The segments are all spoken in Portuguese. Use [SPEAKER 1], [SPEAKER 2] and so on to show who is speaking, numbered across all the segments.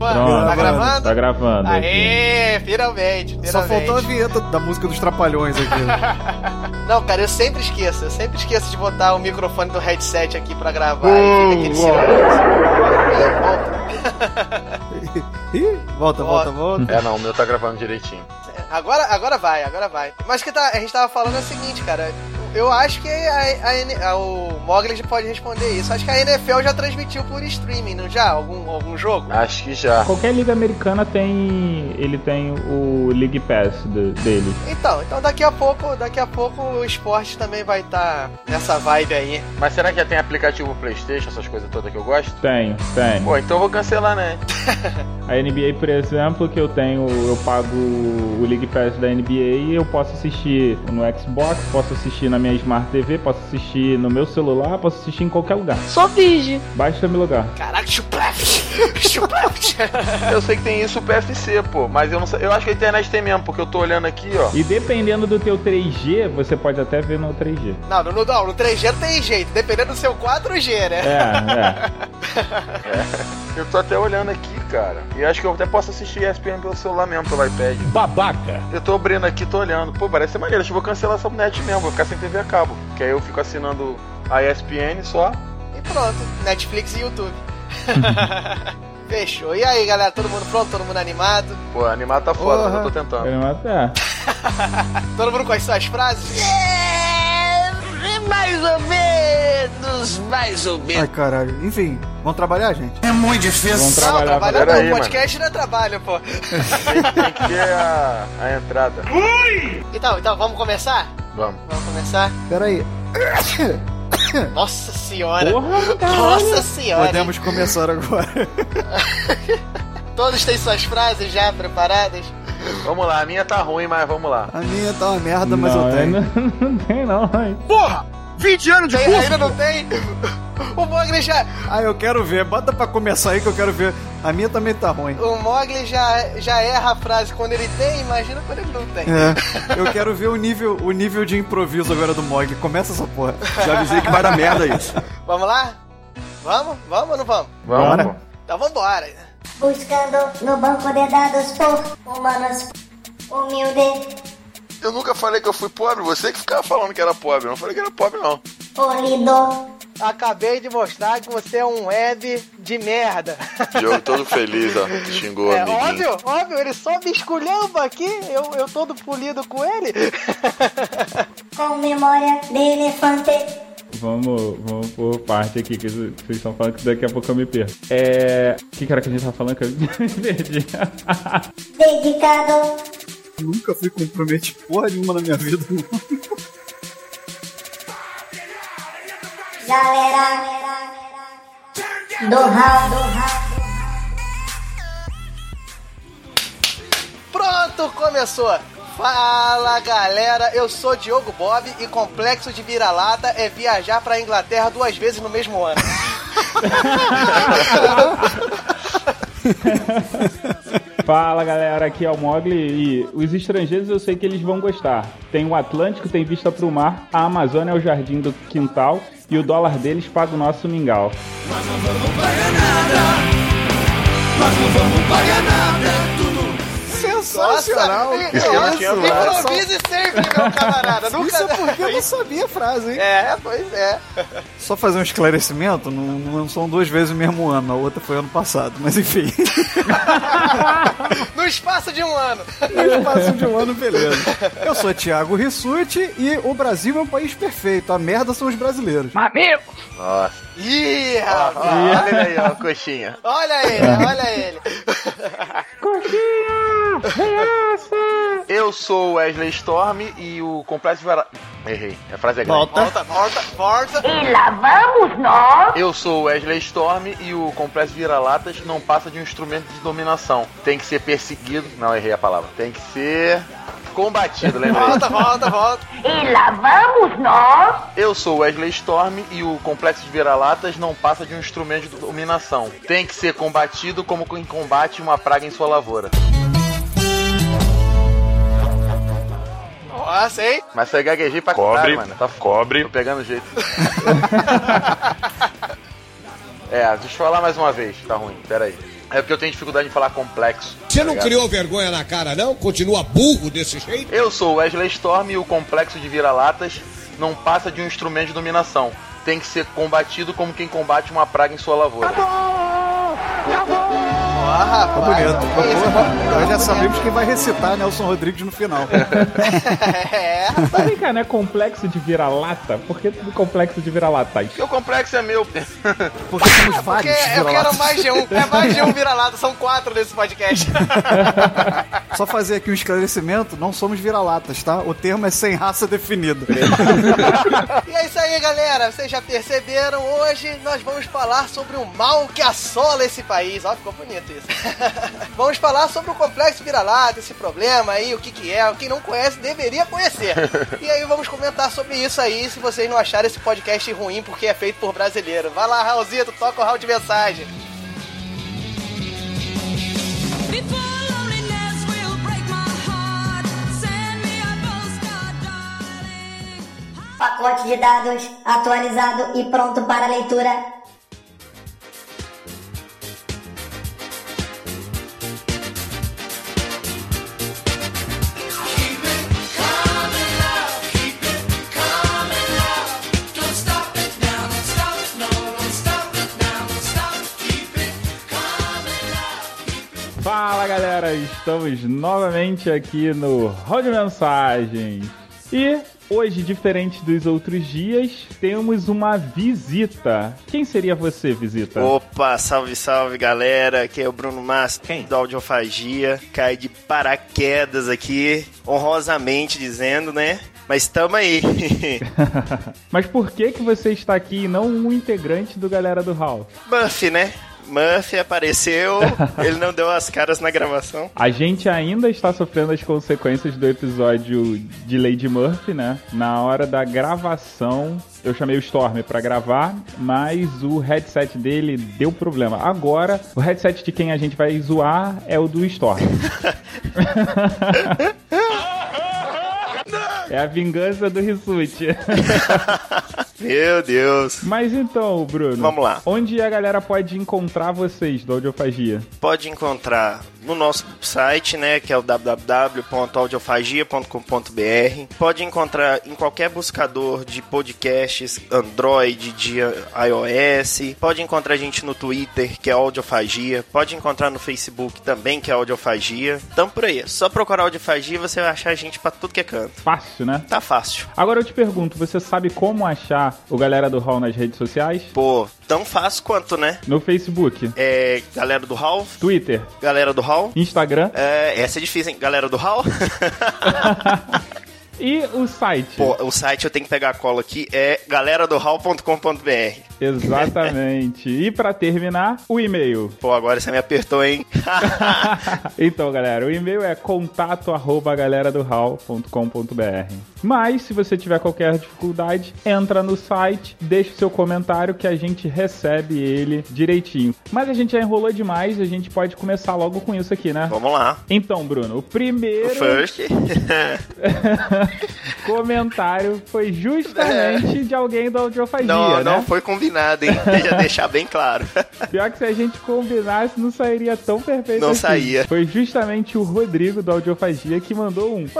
[SPEAKER 1] Pronto,
[SPEAKER 2] tá gravando?
[SPEAKER 1] Tá gravando.
[SPEAKER 2] Aê, finalmente, finalmente.
[SPEAKER 3] Só faltou a vinheta da música dos Trapalhões aqui.
[SPEAKER 2] Não, cara, eu sempre esqueço. Eu sempre esqueço de botar o microfone do headset aqui pra gravar e fica aquele silêncio.
[SPEAKER 3] Ih, volta, volta, volta.
[SPEAKER 4] É, não, o meu tá gravando direitinho.
[SPEAKER 2] Agora, agora vai, agora vai. Mas que tá, a gente tava falando é o seguinte, cara. Eu acho que a, a, a- o Mogli já pode responder isso. Acho que a NFL já transmitiu por streaming, não já? Algum, algum jogo?
[SPEAKER 4] Acho que já.
[SPEAKER 1] Qualquer liga americana tem. Ele tem o League Pass do- dele.
[SPEAKER 2] Então, então daqui a pouco, daqui a pouco o esporte também vai estar nessa vibe aí.
[SPEAKER 4] Mas será que já tem aplicativo Playstation, essas coisas todas que eu gosto?
[SPEAKER 1] Tenho, tenho.
[SPEAKER 4] Pô, então eu vou cancelar, né?
[SPEAKER 1] A NBA, por exemplo, que eu tenho, eu pago o League Pass da NBA e eu posso assistir no Xbox, posso assistir na minha Smart TV, posso assistir no meu celular, posso assistir em qualquer lugar.
[SPEAKER 5] Só virgem.
[SPEAKER 1] Basta me lugar.
[SPEAKER 2] Caraca, chupleft!
[SPEAKER 4] Eu sei que tem isso o PFC, pô, mas eu não sei. Eu acho que a internet tem mesmo, porque eu tô olhando aqui, ó.
[SPEAKER 1] E dependendo do teu 3G, você pode até ver no 3G.
[SPEAKER 2] Não, no, no, não, no 3G não tem jeito, dependendo do seu 4G, né?
[SPEAKER 1] É,
[SPEAKER 4] Eu tô até olhando aqui, cara. E acho que eu até posso assistir ESPN pelo celular mesmo, pelo iPad.
[SPEAKER 6] Babaca.
[SPEAKER 4] Eu tô abrindo aqui, tô olhando. Pô, parece ser maneiro. Acho que eu vou cancelar essa net mesmo, vou ficar sem TV a cabo. Que aí eu fico assinando a ESPN só.
[SPEAKER 2] E pronto, Netflix e YouTube. Fechou. E aí, galera, todo mundo pronto? Todo mundo animado?
[SPEAKER 4] Pô, animado tá foda, mas eu tô tentando.
[SPEAKER 1] é.
[SPEAKER 2] Todo mundo com as suas frases?
[SPEAKER 5] Mais ou menos, mais ou
[SPEAKER 3] Ai,
[SPEAKER 5] menos.
[SPEAKER 3] caralho. Enfim, vamos trabalhar, gente?
[SPEAKER 5] É muito difícil.
[SPEAKER 1] Vamos
[SPEAKER 2] Não,
[SPEAKER 1] trabalhar.
[SPEAKER 2] trabalhar
[SPEAKER 4] Pera
[SPEAKER 2] não,
[SPEAKER 4] aí,
[SPEAKER 2] podcast não é trabalho, pô.
[SPEAKER 4] Tem que ter a, a entrada.
[SPEAKER 2] Então, então, vamos começar?
[SPEAKER 4] Vamos.
[SPEAKER 2] Vamos começar?
[SPEAKER 3] Pera aí.
[SPEAKER 2] Nossa senhora!
[SPEAKER 1] Porra.
[SPEAKER 2] Nossa senhora!
[SPEAKER 3] Podemos começar agora.
[SPEAKER 2] Todos têm suas frases já preparadas?
[SPEAKER 4] Vamos lá, a minha tá ruim, mas vamos lá.
[SPEAKER 3] A minha tá uma merda, mas
[SPEAKER 1] não,
[SPEAKER 3] eu tenho.
[SPEAKER 1] Não, não tem não. hein?
[SPEAKER 6] Porra! 20 anos de
[SPEAKER 2] Tem-
[SPEAKER 6] curso!
[SPEAKER 2] ainda não tem? O Mogli já.
[SPEAKER 3] Ah, eu quero ver. Bota pra começar aí que eu quero ver. A minha também tá ruim.
[SPEAKER 2] O Mogli já, já erra a frase quando ele tem, imagina quando ele não tem.
[SPEAKER 3] É, eu quero ver o nível, o nível de improviso agora do Mog. Começa essa porra. Já avisei que vai dar merda isso.
[SPEAKER 2] Vamos lá? Vamos? Vamos ou não vamos?
[SPEAKER 4] Vamos,
[SPEAKER 3] Bora.
[SPEAKER 2] Então vambora.
[SPEAKER 7] Buscando no banco de dados por humanos humilde,
[SPEAKER 4] Eu nunca falei que eu fui pobre, você que ficava falando que era pobre. Eu não falei que era pobre, não.
[SPEAKER 7] polido,
[SPEAKER 2] Acabei de mostrar que você é um web de merda.
[SPEAKER 4] Diogo todo feliz, ó. Xingou
[SPEAKER 2] É
[SPEAKER 4] amiguinho.
[SPEAKER 2] óbvio, óbvio, ele só me esculhamba aqui, eu, eu todo polido com ele.
[SPEAKER 7] com memória de elefante,
[SPEAKER 1] Vamos, vamos por parte aqui, que vocês estão falando que daqui a pouco eu me perco. É. O que, que era que a gente tava falando que eu me perdi?
[SPEAKER 7] dedicado,
[SPEAKER 3] Nunca fui comprometido porra nenhuma na minha vida.
[SPEAKER 7] galera do rabo,
[SPEAKER 2] Pronto, começou. Fala galera, eu sou Diogo Bob e complexo de vira-lata é viajar pra Inglaterra duas vezes no mesmo ano.
[SPEAKER 1] Fala galera, aqui é o Mogli e os estrangeiros eu sei que eles vão gostar. Tem o Atlântico, tem vista pro mar, a Amazônia é o jardim do quintal e o dólar deles paga o nosso mingau.
[SPEAKER 3] Sensacional.
[SPEAKER 2] Nossa,
[SPEAKER 4] Isso que eu não dado.
[SPEAKER 2] improvise sempre, meu camarada. Nunca...
[SPEAKER 3] Isso é porque eu não sabia a frase, hein?
[SPEAKER 2] É, pois é.
[SPEAKER 3] Só fazer um esclarecimento, não, não são duas vezes o mesmo ano, a outra foi ano passado, mas enfim.
[SPEAKER 2] No espaço de um ano.
[SPEAKER 3] No espaço de um ano, beleza. Eu sou Thiago Rissuti e o Brasil é um país perfeito, a merda são os brasileiros.
[SPEAKER 5] Amigo!
[SPEAKER 4] Nossa.
[SPEAKER 2] Ih, rapaz.
[SPEAKER 4] olha ele aí, ó, coxinha.
[SPEAKER 2] Olha ele, olha ele.
[SPEAKER 4] Eu sou o Wesley Storm e o Complexo Vara... Errei, a frase é grande.
[SPEAKER 2] Volta, volta, volta.
[SPEAKER 7] e lá vamos nós,
[SPEAKER 4] Eu sou o Wesley Storm e o Complexo Vira-Latas não passa de um instrumento de dominação. Tem que ser perseguido. Não, errei a palavra. Tem que ser combatido, lembrei.
[SPEAKER 2] Volta, volta, volta.
[SPEAKER 7] e lá vamos nós,
[SPEAKER 4] Eu sou Wesley Storm e o Complexo de Vira-Latas não passa de um instrumento de dominação. Tem que ser combatido como quem combate uma praga em sua lavoura.
[SPEAKER 2] Nossa, hein?
[SPEAKER 4] Mas você gaguejei pra
[SPEAKER 6] Cobre,
[SPEAKER 4] caralho, mano. Tá
[SPEAKER 6] cobre.
[SPEAKER 4] Tô pegando o jeito. é, deixa eu falar mais uma vez. Tá ruim, pera aí. É porque eu tenho dificuldade em falar complexo.
[SPEAKER 6] Você não
[SPEAKER 4] Obrigado.
[SPEAKER 6] criou vergonha na cara, não? Continua burro desse jeito?
[SPEAKER 4] Eu sou o Wesley Storm e o complexo de vira-latas não passa de um instrumento de dominação. Tem que ser combatido como quem combate uma praga em sua lavoura.
[SPEAKER 2] Ó,
[SPEAKER 3] Tá
[SPEAKER 2] rapaz.
[SPEAKER 3] bonito.
[SPEAKER 2] que isso,
[SPEAKER 3] Nós já sabemos quem vai recitar Nelson Rodrigues no final.
[SPEAKER 2] É,
[SPEAKER 1] Mas vem cá, não é complexo de vira-lata? Por que tudo complexo de vira-lata?
[SPEAKER 4] Porque o complexo é meu.
[SPEAKER 3] Porque temos
[SPEAKER 2] porque
[SPEAKER 3] vários
[SPEAKER 2] eu quero mais de um. É mais de um vira-lata, são quatro nesse podcast.
[SPEAKER 3] Só fazer aqui um esclarecimento, não somos vira-latas, tá? O termo é sem raça definida.
[SPEAKER 2] E é isso aí, galera. Vocês já perceberam? Hoje nós vamos falar sobre o mal que assola esse país. Ó, ficou bonito isso. vamos falar sobre o complexo vira-lata, esse problema aí, o que que é. Quem não conhece deveria conhecer. E aí vamos comentar sobre isso aí, se vocês não acharem esse podcast ruim porque é feito por brasileiro. Vai lá, Raulzito, toca o round de mensagem.
[SPEAKER 7] Pacote de dados atualizado e pronto para leitura.
[SPEAKER 1] Galera, estamos novamente aqui no Round Mensagens. E hoje, diferente dos outros dias, temos uma visita. Quem seria você, visita?
[SPEAKER 8] Opa, salve, salve galera, aqui é o Bruno Massa, do Audiofagia, cai de paraquedas aqui, honrosamente dizendo, né? Mas tamo aí.
[SPEAKER 1] Mas por que que você está aqui e não um integrante do Galera do Hall?
[SPEAKER 8] Murphy, né? Murphy apareceu, ele não deu as caras na gravação.
[SPEAKER 1] A gente ainda está sofrendo as consequências do episódio de Lady Murphy, né? Na hora da gravação, eu chamei o Storm pra gravar, mas o headset dele deu problema. Agora, o headset de quem a gente vai zoar é o do Storm. É a vingança do Rissuti.
[SPEAKER 8] Meu Deus.
[SPEAKER 1] Mas então, Bruno.
[SPEAKER 8] Vamos lá.
[SPEAKER 1] Onde a galera pode encontrar vocês do Audiofagia?
[SPEAKER 8] Pode encontrar no nosso site, né, que é o www.audiofagia.com.br. Pode encontrar em qualquer buscador de podcasts Android, de iOS. Pode encontrar a gente no Twitter, que é Audiofagia. Pode encontrar no Facebook também, que é Audiofagia. Então por aí, só procurar Audiofagia e você vai achar a gente pra tudo que é canto.
[SPEAKER 1] Fácil, né?
[SPEAKER 8] Tá fácil.
[SPEAKER 1] Agora eu te pergunto, você sabe como achar o Galera do Hall nas redes sociais?
[SPEAKER 8] Pô, tão fácil quanto, né?
[SPEAKER 1] No Facebook,
[SPEAKER 8] É, galera do Hall,
[SPEAKER 1] Twitter,
[SPEAKER 8] galera do Hall.
[SPEAKER 1] Instagram
[SPEAKER 8] É, essa é difícil, hein? Galera do Hall.
[SPEAKER 1] e o site.
[SPEAKER 8] Pô, o site eu tenho que pegar a cola aqui, é galeradohall.com.br.
[SPEAKER 1] Exatamente. e pra terminar, o e-mail.
[SPEAKER 8] Pô, agora você me apertou, hein?
[SPEAKER 1] Então, galera, o e-mail é contato arroba galeradohall.com.br. Mas, se você tiver qualquer dificuldade, entra no site, deixa o seu comentário que a gente recebe ele direitinho. Mas a gente já enrolou demais, a gente pode começar logo com isso aqui, né?
[SPEAKER 8] Vamos lá.
[SPEAKER 1] Então, Bruno, o primeiro
[SPEAKER 8] First.
[SPEAKER 1] comentário foi justamente de alguém do Audiofagia,
[SPEAKER 8] não,
[SPEAKER 1] né?
[SPEAKER 8] não foi combinado, hein? Deixa deixar bem claro.
[SPEAKER 1] Pior que se a gente combinasse, não sairia tão perfeito
[SPEAKER 8] Não
[SPEAKER 1] assim.
[SPEAKER 8] saía.
[SPEAKER 1] Foi justamente o Rodrigo do Audiofagia que mandou um.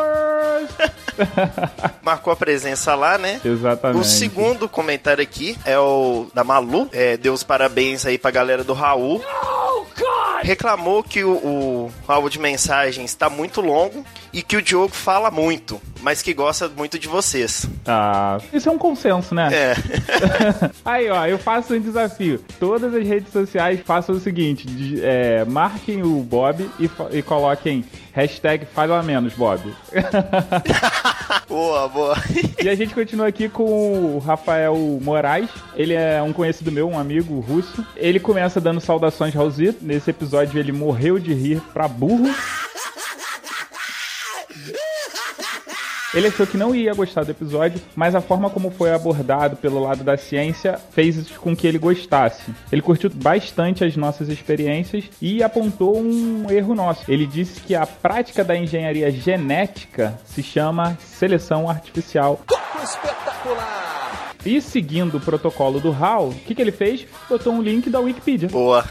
[SPEAKER 8] Marcou a presença lá, né?
[SPEAKER 1] Exatamente.
[SPEAKER 8] O segundo comentário aqui é o da Malu. É, deu os parabéns aí pra galera do Raul. Reclamou que o, o álbum de mensagens está muito longo e que o Diogo fala muito, mas que gosta muito de vocês.
[SPEAKER 1] Ah, isso é um consenso, né?
[SPEAKER 8] É.
[SPEAKER 1] Aí, ó, eu faço um desafio. Todas as redes sociais façam o seguinte: de- é, marquem o Bob e, e coloquem hashtag fala menos, Bob.
[SPEAKER 8] boa, boa.
[SPEAKER 1] E a gente continua aqui com o Rafael Moraes. Ele é um conhecido meu, um amigo russo. Ele começa dando saudações Raulzito. Nesse episódio ele morreu de rir pra burro. Ele achou que não ia gostar do episódio, mas a forma como foi abordado pelo lado da ciência fez com que ele gostasse. Ele curtiu bastante as nossas experiências e apontou um erro nosso. Ele disse que a prática da engenharia genética se chama seleção artificial. E seguindo o protocolo do HAL, o que, que ele fez? Botou um link da Wikipedia.
[SPEAKER 8] Boa.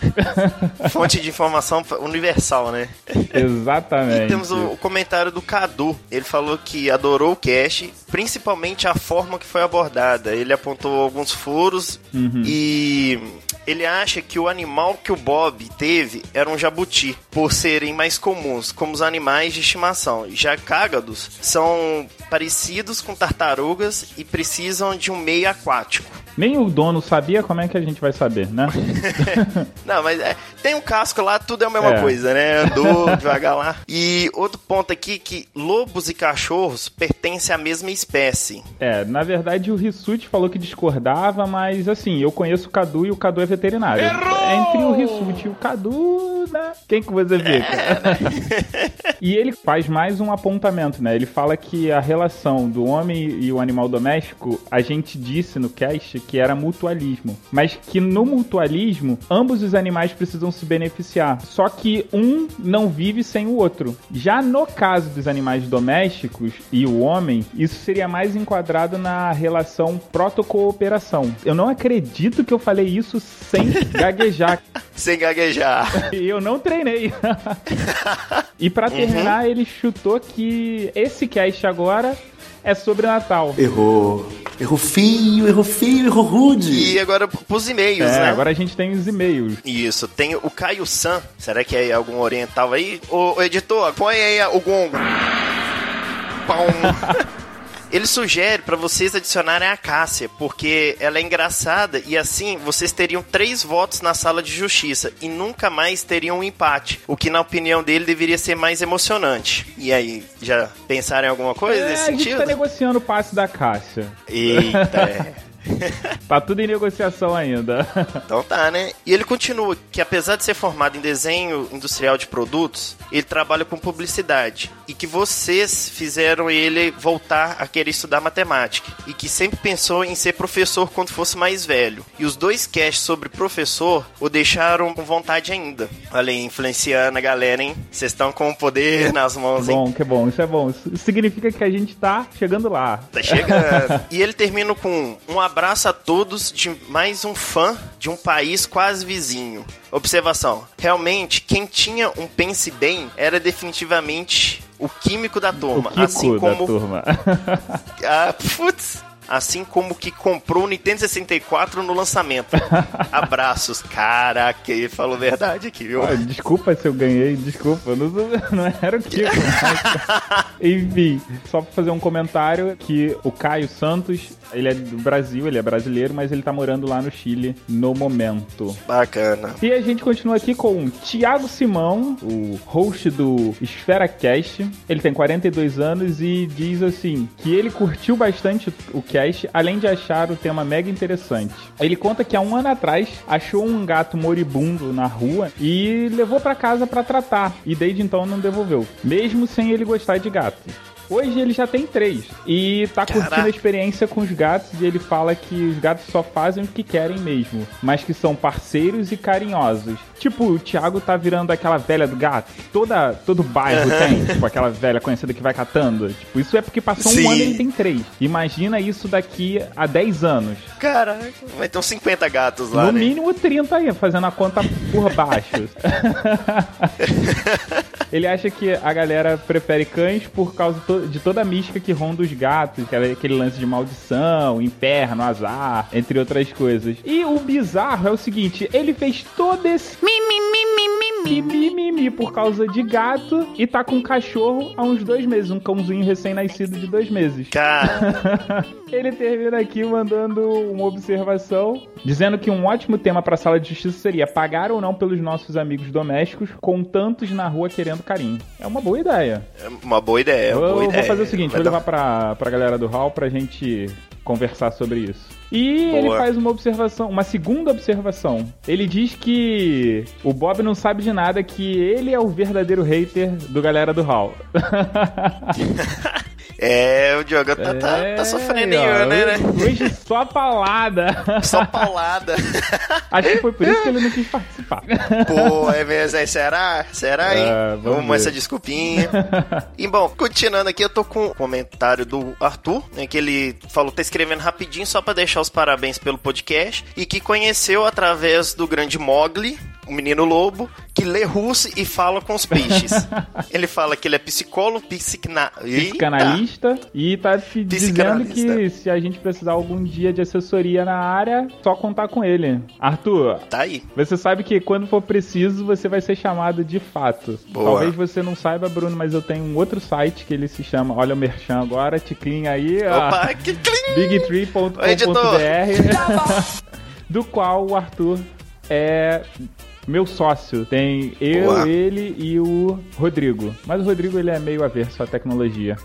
[SPEAKER 8] Fonte de informação universal, né?
[SPEAKER 1] Exatamente.
[SPEAKER 8] E temos o, o comentário do Cadu. Ele falou que adorou o cast, principalmente a forma que foi abordada. Ele apontou alguns furos
[SPEAKER 1] Uhum.
[SPEAKER 8] e ele acha que o animal que o Bob teve era um jabuti, por serem mais comuns, como os animais de estimação. Já cágados são parecidos com tartarugas e precisam de um meio aquático.
[SPEAKER 1] Nem o dono sabia como é que a gente vai saber, né?
[SPEAKER 8] Não, mas é, tem um casco lá, tudo é a mesma
[SPEAKER 1] É.
[SPEAKER 8] coisa, né? Andou devagar lá. E outro ponto aqui que lobos e cachorros pertencem à mesma espécie.
[SPEAKER 1] É, na verdade o Rissuti falou que discordava, mas assim, eu conheço o Cadu e o Cadu é veterinário. Entre o Rissuti e o Cadu, né? Quem que você fica? e ele faz mais um apontamento, né? Ele fala que a relação do homem e o animal doméstico, a gente disse no cast que era mutualismo, mas que no mutualismo ambos os animais precisam se beneficiar. Só que um não vive sem o outro. Já no caso dos animais domésticos e o homem, isso seria mais enquadrado na relação protocooperação. Eu não acredito que eu falei isso sem gaguejar.
[SPEAKER 8] Sem gaguejar.
[SPEAKER 1] E eu não treinei. e pra terminar, ele chutou que esse cast agora é sobre Natal.
[SPEAKER 9] Errou. Errou feio, errou feio, errou rude.
[SPEAKER 8] E agora pros e-mails,
[SPEAKER 1] É,
[SPEAKER 8] né?
[SPEAKER 1] agora a gente tem os e-mails.
[SPEAKER 8] Isso, tem o Caio San. Será que é algum oriental aí? Ô, ô, editor, põe aí o gongo. Pão. Ele sugere pra vocês adicionarem a Cássia, porque ela é engraçada e assim vocês teriam três votos na sala de justiça e nunca mais teriam um empate, o que na opinião dele deveria ser mais emocionante. E aí, já pensaram em alguma coisa
[SPEAKER 1] É,
[SPEAKER 8] nesse
[SPEAKER 1] a gente
[SPEAKER 8] sentido?
[SPEAKER 1] tá negociando o passe da Cássia.
[SPEAKER 8] Eita, é.
[SPEAKER 1] Tá tudo em negociação ainda.
[SPEAKER 8] Então tá, né? E ele continua que apesar de ser formado em desenho industrial de produtos, ele trabalha com publicidade e que vocês fizeram ele voltar a querer estudar matemática e que sempre pensou em ser professor quando fosse mais velho. E os dois casts sobre professor o deixaram com vontade ainda. Olha aí, influenciando a galera, hein? Vocês estão com o poder nas mãos, hein?
[SPEAKER 1] bom, que bom, isso é bom. Isso significa que a gente tá chegando lá.
[SPEAKER 8] Tá chegando. e ele termina com um abraço a todos de mais um fã de um país quase vizinho. Observação: realmente, quem tinha um pense bem era definitivamente o químico da
[SPEAKER 1] O
[SPEAKER 8] turma.
[SPEAKER 1] Kiko
[SPEAKER 8] assim
[SPEAKER 1] da
[SPEAKER 8] como.
[SPEAKER 1] turma.
[SPEAKER 8] Ah, putz! Assim como que comprou o Nintendo 64 no lançamento. Abraços. Caraca, ele falou verdade aqui, viu?
[SPEAKER 1] Desculpa se eu ganhei, desculpa. Não, não era o mas- Enfim, só pra fazer um comentário que o Caio Santos, ele é do Brasil, ele é brasileiro, mas ele tá morando lá no Chile no momento.
[SPEAKER 8] Bacana.
[SPEAKER 1] E a gente continua aqui com o Thiago Simão, o host do Esfera Cast. Ele tem 42 anos e diz assim que ele curtiu bastante o cast, além de achar o tema mega interessante. Ele conta que há um ano atrás achou um gato moribundo na rua e levou pra casa pra tratar e desde então não devolveu, mesmo sem ele gostar de gato. Hoje ele já tem três e tá curtindo
[SPEAKER 8] Caraca.
[SPEAKER 1] a experiência com os gatos e ele fala que os gatos só fazem o que querem mesmo, mas que são parceiros e carinhosos. Tipo, o Thiago tá virando aquela velha do gato. Toda, todo bairro tem, tipo, aquela velha conhecida que vai catando. Tipo, isso é porque passou
[SPEAKER 8] Sim.
[SPEAKER 1] um ano e ele tem três. Imagina isso daqui a 10 anos.
[SPEAKER 8] Caraca, vai ter uns 50 gatos lá,
[SPEAKER 1] no
[SPEAKER 8] né?
[SPEAKER 1] mínimo 30 aí, fazendo a conta por baixo. Ele acha que a galera prefere cães por causa de toda a mística que ronda os gatos, que aquele lance de maldição, inferno, azar, entre outras coisas. E o bizarro é o seguinte, ele fez todo esse mimimi por causa de gato e tá com um cachorro há uns dois meses, um cãozinho recém-nascido de dois meses.
[SPEAKER 8] Cara,
[SPEAKER 1] Ele termina aqui mandando uma observação, dizendo que um ótimo tema para a sala de justiça seria pagar ou não pelos nossos amigos domésticos, com tantos na rua querendo carinho. É uma boa ideia.
[SPEAKER 8] é uma boa ideia,
[SPEAKER 1] eu
[SPEAKER 8] uma boa
[SPEAKER 1] vou
[SPEAKER 8] ideia.
[SPEAKER 1] fazer o seguinte, vou levar pra, pra galera do hall pra gente conversar sobre isso. E
[SPEAKER 8] Boa.
[SPEAKER 1] ele faz uma observação, uma segunda observação. Ele diz que o Bob não sabe de nada, que ele é o verdadeiro hater do galera do hall.
[SPEAKER 8] É, o Diogo tá, tá, tá sofrendo,
[SPEAKER 1] ó,
[SPEAKER 8] né, né?
[SPEAKER 1] Hoje, só paulada.
[SPEAKER 8] Só paulada.
[SPEAKER 1] Acho que foi por isso que ele não quis participar.
[SPEAKER 8] Pô, é mesmo, é, será? Será, hein?
[SPEAKER 1] É, vamos
[SPEAKER 8] Vamos essa desculpinha. e bom, continuando aqui, eu tô com um comentário do Arthur, né, que ele falou tá escrevendo rapidinho só pra deixar os parabéns pelo podcast e que conheceu através do grande Mogli, o menino lobo, que lê russo e fala com os peixes. ele fala que ele é psicólogo, psicna...
[SPEAKER 1] Psicanalista e tá te dizendo que se a gente precisar algum dia de assessoria na área, só contar com ele. Arthur,
[SPEAKER 8] Tá aí.
[SPEAKER 1] você sabe que quando for preciso, você vai ser chamado de fato.
[SPEAKER 8] Boa.
[SPEAKER 1] Talvez você não saiba, Bruno, mas eu tenho um outro site que ele se chama, olha o merchan agora, ticlin aí, ó,
[SPEAKER 8] Opa,
[SPEAKER 1] bigtree.com.br,
[SPEAKER 8] editor.
[SPEAKER 1] do qual o Arthur é meu sócio. Tem eu, ele e o Rodrigo. Mas o Rodrigo ele é meio averso à tecnologia.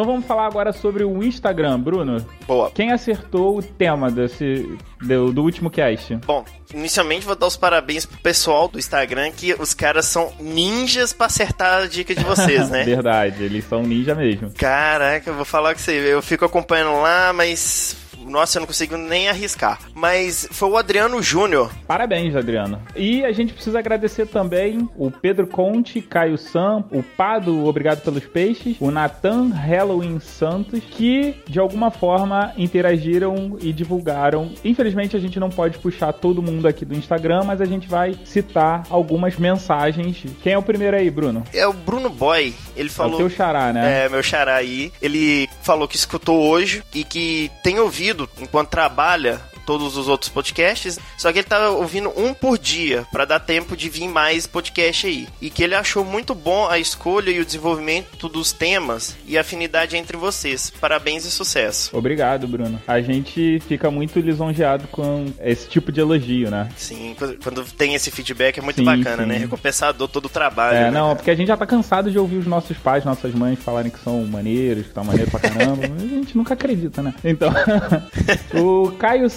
[SPEAKER 1] Então vamos falar agora sobre o Instagram, Bruno.
[SPEAKER 8] Boa.
[SPEAKER 1] Quem acertou o tema desse do, do último cast?
[SPEAKER 8] Bom, inicialmente vou dar os parabéns pro pessoal do Instagram, que os caras são ninjas pra acertar a dica de vocês, né?
[SPEAKER 1] Verdade, eles são ninja mesmo.
[SPEAKER 8] Caraca, eu vou falar com você, eu fico acompanhando lá, mas. Nossa, eu não consigo nem arriscar. Mas foi o Adriano Júnior.
[SPEAKER 1] Parabéns, Adriano. E a gente precisa agradecer também o Pedro Conte, Caio Sam, o Pado, obrigado pelos peixes, o Nathan Halloween Santos, que de alguma forma interagiram e divulgaram. Infelizmente a gente não pode puxar todo mundo aqui do Instagram, mas a gente vai citar algumas mensagens. Quem é o primeiro aí, Bruno?
[SPEAKER 8] É o Bruno Boy. Ele
[SPEAKER 1] É o
[SPEAKER 8] falou.
[SPEAKER 1] teu xará, né?
[SPEAKER 8] É, meu xará aí. Ele falou que escutou hoje e que tem ouvido enquanto trabalha todos os outros podcasts, só que ele tá ouvindo um por dia pra dar tempo de vir mais podcast aí. E que ele achou muito bom a escolha e o desenvolvimento dos temas e a afinidade entre vocês. Parabéns e sucesso.
[SPEAKER 1] Obrigado, Bruno. A gente fica muito lisonjeado com esse tipo de elogio, né?
[SPEAKER 8] Sim, quando- tem esse feedback é muito
[SPEAKER 1] Sim,
[SPEAKER 8] bacana,
[SPEAKER 1] sim.
[SPEAKER 8] né? Recompensador todo o trabalho.
[SPEAKER 1] É,
[SPEAKER 8] né,
[SPEAKER 1] não, porque a gente já tá cansado de ouvir os nossos pais, nossas mães falarem que são maneiros, que tá maneiro pra caramba. a gente nunca acredita, né? Então, o Caio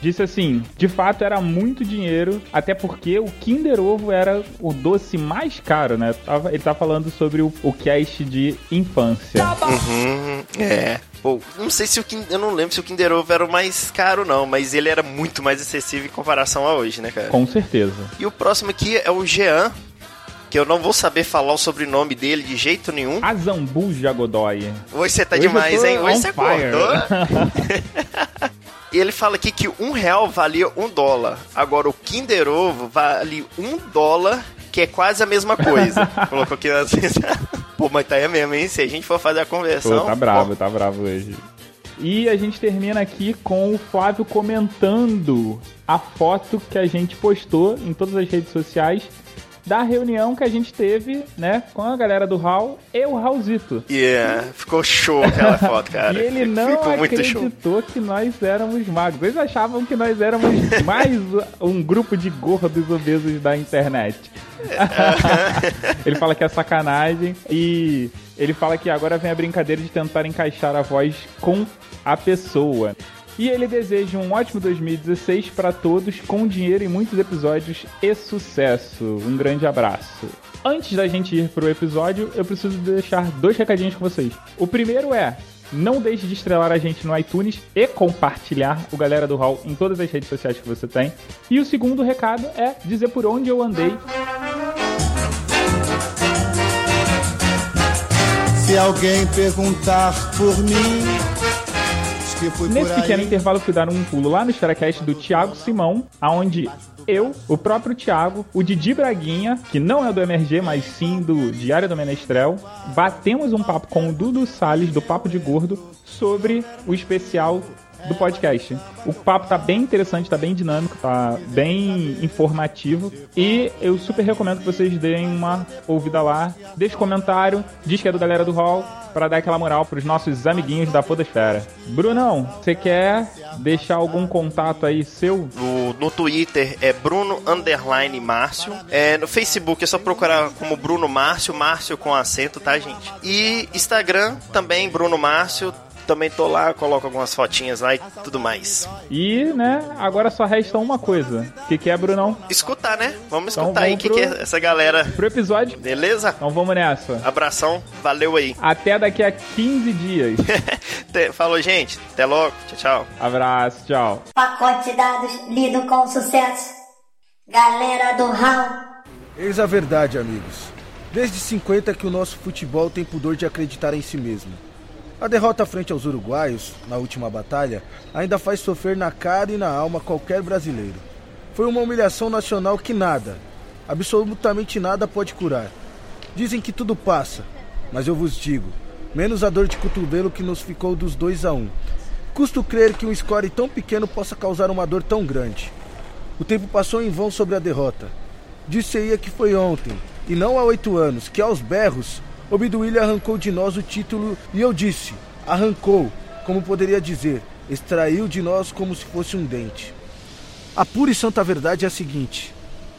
[SPEAKER 1] Disse assim: de fato era muito dinheiro, até porque o Kinder Ovo era o doce mais caro, né? Ele tá falando sobre o, o cast de infância.
[SPEAKER 8] Uhum, é. Pô, não sei se o Kinder, eu não lembro se o Kinder Ovo era o mais caro não, mas ele era muito mais acessível em comparação a hoje, né, cara?
[SPEAKER 1] Com certeza.
[SPEAKER 8] E o próximo aqui é o Jean, que eu não vou saber falar o sobrenome dele de jeito nenhum.
[SPEAKER 1] Azambuja Godoy.
[SPEAKER 8] Hoje você tá
[SPEAKER 1] Hoje
[SPEAKER 8] demais, hein? Hoje você
[SPEAKER 1] fire.
[SPEAKER 8] acordou. E ele fala aqui que um real valia um dólar. Agora o Kinder Ovo vale um dólar, que é quase a mesma coisa. Colocou aqui assim. Pô, mas tá aí mesmo, hein? Se a gente for fazer a conversão.
[SPEAKER 1] Pô, tá bravo, tá bravo hoje. E a gente termina aqui com o Flávio comentando a foto que a gente postou em todas as redes sociais da reunião que a gente teve, né, com a galera do Hall e o Raulzito.
[SPEAKER 8] Yeah, ficou show aquela foto, cara.
[SPEAKER 1] E ele não
[SPEAKER 8] Ficou muito show.
[SPEAKER 1] acreditou que nós éramos magos. Eles achavam que nós éramos mais um grupo de gordos obesos da internet. ele fala que é sacanagem e ele fala que agora vem a brincadeira de tentar encaixar a voz com a pessoa. E ele deseja um ótimo 2016 para todos, com dinheiro e muitos episódios e sucesso. Um grande abraço. Antes da gente ir pro episódio, eu preciso deixar dois recadinhos com vocês. O primeiro é: não deixe de estrelar a gente no iTunes e compartilhar o Galera do Hall em todas as redes sociais que você tem. E o segundo recado é dizer por onde eu andei
[SPEAKER 10] Se alguém perguntar por mim,
[SPEAKER 1] Nesse
[SPEAKER 10] por aí.
[SPEAKER 1] pequeno intervalo, fui dar um pulo lá no Staracast do Thiago Simão, aonde eu, o próprio Thiago, o Didi Braguinha, que não é do MRG, mas sim do Diário do Menestrel, batemos um papo com o Dudu Salles, do Papo de Gordo, sobre o especial do podcast. O papo tá bem interessante, tá bem dinâmico, tá bem informativo e eu super recomendo que vocês deem uma ouvida lá, deixe comentário, diz que é do Galera do Hall, para dar aquela moral pros nossos amiguinhos da Podosfera. Brunão, você quer deixar algum contato aí seu?
[SPEAKER 8] No, no Twitter é Bruno Underline Márcio. É, no Facebook é só procurar como Bruno Márcio, Márcio com acento, tá, gente? E Instagram também, Bruno Márcio. Também tô lá, coloco algumas fotinhas lá e tudo mais.
[SPEAKER 1] E, né, agora só resta uma coisa. O que, que é, Brunão?
[SPEAKER 8] Escutar, né? Vamos
[SPEAKER 1] Então
[SPEAKER 8] escutar aí o que,
[SPEAKER 1] pro-
[SPEAKER 8] que é essa galera.
[SPEAKER 1] Pro episódio?
[SPEAKER 8] Beleza?
[SPEAKER 1] Então vamos nessa.
[SPEAKER 8] Abração, valeu aí.
[SPEAKER 1] Até daqui a 15 dias.
[SPEAKER 8] Falou, gente. Até logo. Tchau, tchau.
[SPEAKER 1] Abraço, tchau.
[SPEAKER 7] Pacote de dados lido com sucesso. Galera do Raul.
[SPEAKER 10] Eis a verdade, amigos. Desde 50 que o nosso futebol tem pudor de acreditar em si mesmo. A derrota frente aos uruguaios, na última batalha, ainda faz sofrer na cara e na alma qualquer brasileiro. Foi uma humilhação nacional que nada, absolutamente nada pode curar. Dizem que tudo passa, mas eu vos digo, menos a dor de cotovelo que nos ficou dos 2 a 1. Um. Custo crer que um score tão pequeno possa causar uma dor tão grande. O tempo passou em vão sobre a derrota. Disse-ia que foi ontem, e não há oito anos, que aos berros, Obiduília arrancou de nós o título, e eu disse, arrancou, como poderia dizer, extraiu de nós como se fosse um dente. A pura e santa verdade é a seguinte: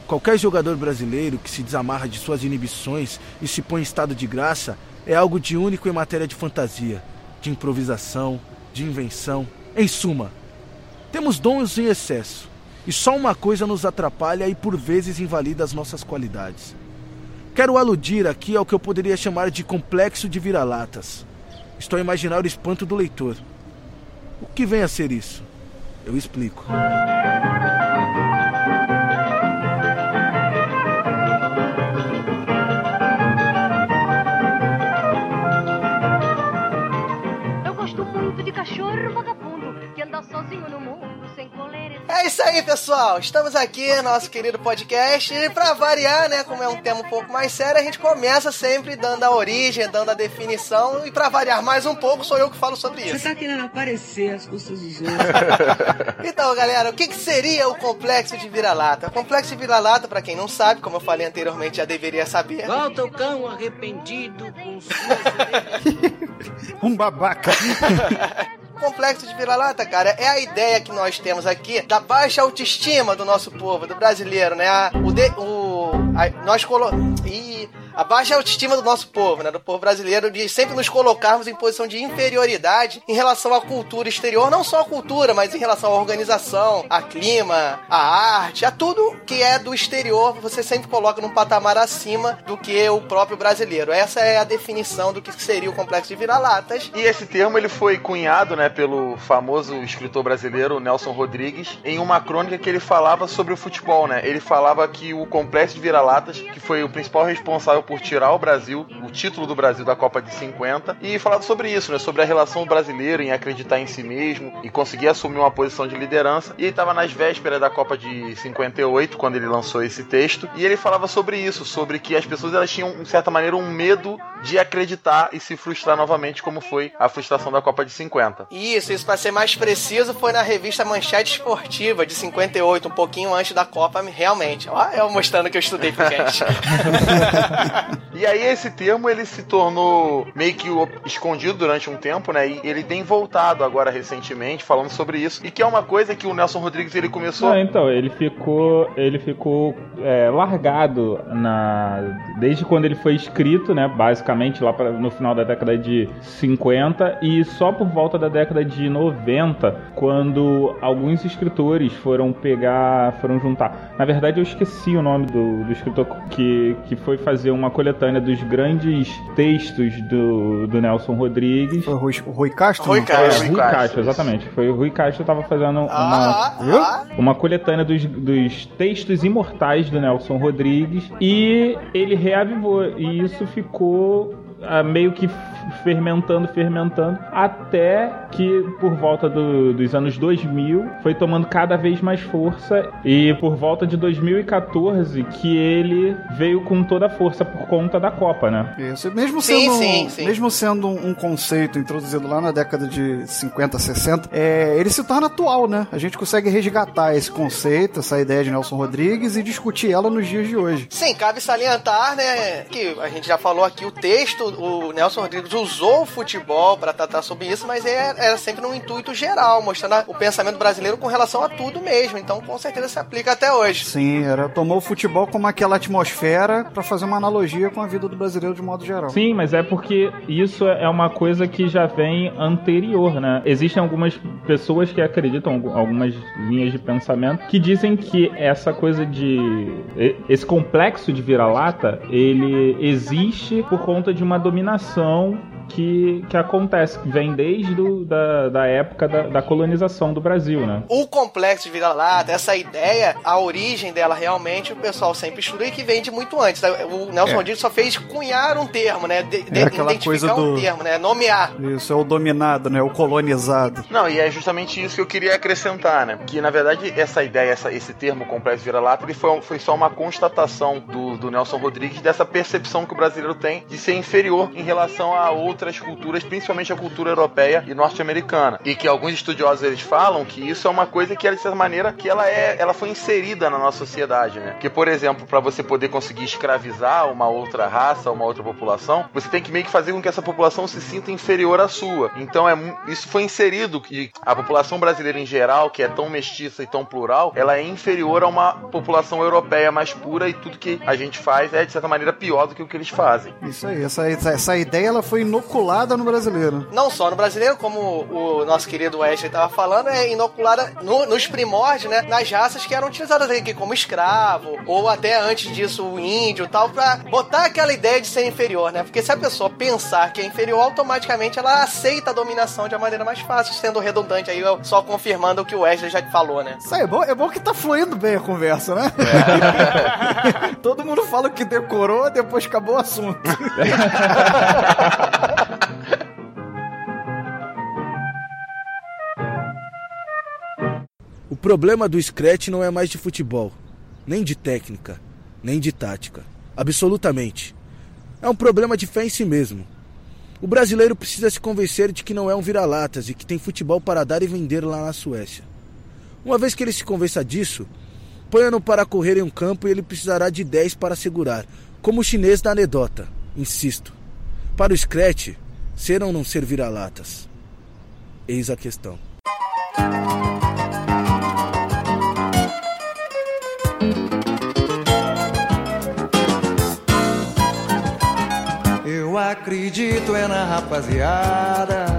[SPEAKER 10] qualquer jogador brasileiro que se desamarra de suas inibições e se põe em estado de graça é algo de único em matéria de fantasia, de improvisação, de invenção. Em suma, temos dons em excesso, e só uma coisa nos atrapalha e por vezes invalida as nossas qualidades. Quero aludir aqui ao que eu poderia chamar de complexo de vira-latas. Estou a imaginar o espanto do leitor. O que vem a ser isso? Eu explico.
[SPEAKER 11] Eu gosto muito de cachorro vagabundo que anda sozinho no mundo.
[SPEAKER 2] É isso aí, pessoal. Estamos aqui no nosso querido podcast. E pra variar, né, como é um tema um pouco mais sério, a gente começa sempre dando a origem, dando a definição. E pra variar mais um pouco, sou eu que falo sobre isso.
[SPEAKER 5] Você tá querendo aparecer as custas dos outros.
[SPEAKER 2] Então, galera, o que, que seria o complexo de vira-lata? O complexo de vira-lata, pra quem não sabe, como eu falei anteriormente, já deveria saber.
[SPEAKER 5] Volta o cão arrependido com suas
[SPEAKER 3] Um babaca.
[SPEAKER 2] Complexo de vira-lata, cara, é a ideia que nós temos aqui da baixa autoestima do nosso povo, do brasileiro, né? O de, o, a- nós colo... A baixa autoestima do nosso povo, né? Do povo brasileiro, de sempre nos colocarmos em posição de inferioridade em relação à cultura exterior, não só a cultura, mas em relação à organização, a clima, a arte, a tudo que é do exterior, você sempre coloca num patamar acima do que o próprio brasileiro. Essa é a definição do que seria o complexo de vira-latas.
[SPEAKER 4] E esse termo ele foi cunhado, né, pelo famoso escritor brasileiro Nelson Rodrigues em uma crônica que ele falava sobre o futebol, né? Ele falava que o complexo de vira-latas, que foi o principal responsável por tirar o Brasil, o título do Brasil da Copa de 50, e falava sobre isso, né, sobre a relação do brasileiro em acreditar em si mesmo e conseguir assumir uma posição de liderança. E ele estava nas vésperas da Copa de 58 quando ele lançou esse texto, e ele falava sobre isso, sobre que as pessoas elas tinham, de certa maneira, um medo de acreditar e se frustrar novamente, como foi a frustração da Copa de 50.
[SPEAKER 2] Isso, isso pra ser mais preciso foi na revista Manchete Esportiva de 58, um pouquinho antes da Copa, realmente. Ó, eu mostrando que eu estudei pro.
[SPEAKER 4] E aí esse termo ele se tornou meio que escondido durante um tempo, né? E ele tem voltado agora recentemente falando sobre isso. E que é uma coisa que o Nelson Rodrigues ele começou
[SPEAKER 1] Não, então, ele ficou, ele ficou é, largado na desde quando ele foi escrito, né, basicamente lá pra, no final da década de 50 e só por volta da década de 90, quando alguns escritores foram pegar, foram juntar. Na verdade, eu esqueci o nome do, do escritor que, que foi fazer uma coletânea dos grandes textos do, do Nelson Rodrigues.
[SPEAKER 3] Foi o Rui, o Rui Castro?
[SPEAKER 2] Rui? Castro.
[SPEAKER 1] É, Rui Castro, exatamente. Foi o Rui Castro que tava fazendo uma,
[SPEAKER 2] Ah, ah,
[SPEAKER 1] uma coletânea dos, dos textos imortais do Nelson Rodrigues e ele reavivou. E isso ficou ah, meio que fermentando, fermentando, até que por volta do- dos anos 2000 foi tomando cada vez mais força e por volta de 2014 que ele veio com toda a força por conta da Copa, né?
[SPEAKER 3] Isso. Mesmo
[SPEAKER 2] Sim,
[SPEAKER 3] sendo,
[SPEAKER 2] sim, sim.
[SPEAKER 3] mesmo sendo um conceito introduzido lá na década de 50, 60, é, ele se torna atual, né? A gente consegue resgatar esse conceito, essa ideia de Nelson Rodrigues e discutir ela nos dias de hoje.
[SPEAKER 2] Sim, cabe salientar, né, que a gente já falou aqui, o texto o Nelson Rodrigues usou o futebol pra tratar sobre isso, mas era, era sempre num intuito geral, mostrando a- o pensamento brasileiro com relação a tudo mesmo. Então, com certeza se aplica até hoje.
[SPEAKER 3] Sim, era tomou o futebol como aquela atmosfera pra fazer uma analogia com a vida do brasileiro de modo geral.
[SPEAKER 1] Sim, mas é porque isso é uma coisa que já vem anterior, né? Existem algumas pessoas que acreditam, algu- algumas linhas de pensamento, que dizem que essa coisa de. esse complexo de vira-lata, ele existe por conta de uma dominação que, que acontece, que vem desde do, da, da época da, da colonização do Brasil, né?
[SPEAKER 2] O complexo de vira-lata, essa ideia, a origem dela realmente, o pessoal sempre estuda e que vem de muito antes. O Nelson
[SPEAKER 3] É.
[SPEAKER 2] Rodrigues só fez cunhar um termo, né? De, de-
[SPEAKER 3] É aquela
[SPEAKER 2] identificar
[SPEAKER 3] coisa
[SPEAKER 2] um
[SPEAKER 3] do-
[SPEAKER 2] termo, né? Nomear.
[SPEAKER 3] Isso é o dominado, né? O colonizado.
[SPEAKER 4] Não, e é justamente isso que eu queria acrescentar, né? Que na verdade essa ideia, essa- esse termo complexo vira-lata, ele foi, foi só uma constatação do, do Nelson Rodrigues dessa percepção que o brasileiro tem de ser inferior em relação a outras culturas, principalmente a cultura europeia e norte-americana. E que alguns estudiosos eles falam que isso é uma coisa que, de certa maneira, que ela é, ela foi inserida na nossa sociedade, né? Que, por exemplo, para você poder conseguir escravizar uma outra raça, uma outra população, você tem que meio que fazer com que essa população se sinta inferior à sua. Então é isso foi inserido que a população brasileira em geral, que é tão mestiça e tão plural, ela é inferior a uma população europeia mais pura e tudo que a gente faz é de certa maneira pior do que o que eles fazem.
[SPEAKER 3] Isso aí, essa, essa, ideia ela foi inoculada no brasileiro.
[SPEAKER 2] Não só no brasileiro, como o nosso querido Wesley estava falando, é inoculada no- nos primórdios, né? Nas raças que eram utilizadas aqui como escravo, ou até antes disso o índio e tal, pra botar aquela ideia de ser inferior, né? Porque se a pessoa pensar que é inferior, automaticamente ela aceita a dominação de uma maneira mais fácil, sendo redundante aí, eu só confirmando o que o Wesley já falou, né?
[SPEAKER 3] Isso aí, é bom, é bom que tá fluindo bem a conversa, né? Todo mundo fala que decorou, depois acabou o assunto.
[SPEAKER 10] O problema do Scratch não é mais de futebol, nem de técnica, nem de tática. Absolutamente. É um problema de fé em si mesmo. O brasileiro precisa se convencer de que não é um vira-latas e que tem futebol para dar e vender lá na Suécia. Uma vez que ele se convença disso, ponha-no para correr em um campo e ele precisará de 10 para segurar, como o chinês da anedota. Insisto. Para o Scratch, ser ou não ser vira-latas? Eis a questão.
[SPEAKER 12] Eu acredito é na rapaziada.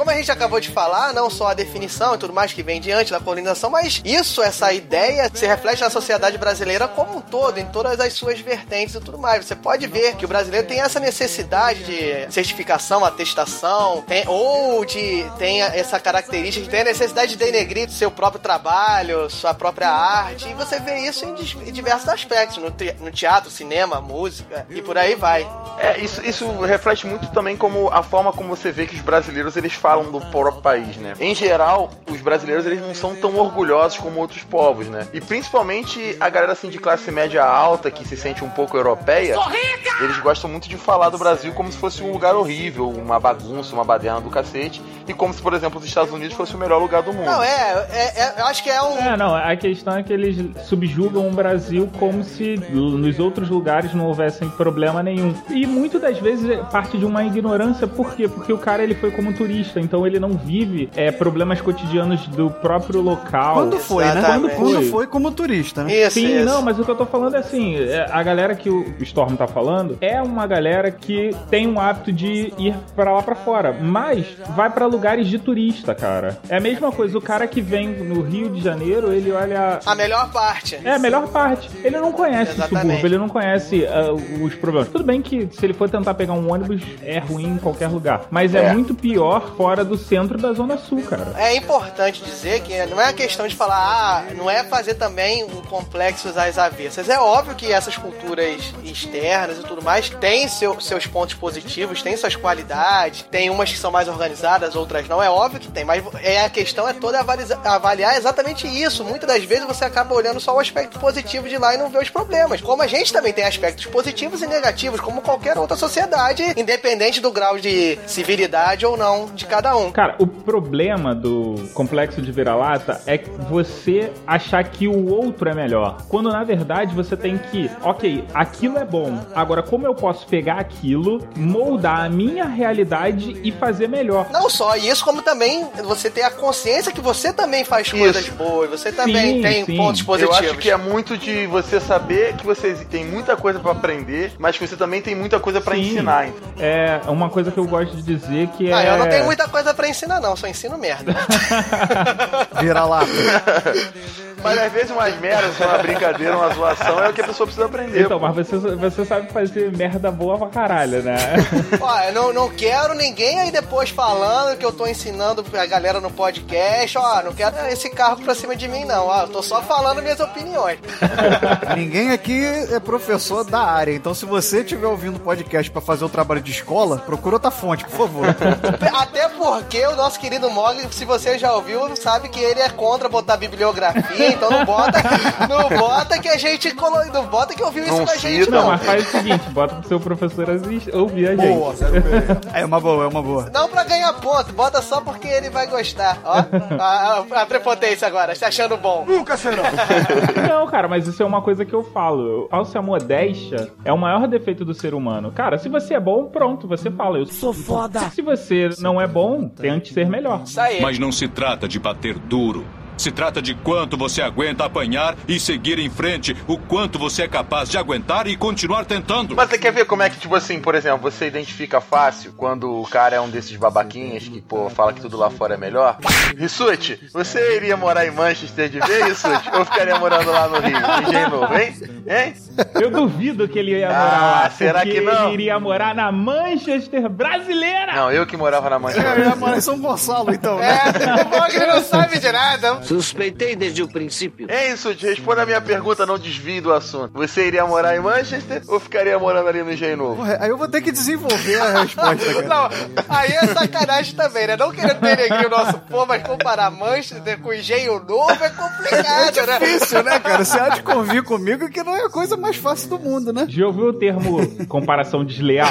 [SPEAKER 2] Como a gente acabou de falar, não só a definição e tudo mais que vem diante da colonização, mas isso, essa ideia, se reflete na sociedade brasileira como um todo, em todas as suas vertentes e tudo mais. Você pode ver que o brasileiro tem essa necessidade de certificação, atestação, tem- ou de tem essa característica de ter a necessidade de denegrir seu próprio trabalho, sua própria arte, e você vê isso em, diversos aspectos, no, no teatro, cinema, música, e por aí vai.
[SPEAKER 4] É, isso, isso reflete muito também como a forma como você vê que os brasileiros eles falam do próprio país, né? Em geral, os brasileiros eles não são tão orgulhosos como outros povos, né? E principalmente a galera assim de classe média alta que se sente um pouco europeia, eles gostam muito de falar do Brasil como se fosse um lugar horrível, uma bagunça, uma baderna do cacete, e como se, por exemplo, os Estados Unidos fosse o melhor lugar do mundo.
[SPEAKER 2] Não, é, é, é- eu acho que é um.
[SPEAKER 1] É, não, a questão é que eles subjugam o Brasil como se nos outros lugares não houvessem problema nenhum. E muitas das vezes é parte de uma ignorância, por quê? Porque o cara ele foi como turista, então ele não vive é, problemas cotidianos do próprio local.
[SPEAKER 3] Quando foi, né?
[SPEAKER 1] Quando
[SPEAKER 3] Quando
[SPEAKER 1] foi?
[SPEAKER 3] foi como turista, né?
[SPEAKER 1] Sim, não, mas o que eu tô falando é assim, é, a galera que o Storm tá falando é uma galera que tem um hábito de ir pra lá pra fora, mas vai pra lugares de turista, cara. É a mesma coisa, o cara que vem no Rio de Janeiro, ele olha
[SPEAKER 2] A melhor parte.
[SPEAKER 1] é a melhor parte. Ele não conhece o
[SPEAKER 2] Exatamente.
[SPEAKER 1] subúrbio, ele não conhece ah, os problemas. Tudo bem que se ele for tentar pegar um ônibus, é ruim em qualquer lugar. Mas é,
[SPEAKER 2] É.
[SPEAKER 1] muito pior fora do centro da Zona Sul, cara.
[SPEAKER 2] É importante dizer que não é a questão de falar, ah, não é fazer também um complexo às avessas. É óbvio que essas culturas externas e tudo mais têm seu- seus pontos positivos, têm suas qualidades, tem umas que são mais organizadas, outras não. É óbvio que tem, mas é, a questão é toda avaliza- avaliar exatamente isso. Muitas das vezes você acaba olhando só o aspecto positivo de lá e não vê os problemas. Como a gente também tem aspectos positivos e negativos, como qualquer outra sociedade, independente do grau de civilidade ou não de cada um.
[SPEAKER 1] Cara, o problema do complexo de vira-lata é que você achar que o outro é melhor. Quando na verdade você tem que, ok, aquilo é bom. Agora, como eu posso pegar aquilo, moldar a minha realidade e fazer melhor?
[SPEAKER 2] Não só isso, como também você ter a consciência que você também faz coisas boas, você também
[SPEAKER 1] Sim,
[SPEAKER 2] tem
[SPEAKER 1] sim.
[SPEAKER 2] pontos
[SPEAKER 4] Eu
[SPEAKER 2] positivos.
[SPEAKER 4] acho que é muito de você saber que você tem muita coisa pra aprender, mas que você também tem muita coisa pra
[SPEAKER 1] Sim.
[SPEAKER 4] ensinar.
[SPEAKER 1] É uma coisa que eu gosto de dizer que
[SPEAKER 2] Ah,
[SPEAKER 1] é.
[SPEAKER 2] eu não tenho muita coisa pra ensinar, não, só ensino merda.
[SPEAKER 3] Vira lá.
[SPEAKER 4] Mas às vezes umas merdas, uma brincadeira, uma zoação é o que a pessoa precisa aprender.
[SPEAKER 1] Então,
[SPEAKER 4] pô.
[SPEAKER 1] mas você, você sabe fazer merda boa pra caralho, né?
[SPEAKER 2] Ó, eu não, não quero ninguém aí depois falando que eu tô ensinando a galera no podcast. Ó, não quero esse carro pra cima de mim, não. Ó, eu tô só falando minhas opiniões.
[SPEAKER 3] Ninguém aqui é professor da área, então se você estiver ouvindo o podcast pra fazer o trabalho de escola, procura outra fonte, por favor.
[SPEAKER 2] Até porque o nosso querido Mogli, se você já ouviu, sabe que ele é contra botar bibliografia, então não bota, não bota que a gente colo... não bota que ouviu isso
[SPEAKER 4] Não
[SPEAKER 2] com a gente, não.
[SPEAKER 1] Não, mas faz o seguinte, bota pro seu professor assist- ouvir a gente.
[SPEAKER 3] Boa, É uma boa, é uma boa.
[SPEAKER 2] Não pra ganhar ponto, bota só porque ele vai gostar. Ó, a, a- a prepotência agora, se achando bom.
[SPEAKER 10] Nunca será.
[SPEAKER 1] Não, cara, mas isso é uma coisa que eu falo. Falsa modéstia é o maior defeito do ser humano. Cara, se você é bom, pronto, você fala. Eu sou foda. Se você não é bom, tente ser melhor.
[SPEAKER 13] Mas não se trata de bater duro. Se trata de quanto você aguenta apanhar e seguir em frente, o quanto você é capaz de aguentar e continuar tentando.
[SPEAKER 4] Mas você quer ver como é que, tipo assim, por exemplo, você identifica fácil quando o cara é um desses babaquinhas que, pô, fala que tudo lá fora é melhor? Rissuti, você iria morar em Manchester de vez, Rissuti? Ou ficaria morando lá no Rio, em Engenho Novo, hein? Hein?
[SPEAKER 1] Eu duvido que ele ia
[SPEAKER 4] Ah,
[SPEAKER 1] morar lá.
[SPEAKER 4] será que não?
[SPEAKER 1] Ele iria morar na Manchester brasileira.
[SPEAKER 4] Não, eu que morava na
[SPEAKER 3] Eu
[SPEAKER 4] Manchester.
[SPEAKER 3] ia morar em São Gonçalo, então. né?
[SPEAKER 2] É, o Mogli não sabe de nada.
[SPEAKER 5] Suspeitei desde o princípio.
[SPEAKER 4] Hein, Rissuti, responda a minha pergunta, não desvie do assunto. Você iria morar em Manchester ou ficaria morando ali no Engenho Novo?
[SPEAKER 3] Porra, aí eu vou ter que desenvolver a resposta, cara.
[SPEAKER 2] Não, aí é sacanagem também, né? Não querendo denegrir o nosso povo, mas comparar Manchester com Engenho Novo é complicado, né?
[SPEAKER 3] Difícil, né, cara? Você há de convir comigo que não é a coisa mais fácil do mundo, né?
[SPEAKER 1] Já ouviu o termo comparação desleal?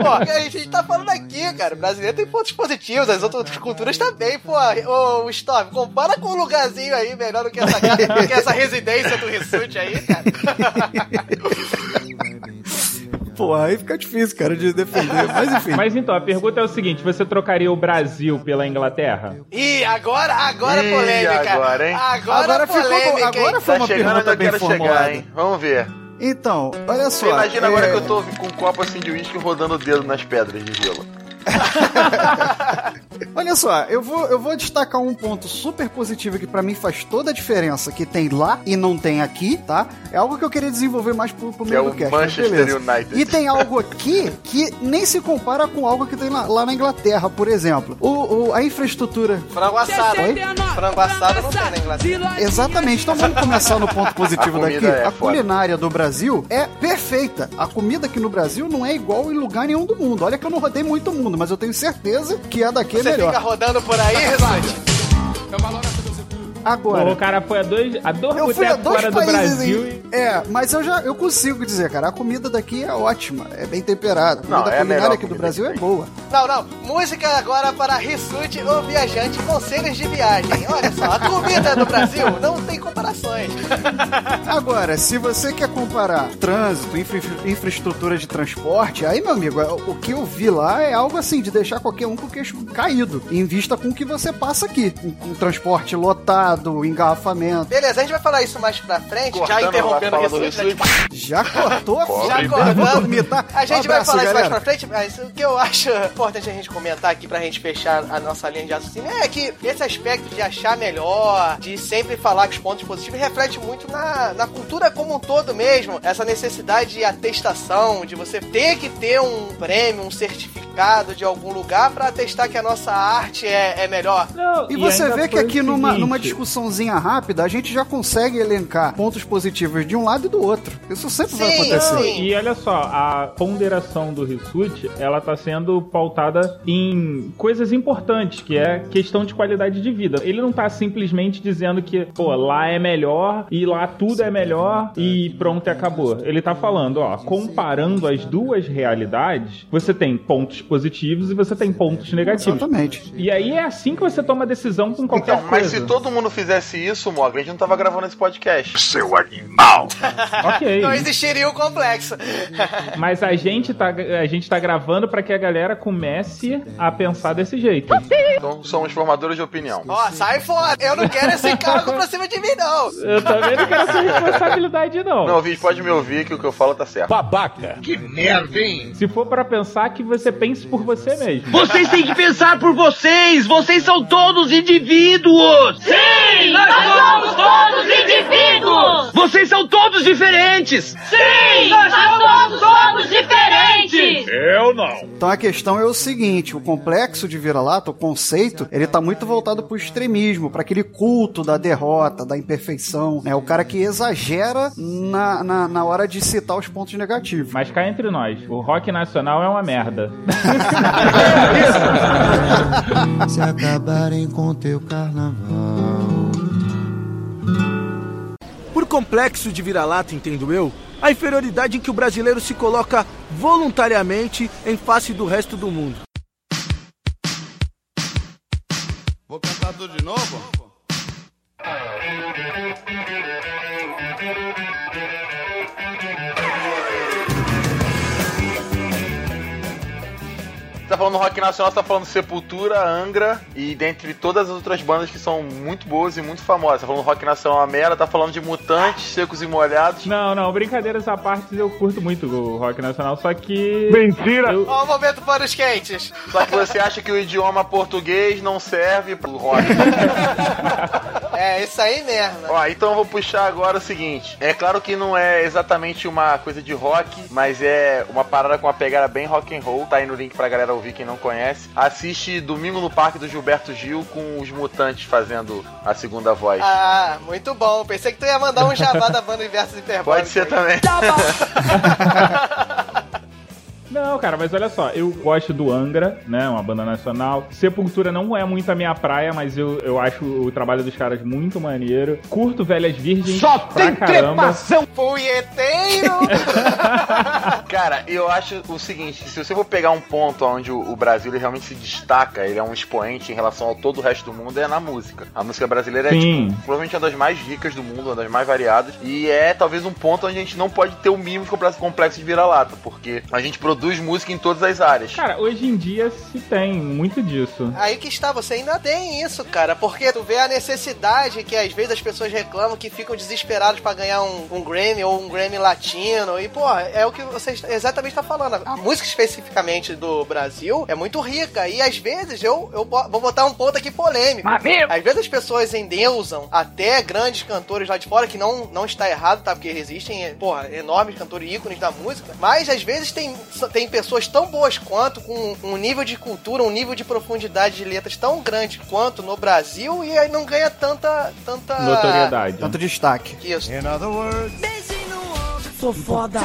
[SPEAKER 2] Pô, a gente tá falando aqui, cara. O brasileiro tem pontos positivos, as outras culturas também, pô. Ô, Storm, compara com um lugarzinho aí melhor do que essa, do que essa residência do Rissuti aí, cara.
[SPEAKER 3] Pô, aí fica difícil, cara, de defender. Mas enfim.
[SPEAKER 1] Mas então, a pergunta é o seguinte: você trocaria o Brasil pela Inglaterra?
[SPEAKER 2] Ih, agora, agora
[SPEAKER 4] Ih,
[SPEAKER 2] polêmica.
[SPEAKER 4] agora, hein?
[SPEAKER 2] Agora,
[SPEAKER 3] Agora ficou-
[SPEAKER 2] polêmica,
[SPEAKER 3] agora
[SPEAKER 2] hein?
[SPEAKER 3] foi
[SPEAKER 4] Tá
[SPEAKER 3] uma
[SPEAKER 4] chegando
[SPEAKER 3] pergunta bem
[SPEAKER 4] quero
[SPEAKER 3] formulada.
[SPEAKER 4] chegar, hein? Vamos ver.
[SPEAKER 3] Então, olha só.
[SPEAKER 4] Você imagina
[SPEAKER 3] é,
[SPEAKER 4] agora que eu tô com um copo assim de uísque rodando o dedo nas pedras de gelo.
[SPEAKER 3] Olha só, eu vou, eu vou destacar um ponto super positivo que pra mim faz toda a diferença que tem lá e não tem aqui, tá? É algo que eu queria desenvolver mais pro, pro
[SPEAKER 4] Que
[SPEAKER 3] meio
[SPEAKER 4] é
[SPEAKER 3] do
[SPEAKER 4] o
[SPEAKER 3] cast, mas
[SPEAKER 4] Manchester. United.
[SPEAKER 3] E tem algo aqui que nem se compara com algo que tem lá, lá na Inglaterra, por exemplo. O, o- a infraestrutura.
[SPEAKER 2] Frango assado.
[SPEAKER 3] Oi?
[SPEAKER 2] Frango assado não tem na Inglaterra.
[SPEAKER 3] Exatamente, então vamos começar no ponto positivo
[SPEAKER 4] A
[SPEAKER 3] daqui.
[SPEAKER 4] é
[SPEAKER 3] a
[SPEAKER 4] foda.
[SPEAKER 3] culinária do Brasil é perfeita. A comida aqui no Brasil não é igual em lugar nenhum do mundo. Olha que eu não rodei muito o mundo, mas eu tenho certeza que a daqui é
[SPEAKER 2] Você
[SPEAKER 3] melhor.
[SPEAKER 2] fica rodando por aí, Rissuti?
[SPEAKER 3] Agora,
[SPEAKER 1] o cara foi a dois, a dois
[SPEAKER 3] Eu fui a dois
[SPEAKER 1] fora do
[SPEAKER 3] países
[SPEAKER 1] Brasil
[SPEAKER 3] aí. É, mas eu já eu consigo dizer, cara, a comida daqui é ótima, é bem temperada. A
[SPEAKER 4] Não,
[SPEAKER 3] comida
[SPEAKER 4] é a melhor
[SPEAKER 3] culinária aqui do Brasil é boa.
[SPEAKER 2] Não, não. Música agora para Rissuti, o viajante, conselhos de viagem. Olha só, a comida do Brasil não tem comparações.
[SPEAKER 3] Agora, se você quer comparar trânsito, infra- infraestrutura de transporte, aí, meu amigo, é, o que eu vi lá é algo assim, de deixar qualquer um com o queixo caído, em vista com o que você passa aqui. Um, um transporte lotado, engarrafamento.
[SPEAKER 2] Beleza, a gente vai falar isso mais pra frente, já
[SPEAKER 4] Cortando
[SPEAKER 2] interrompendo
[SPEAKER 4] a
[SPEAKER 2] o
[SPEAKER 4] do
[SPEAKER 2] Rissuti.
[SPEAKER 3] Já cortou a.
[SPEAKER 2] Já cortando.
[SPEAKER 3] tá?
[SPEAKER 2] A gente
[SPEAKER 3] Um
[SPEAKER 2] vai
[SPEAKER 3] abraço,
[SPEAKER 2] falar isso mais
[SPEAKER 3] galera.
[SPEAKER 2] pra frente, mas o que eu acho importante a gente comentar aqui pra gente fechar a nossa linha de raciocínio é que esse aspecto de achar melhor, de sempre falar que os pontos positivos, reflete muito na, na cultura como um todo mesmo. Essa necessidade de atestação, de você ter que ter um prêmio, um certificado de algum lugar pra atestar que a nossa arte é, é melhor.
[SPEAKER 1] Não,
[SPEAKER 3] E você
[SPEAKER 1] ainda
[SPEAKER 3] vê que aqui numa,
[SPEAKER 1] seguinte,
[SPEAKER 3] numa discussãozinha rápida, a gente já consegue elencar pontos positivos de um lado e do outro. Isso sempre vai
[SPEAKER 2] Sim,
[SPEAKER 3] acontecer.
[SPEAKER 2] sim.
[SPEAKER 1] E olha só, a ponderação do Rissuti, ela tá sendo pautada em coisas importantes, que é questão de qualidade de vida. Ele não tá simplesmente dizendo que, pô, lá é melhor e lá tudo é melhor e pronto, e acabou. Ele tá falando, ó, comparando as duas realidades, você tem pontos positivos e você tem pontos negativos.
[SPEAKER 3] Exatamente.
[SPEAKER 1] E aí é assim que você toma decisão com qualquer
[SPEAKER 4] Então, mas
[SPEAKER 1] coisa.
[SPEAKER 4] se todo mundo fizesse isso, Mogli, a gente não tava gravando esse podcast. Seu animal!
[SPEAKER 1] Ok.
[SPEAKER 2] Não existiria o complexo.
[SPEAKER 1] Mas a gente tá, a gente tá gravando pra que a galera comece a pensar desse jeito.
[SPEAKER 4] Então somos formadores de opinião.
[SPEAKER 2] Ó, sai fora. Eu não quero esse cargo pra cima de mim, não.
[SPEAKER 1] Eu também não quero essa responsabilidade, não.
[SPEAKER 4] Não, ouvinte, pode me ouvir que o que eu falo tá certo.
[SPEAKER 1] Babaca.
[SPEAKER 4] Que merda, hein?
[SPEAKER 1] Se for pra pensar que você pense por você mesmo.
[SPEAKER 5] Vocês têm que pensar por vocês! Vocês são todos indivíduos!
[SPEAKER 11] Sim, nós somos todos indivíduos!
[SPEAKER 5] Vocês são todos diferentes!
[SPEAKER 11] Sim, nós somos todos diferentes!
[SPEAKER 5] Eu não!
[SPEAKER 3] Então a questão é o seguinte: o complexo de vira-lata, o conceito, ele tá muito voltado pro extremismo, para aquele culto da derrota, da imperfeição, né? O cara que exagera na, na, na hora de citar os pontos negativos.
[SPEAKER 1] Mas cá entre nós, o rock nacional é uma merda.
[SPEAKER 14] Se acabarem com teu carnaval.
[SPEAKER 10] Por complexo de vira-lata, entendo eu, a inferioridade em que o brasileiro se coloca voluntariamente em face do resto do mundo.
[SPEAKER 15] Vou cantar tudo de novo?
[SPEAKER 4] Tá falando rock nacional, você tá falando Sepultura, Angra e dentre todas as outras bandas que são muito boas e muito famosas. Tá falando rock nacional uma merda, tá falando de Mutantes, Secos e Molhados.
[SPEAKER 1] Não, não, brincadeiras à parte, eu curto muito o rock nacional, só que.
[SPEAKER 4] Mentira!
[SPEAKER 1] Eu-
[SPEAKER 2] Ó, o momento para os quentes.
[SPEAKER 4] Só que você acha que o idioma português não serve pro rock.
[SPEAKER 2] É, isso aí mesmo.
[SPEAKER 4] Ó, então eu vou puxar agora o seguinte. É claro que não é exatamente uma coisa de rock, mas é uma parada com uma pegada bem rock and roll. Tá aí no link pra galera ouvir quem não conhece. Assiste Domingo no Parque do Gilberto Gil com os Mutantes fazendo a segunda voz.
[SPEAKER 2] Ah, muito bom. Pensei que tu ia mandar um jabá da banda Inversos Hiperbólicos.
[SPEAKER 4] Pode ser também.
[SPEAKER 1] Não, cara, mas olha só, eu gosto do Angra, né? Uma banda nacional. Sepultura não é muito a minha praia, mas eu, eu acho o trabalho dos caras muito maneiro. Curto Velhas Virgens.
[SPEAKER 2] Só
[SPEAKER 1] pra
[SPEAKER 2] tem
[SPEAKER 1] caramba.
[SPEAKER 2] trepação. Punheteiro!
[SPEAKER 4] Cara, eu acho o seguinte, se você for pegar um ponto onde o, o Brasil realmente se destaca, ele é um expoente em relação ao todo o resto do mundo, é na música. A música brasileira é, tipo, provavelmente uma das mais ricas do mundo, uma das mais variadas, e é talvez um ponto onde a gente não pode ter o mínimo complexo de vira-lata, porque a gente produz música em todas as áreas.
[SPEAKER 1] Cara, hoje em dia se tem muito disso.
[SPEAKER 2] Aí que está, você ainda tem isso, cara, porque tu vê a necessidade que às vezes as pessoas reclamam que ficam desesperados pra ganhar um, um Grammy ou um Grammy latino, e pô, é o que você exatamente tá falando. A música especificamente do Brasil é muito rica, e às vezes eu, eu vou botar um ponto aqui polêmico. Às vezes as pessoas endeusam até grandes cantores lá de fora, que não, não está errado, tá? Porque existem, porra, enormes cantores ícones da música, mas às vezes tem, tem pessoas tão boas quanto, com um nível de cultura, um nível de profundidade de letras tão grande quanto no Brasil, e aí não ganha tanta. tanta
[SPEAKER 1] Notoriedade.
[SPEAKER 3] Tanto destaque.
[SPEAKER 2] Isso.
[SPEAKER 15] In other words,
[SPEAKER 2] Sou foda.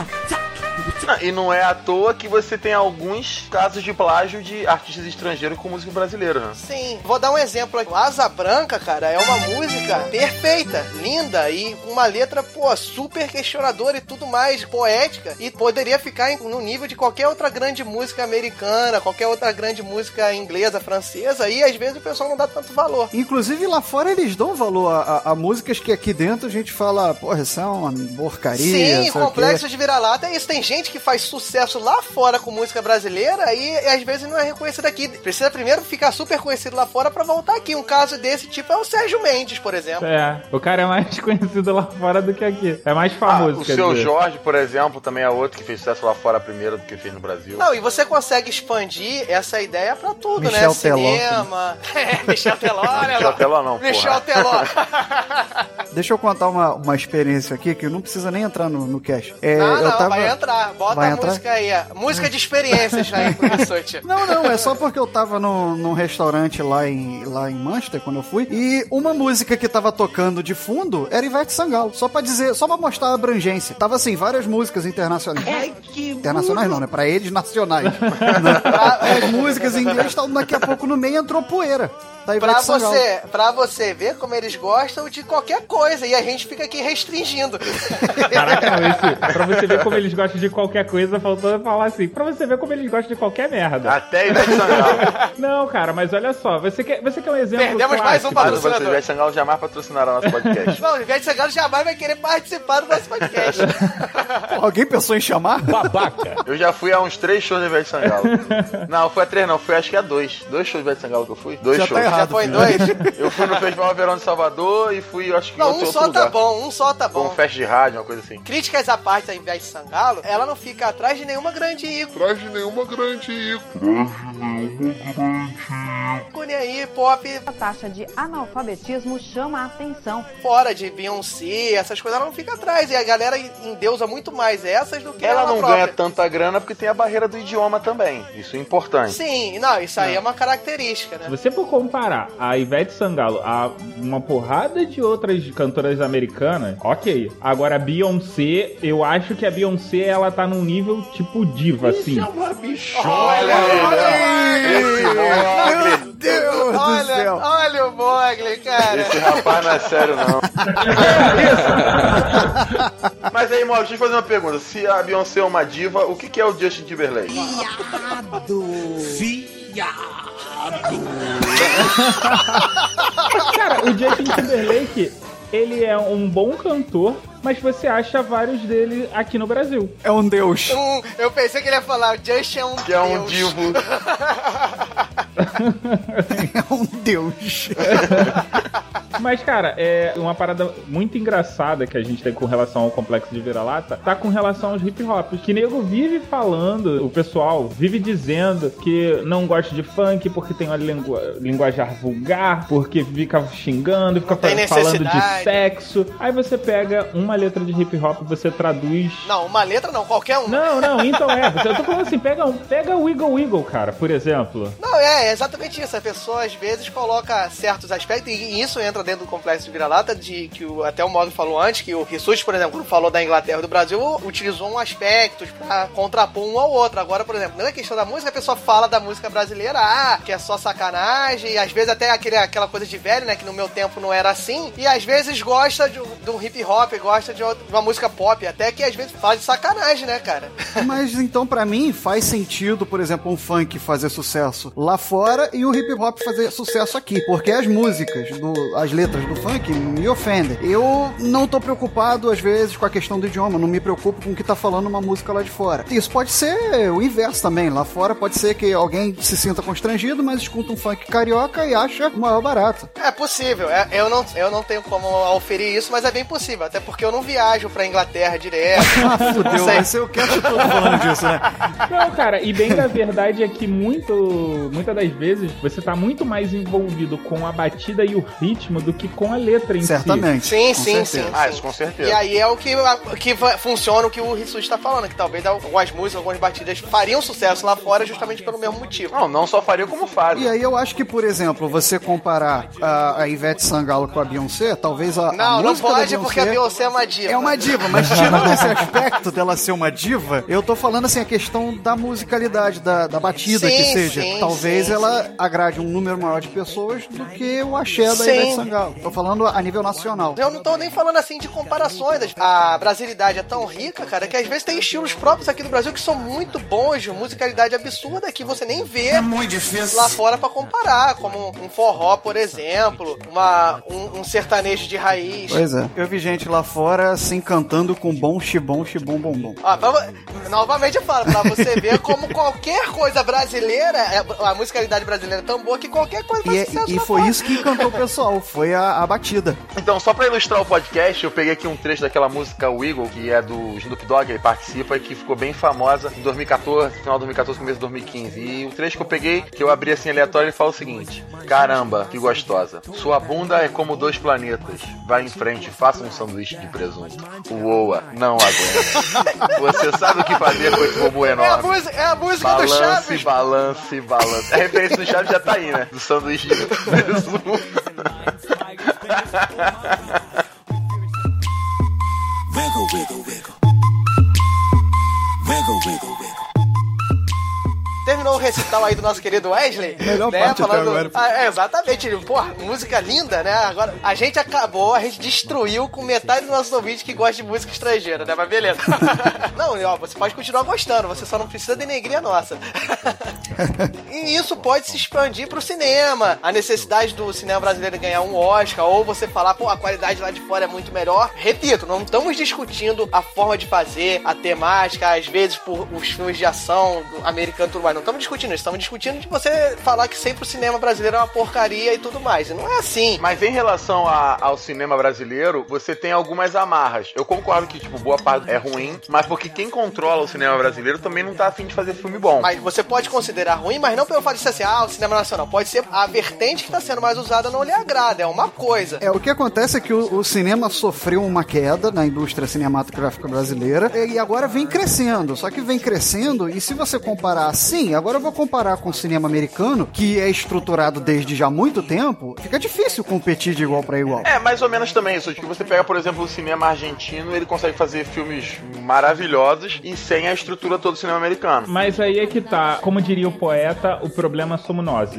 [SPEAKER 4] Não, e não é à toa que você tem alguns casos de plágio de artistas estrangeiros com música brasileira, né?
[SPEAKER 2] Sim, vou dar um exemplo aqui. Asa Branca, cara, é uma música perfeita, linda e com uma letra, pô, super questionadora e tudo mais, poética. E poderia ficar no nível de qualquer outra grande música americana, qualquer outra grande música inglesa, francesa, e às vezes o pessoal não dá tanto valor.
[SPEAKER 3] Inclusive lá fora eles dão valor a, a- a músicas que aqui dentro a gente fala, porra, isso é uma porcaria.
[SPEAKER 2] Sim, complexo de vira-lata é isso. Tem gente que faz sucesso lá fora com música brasileira e, e às vezes não é reconhecido aqui. Precisa primeiro ficar super conhecido lá fora pra voltar aqui. Um caso desse tipo é o Sérgio Mendes, por exemplo.
[SPEAKER 1] É, o cara é mais conhecido lá fora do que aqui. É mais famoso,
[SPEAKER 4] Ah, o seu
[SPEAKER 1] dizer.
[SPEAKER 4] Jorge, por exemplo, também é outro que fez sucesso lá fora primeiro do que fez no Brasil.
[SPEAKER 2] Não, e você consegue expandir essa ideia pra tudo,
[SPEAKER 3] Michel
[SPEAKER 2] né?
[SPEAKER 3] Teló.
[SPEAKER 2] Cinema. É, Michel Teló, olha
[SPEAKER 4] Michel. Teló não,
[SPEAKER 2] Michel
[SPEAKER 4] porra.
[SPEAKER 2] Teló.
[SPEAKER 3] Deixa eu contar uma, uma experiência aqui que não precisa nem entrar no, no cast. É,
[SPEAKER 2] ah,
[SPEAKER 3] eu
[SPEAKER 2] não,
[SPEAKER 3] tava...
[SPEAKER 2] vai entrar. Bota
[SPEAKER 3] Vai
[SPEAKER 2] a
[SPEAKER 3] entrar?
[SPEAKER 2] música aí. ó. Música de experiências aí, professor.
[SPEAKER 3] Não, não, é só porque eu tava num, num restaurante lá em, lá em Manchester, quando eu fui, e uma música que tava tocando de fundo era Ivete Sangalo. Só pra dizer, só pra mostrar a abrangência. Tava assim, várias músicas internacionais. internacionais não, né? Pra eles, nacionais. As músicas em inglês, tal, daqui a pouco no meio entrou poeira. Da
[SPEAKER 2] Pra
[SPEAKER 3] Ivete Sangalo.
[SPEAKER 2] você, pra você ver como eles gostam de qualquer coisa e a gente fica aqui restringindo.
[SPEAKER 1] Caraca, esse, pra você ver como eles gostam de qualquer coisa, faltou falar assim. Pra você ver como eles gostam de qualquer merda.
[SPEAKER 4] Até Ivete Sangalo.
[SPEAKER 1] Não, cara, mas olha só, você quer, você quer um exemplo
[SPEAKER 2] Perdemos mais um
[SPEAKER 1] clássico?
[SPEAKER 4] Mas você,
[SPEAKER 2] patrocinador.
[SPEAKER 4] Ivete Sangalo jamais patrocinará nosso podcast.
[SPEAKER 2] Não, o Ivete Sangalo jamais vai querer participar do nosso podcast.
[SPEAKER 3] Pô, Alguém pensou em chamar?
[SPEAKER 1] Babaca.
[SPEAKER 4] Eu já fui a uns três shows de Ivete Sangalo. Não, foi a três não, foi acho que a dois. Dois shows de Ivete Sangalo que eu fui. Dois
[SPEAKER 3] Já
[SPEAKER 4] shows.
[SPEAKER 3] tá errado,
[SPEAKER 2] Já foi
[SPEAKER 3] filho.
[SPEAKER 2] dois?
[SPEAKER 4] Eu fui no Festival Verão de Salvador e fui, acho que
[SPEAKER 2] Não,
[SPEAKER 4] outro,
[SPEAKER 2] um
[SPEAKER 4] outro
[SPEAKER 2] só
[SPEAKER 4] lugar.
[SPEAKER 2] tá bom, um só tá
[SPEAKER 4] Foi um
[SPEAKER 2] bom.
[SPEAKER 4] festa de rádio, uma coisa assim.
[SPEAKER 2] Críticas à parte da Ivete Sangalo, ela não fica atrás de nenhuma grande ícone.
[SPEAKER 15] Atrás de nenhuma grande
[SPEAKER 2] ícone aí, pop,
[SPEAKER 16] A taxa de analfabetismo chama a atenção.
[SPEAKER 2] fora de Beyoncé, essas coisas, ela não fica atrás. E a galera endeusa muito mais essas do que
[SPEAKER 4] Ela
[SPEAKER 2] ela,
[SPEAKER 4] não
[SPEAKER 2] própria.
[SPEAKER 4] ganha tanta grana porque tem a barreira do idioma também. Isso é importante.
[SPEAKER 2] Sim, não, isso aí é uma característica,
[SPEAKER 1] Se
[SPEAKER 2] né?
[SPEAKER 1] você for comparar a Ivete Sangalo a uma porrada de outras cantoras americanas, ok. Agora a Beyoncé, eu acho que a Beyoncé ela tá num nível tipo diva, assim.
[SPEAKER 15] uma bichona.
[SPEAKER 4] Olha aí, Esse Mogli.
[SPEAKER 3] Meu Deus do
[SPEAKER 2] Olha,
[SPEAKER 3] céu.
[SPEAKER 2] olha o Mogli, cara.
[SPEAKER 4] Esse rapaz não é sério, não. Mas aí, Mogli, deixa eu fazer uma pergunta. Se a Beyoncé é uma diva, o que que é o Justin Timberlake?
[SPEAKER 1] Cara, o Justin Timberlake, ele é um bom cantor, mas você acha vários dele aqui no Brasil.
[SPEAKER 3] É um deus.
[SPEAKER 2] Um, eu pensei que ele ia falar, o Just é um
[SPEAKER 4] Que é um
[SPEAKER 2] deus.
[SPEAKER 4] divo.
[SPEAKER 3] É um deus.
[SPEAKER 1] Mas, cara, é uma parada muito engraçada que a gente tem com relação ao complexo de vira-lata, tá com relação aos hip hops. Que nego vive falando, o pessoal vive dizendo que não gosta de funk porque tem uma lingu linguajar vulgar, porque fica xingando, fica falando de sexo. Aí você pega uma letra de hip hop, você traduz.
[SPEAKER 2] Não, uma letra não, qualquer um.
[SPEAKER 1] Não, não, então é. Eu tô falando assim, pega, um, pega o Wiggle Wiggle, cara, por exemplo.
[SPEAKER 2] Não, é, é exatamente isso. A pessoa às vezes coloca certos aspectos, e isso entra dentro do complexo de vira-lata, de que o, até o Mogli falou antes, que o Rissuti, por exemplo, quando falou da Inglaterra e do Brasil, utilizou um aspecto pra contrapor um ao outro. Agora, por exemplo, na questão da música, a pessoa fala da música brasileira, ah, que é só sacanagem, e às vezes até aquele, aquela coisa de velho, né, que no meu tempo não era assim, e às vezes gosta de, de um hip hop, gosta de, outra- de uma música pop, até que às vezes de sacanagem, né, cara?
[SPEAKER 3] Mas então, pra mim, faz sentido, por exemplo, um funk fazer sucesso lá fora e o hip hop fazer sucesso aqui. Porque as músicas, do, as letras do funk me ofendem. Eu não tô preocupado, às vezes, com a questão do idioma. Não me preocupo com o que tá falando uma música lá de fora. Isso pode ser o inverso também. Lá fora pode ser que alguém se sinta constrangido, mas escuta um funk carioca e acha o maior barato.
[SPEAKER 2] É possível, é- eu, não, eu não tenho como oferir isso, mas é bem possível, até porque eu não viajo pra Inglaterra direto.
[SPEAKER 3] Ah, fudeu,
[SPEAKER 2] Não sei.
[SPEAKER 3] vai ser o cast todo falando disso, né?
[SPEAKER 1] Não, cara, e bem da verdade é que muito, muitas das vezes você tá muito mais envolvido com a batida e o ritmo do que com a letra em
[SPEAKER 3] Certamente.
[SPEAKER 2] Sim,
[SPEAKER 3] com
[SPEAKER 2] sim,
[SPEAKER 3] certeza.
[SPEAKER 2] sim.
[SPEAKER 4] Ah, isso com certeza.
[SPEAKER 2] E aí é o que, a- que funciona o que o Rissuti está falando, que talvez algumas músicas, algumas batidas fariam sucesso lá fora justamente pelo mesmo motivo.
[SPEAKER 4] Não, não só faria como faz.
[SPEAKER 3] E aí eu acho que, por exemplo, você comparar a, a Ivete Sangalo com a Beyoncé, talvez a, a
[SPEAKER 2] Não, não
[SPEAKER 3] música da
[SPEAKER 2] pode porque a Beyoncé é uma diva.
[SPEAKER 3] É uma diva, mas tirando esse aspecto dela ser uma diva, eu tô falando assim, a questão da musicalidade, da, da batida
[SPEAKER 2] Sim,
[SPEAKER 3] que seja.
[SPEAKER 2] sim,
[SPEAKER 3] Talvez
[SPEAKER 2] sim,
[SPEAKER 3] ela agrade um número maior de pessoas do que o axé da
[SPEAKER 2] Sim.
[SPEAKER 3] Ivete Sangalo. Tô falando a nível nacional.
[SPEAKER 2] Eu não tô nem falando assim de comparações. A brasilidade é tão rica, cara, que às vezes tem estilos próprios aqui no Brasil que são muito bons, de musicalidade absurda que você nem vê
[SPEAKER 9] É muito difícil.
[SPEAKER 2] lá fora pra comparar, como um forró, por exemplo, uma, um, um sertanejo de raiz.
[SPEAKER 3] Pois é. Eu vi gente lá fora se encantando com bom xibom, xibom, bombom.
[SPEAKER 2] Ó, pra novamente eu falo, pra você ver como qualquer coisa brasileira, é- a musicalidade brasileira é tão boa que qualquer coisa
[SPEAKER 3] E,
[SPEAKER 2] faz sucesso
[SPEAKER 3] e foi
[SPEAKER 2] fora.
[SPEAKER 3] isso que encantou o pessoal, foi a, a batida.
[SPEAKER 4] Então, só pra ilustrar o podcast, eu peguei aqui um trecho daquela música Wiggle, que é do Snoop Dogg, ele participa e que ficou bem famosa em 2014, final de 2014, começo de 2015. E o trecho que eu peguei, que eu abri assim aleatório, ele fala o seguinte: Caramba, que gostosa. Sua bunda é como dois planetas. Vai em frente, faça um sanduíche de presunto. Uoa, não aguento. Você sabe o que fazer com esse bobo
[SPEAKER 2] É a
[SPEAKER 4] enorme.
[SPEAKER 2] música, é a música do
[SPEAKER 4] Balance,
[SPEAKER 2] Chaves.
[SPEAKER 4] balance, balance. A referência do Chaves já tá aí, né? Do sanduíche de presunto.
[SPEAKER 9] Wiggle, wiggle, wiggle. Wiggle, wiggle, wiggle.
[SPEAKER 2] Terminou o recital aí do nosso querido Wesley.
[SPEAKER 3] Melhor
[SPEAKER 2] né,
[SPEAKER 3] parte
[SPEAKER 2] falando...
[SPEAKER 3] agora.
[SPEAKER 2] Ah, é, exatamente. Porra, música linda, né? Agora, a gente acabou, a gente destruiu com metade dos nossos ouvintes que gosta de música estrangeira, né? Mas beleza. não, ó, você pode continuar gostando, você só não precisa denegrir a nossa. e isso pode se expandir pro cinema. A necessidade do cinema brasileiro ganhar um Oscar, ou você falar, pô, a qualidade lá de fora é muito melhor. Repito, não estamos discutindo a forma de fazer, a temática, às vezes por os filmes de ação do americano tudo mais. Não estamos discutindo isso, estamos discutindo de você falar que sempre o cinema brasileiro é uma porcaria e tudo mais. E não é assim.
[SPEAKER 4] Mas em relação a- ao cinema brasileiro, você tem algumas amarras. Eu concordo que, tipo, boa parte é ruim, mas porque quem controla o cinema brasileiro também não tá afim de fazer filme bom.
[SPEAKER 2] Mas você pode considerar ruim, mas não pelo fato de ser assim, ah, o cinema nacional. Pode ser a vertente que está sendo mais usada não lhe agrada, é uma coisa.
[SPEAKER 3] É, o que acontece é que o, o cinema sofreu uma queda na indústria cinematográfica brasileira e agora vem crescendo. Só que vem crescendo, e se você comparar assim, agora eu vou comparar com o cinema americano, que é estruturado desde já muito tempo, fica difícil competir de igual para igual.
[SPEAKER 4] É, mais ou menos também isso. Que você pega, por exemplo, o cinema argentino, ele consegue fazer filmes maravilhosos e sem a estrutura toda do cinema americano.
[SPEAKER 1] Mas aí é que tá, como diria o poeta, o problema somos nós.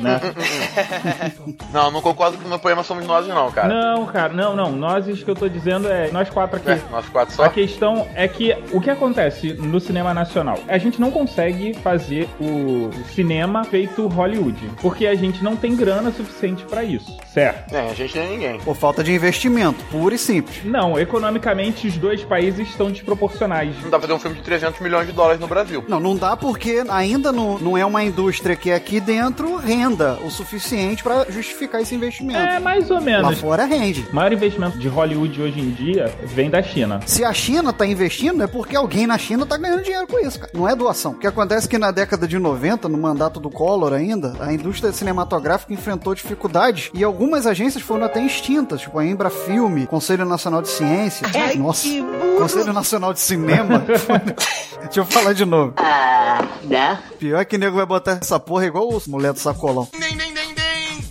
[SPEAKER 1] Né?
[SPEAKER 4] Não, não concordo que no poema somos nós, não, cara.
[SPEAKER 1] Não, cara, não, não. Nós, isso que eu tô dizendo é nós quatro aqui.
[SPEAKER 4] É, nós quatro só.
[SPEAKER 1] A questão é que o que acontece no cinema nacional? A gente não consegue fazer o cinema feito Hollywood, porque a gente não tem grana suficiente pra isso, certo?
[SPEAKER 4] É, a gente nem ninguém.
[SPEAKER 3] Por falta de investimento, puro e simples.
[SPEAKER 1] Não, economicamente os dois países estão desproporcionais.
[SPEAKER 4] Não dá pra fazer um filme de 300 milhões de dólares no Brasil.
[SPEAKER 3] Não, não dá porque ainda não, não é uma indústria que aqui dentro renda o suficiente para justificar esse investimento.
[SPEAKER 1] É, mais ou menos.
[SPEAKER 3] Lá fora rende.
[SPEAKER 1] O maior investimento de Hollywood hoje em dia vem da China.
[SPEAKER 3] Se a China tá investindo, é porque alguém na China tá ganhando dinheiro com isso, cara. Não é doação. O que acontece é que na década de 90, no mandato do Collor ainda, a indústria cinematográfica enfrentou dificuldades e algumas agências foram até extintas, tipo a Embra Filme, Conselho Nacional de Ciência.
[SPEAKER 11] Ai,
[SPEAKER 3] Nossa,
[SPEAKER 11] que burro.
[SPEAKER 3] Conselho Nacional de Cinema. Deixa eu falar de novo.
[SPEAKER 11] Ah, né?
[SPEAKER 3] Pior que o nego vai botar essa porra igual o mulher do sacolão.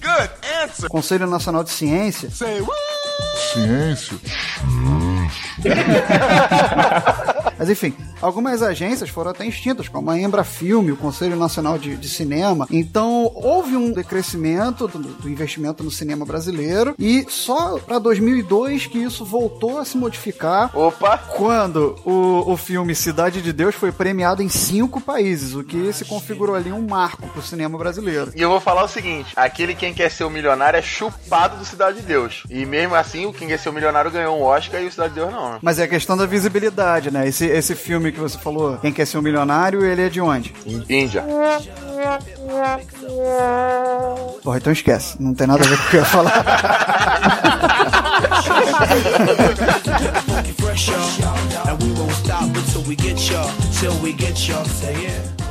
[SPEAKER 11] Good answer.
[SPEAKER 3] Conselho Nacional de Ciência.
[SPEAKER 15] Ciência.
[SPEAKER 3] Mas enfim, algumas agências foram até extintas, como a Embra Filme, o Conselho Nacional de, de Cinema. Então, houve um decrescimento do, do investimento no cinema brasileiro e só para 2002 que isso voltou a se modificar.
[SPEAKER 4] Opa!
[SPEAKER 3] Quando o, o filme Cidade de Deus foi premiado em cinco países, o que se configurou ali um marco pro cinema brasileiro.
[SPEAKER 4] E eu vou falar o seguinte: aquele quem quer ser o milionário é chupado do Cidade de Deus. E mesmo assim, o quem quer ser o milionário ganhou um Oscar e o Cidade de Deus não, né?
[SPEAKER 3] Mas é a questão da visibilidade, né? Esse, esse filme que você falou, Quem Quer Ser um Milionário, ele é de onde?
[SPEAKER 4] Índia.
[SPEAKER 3] Porra, então esquece. Não tem nada a ver com o que eu ia falar.
[SPEAKER 11] Fresh, y'all. And we won't stop until we get y'all. Till we get y'all. Say it.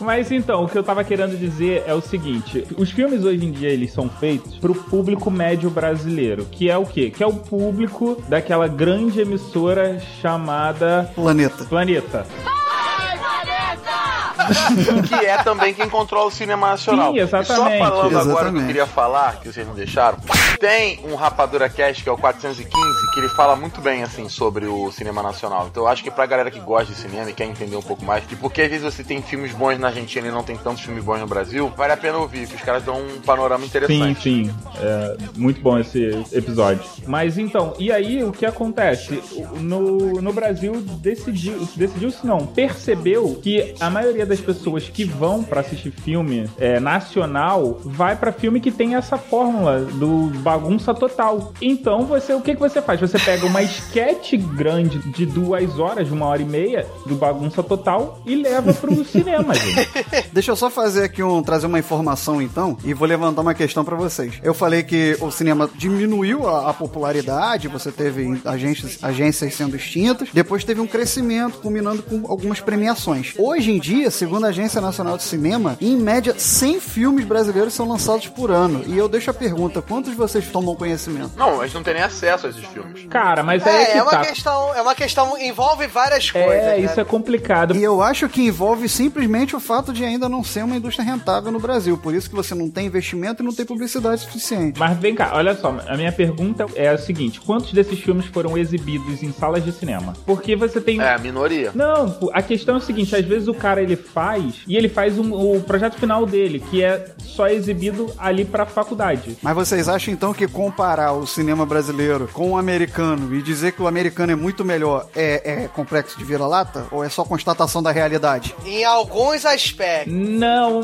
[SPEAKER 1] Mas então, o que eu tava querendo dizer é o seguinte: os filmes hoje em dia eles são feitos pro público médio brasileiro, que é o quê? Que é o público daquela grande emissora chamada
[SPEAKER 3] Planeta.
[SPEAKER 1] Planeta.
[SPEAKER 4] que é também quem controla o cinema nacional.
[SPEAKER 1] Sim, exatamente.
[SPEAKER 4] E só falando agora o que eu
[SPEAKER 3] Exatamente.
[SPEAKER 4] queria falar, que vocês não deixaram, tem um Rapadura Cast, que é o 415, que ele fala muito bem, assim, sobre o cinema nacional. Então eu acho que pra galera que gosta de cinema e quer entender um pouco mais, e porque às vezes você tem filmes bons na Argentina e não tem tantos filmes bons no Brasil, vale a pena ouvir, que os caras dão um panorama
[SPEAKER 1] Sim,
[SPEAKER 4] interessante.
[SPEAKER 1] sim. É muito bom esse episódio. Mas então, e aí o que acontece? No, no Brasil decidiu, decidiu-se não, percebeu que a maioria das pessoas que vão pra assistir filme é, nacional vai pra filme que tem essa fórmula do bagunça total. Então você, o que, que você faz? Você pega uma esquete grande de duas horas, de uma hora e meia do bagunça total e leva pro cinema, gente.
[SPEAKER 3] Deixa eu só fazer aqui um trazer uma informação então e vou levantar uma questão pra vocês. Eu falei que o cinema diminuiu a, a popularidade, você teve agências, agências sendo extintas, depois teve um crescimento culminando com algumas premiações. Hoje em dia, se segundo a Agência Nacional de Cinema, em média 100 filmes brasileiros são lançados por ano. E eu deixo a pergunta, quantos de vocês tomam conhecimento?
[SPEAKER 4] Não, a gente não tem nem acesso a esses filmes.
[SPEAKER 1] Cara, mas é,
[SPEAKER 2] É,
[SPEAKER 1] que
[SPEAKER 2] é uma
[SPEAKER 1] tá.
[SPEAKER 2] questão, é uma questão, envolve várias coisas.
[SPEAKER 1] É,
[SPEAKER 2] né?
[SPEAKER 1] isso é complicado.
[SPEAKER 3] E eu acho que envolve simplesmente o fato de ainda não ser uma indústria rentável no Brasil. Por isso que você não tem investimento e não tem publicidade suficiente.
[SPEAKER 1] Mas vem cá, olha só, a minha pergunta é a seguinte: quantos desses filmes foram exibidos em salas de cinema? Porque você tem.
[SPEAKER 4] É, a minoria.
[SPEAKER 1] Não, a questão é o seguinte: às vezes o cara ele faz e ele faz um- o projeto final dele, que é só exibido ali pra faculdade.
[SPEAKER 3] Mas vocês acham então que comparar o cinema brasileiro com o americano e dizer que o americano é muito melhor é, é complexo de vira-lata? Ou é só constatação da realidade?
[SPEAKER 2] Em alguns aspectos.
[SPEAKER 1] Não,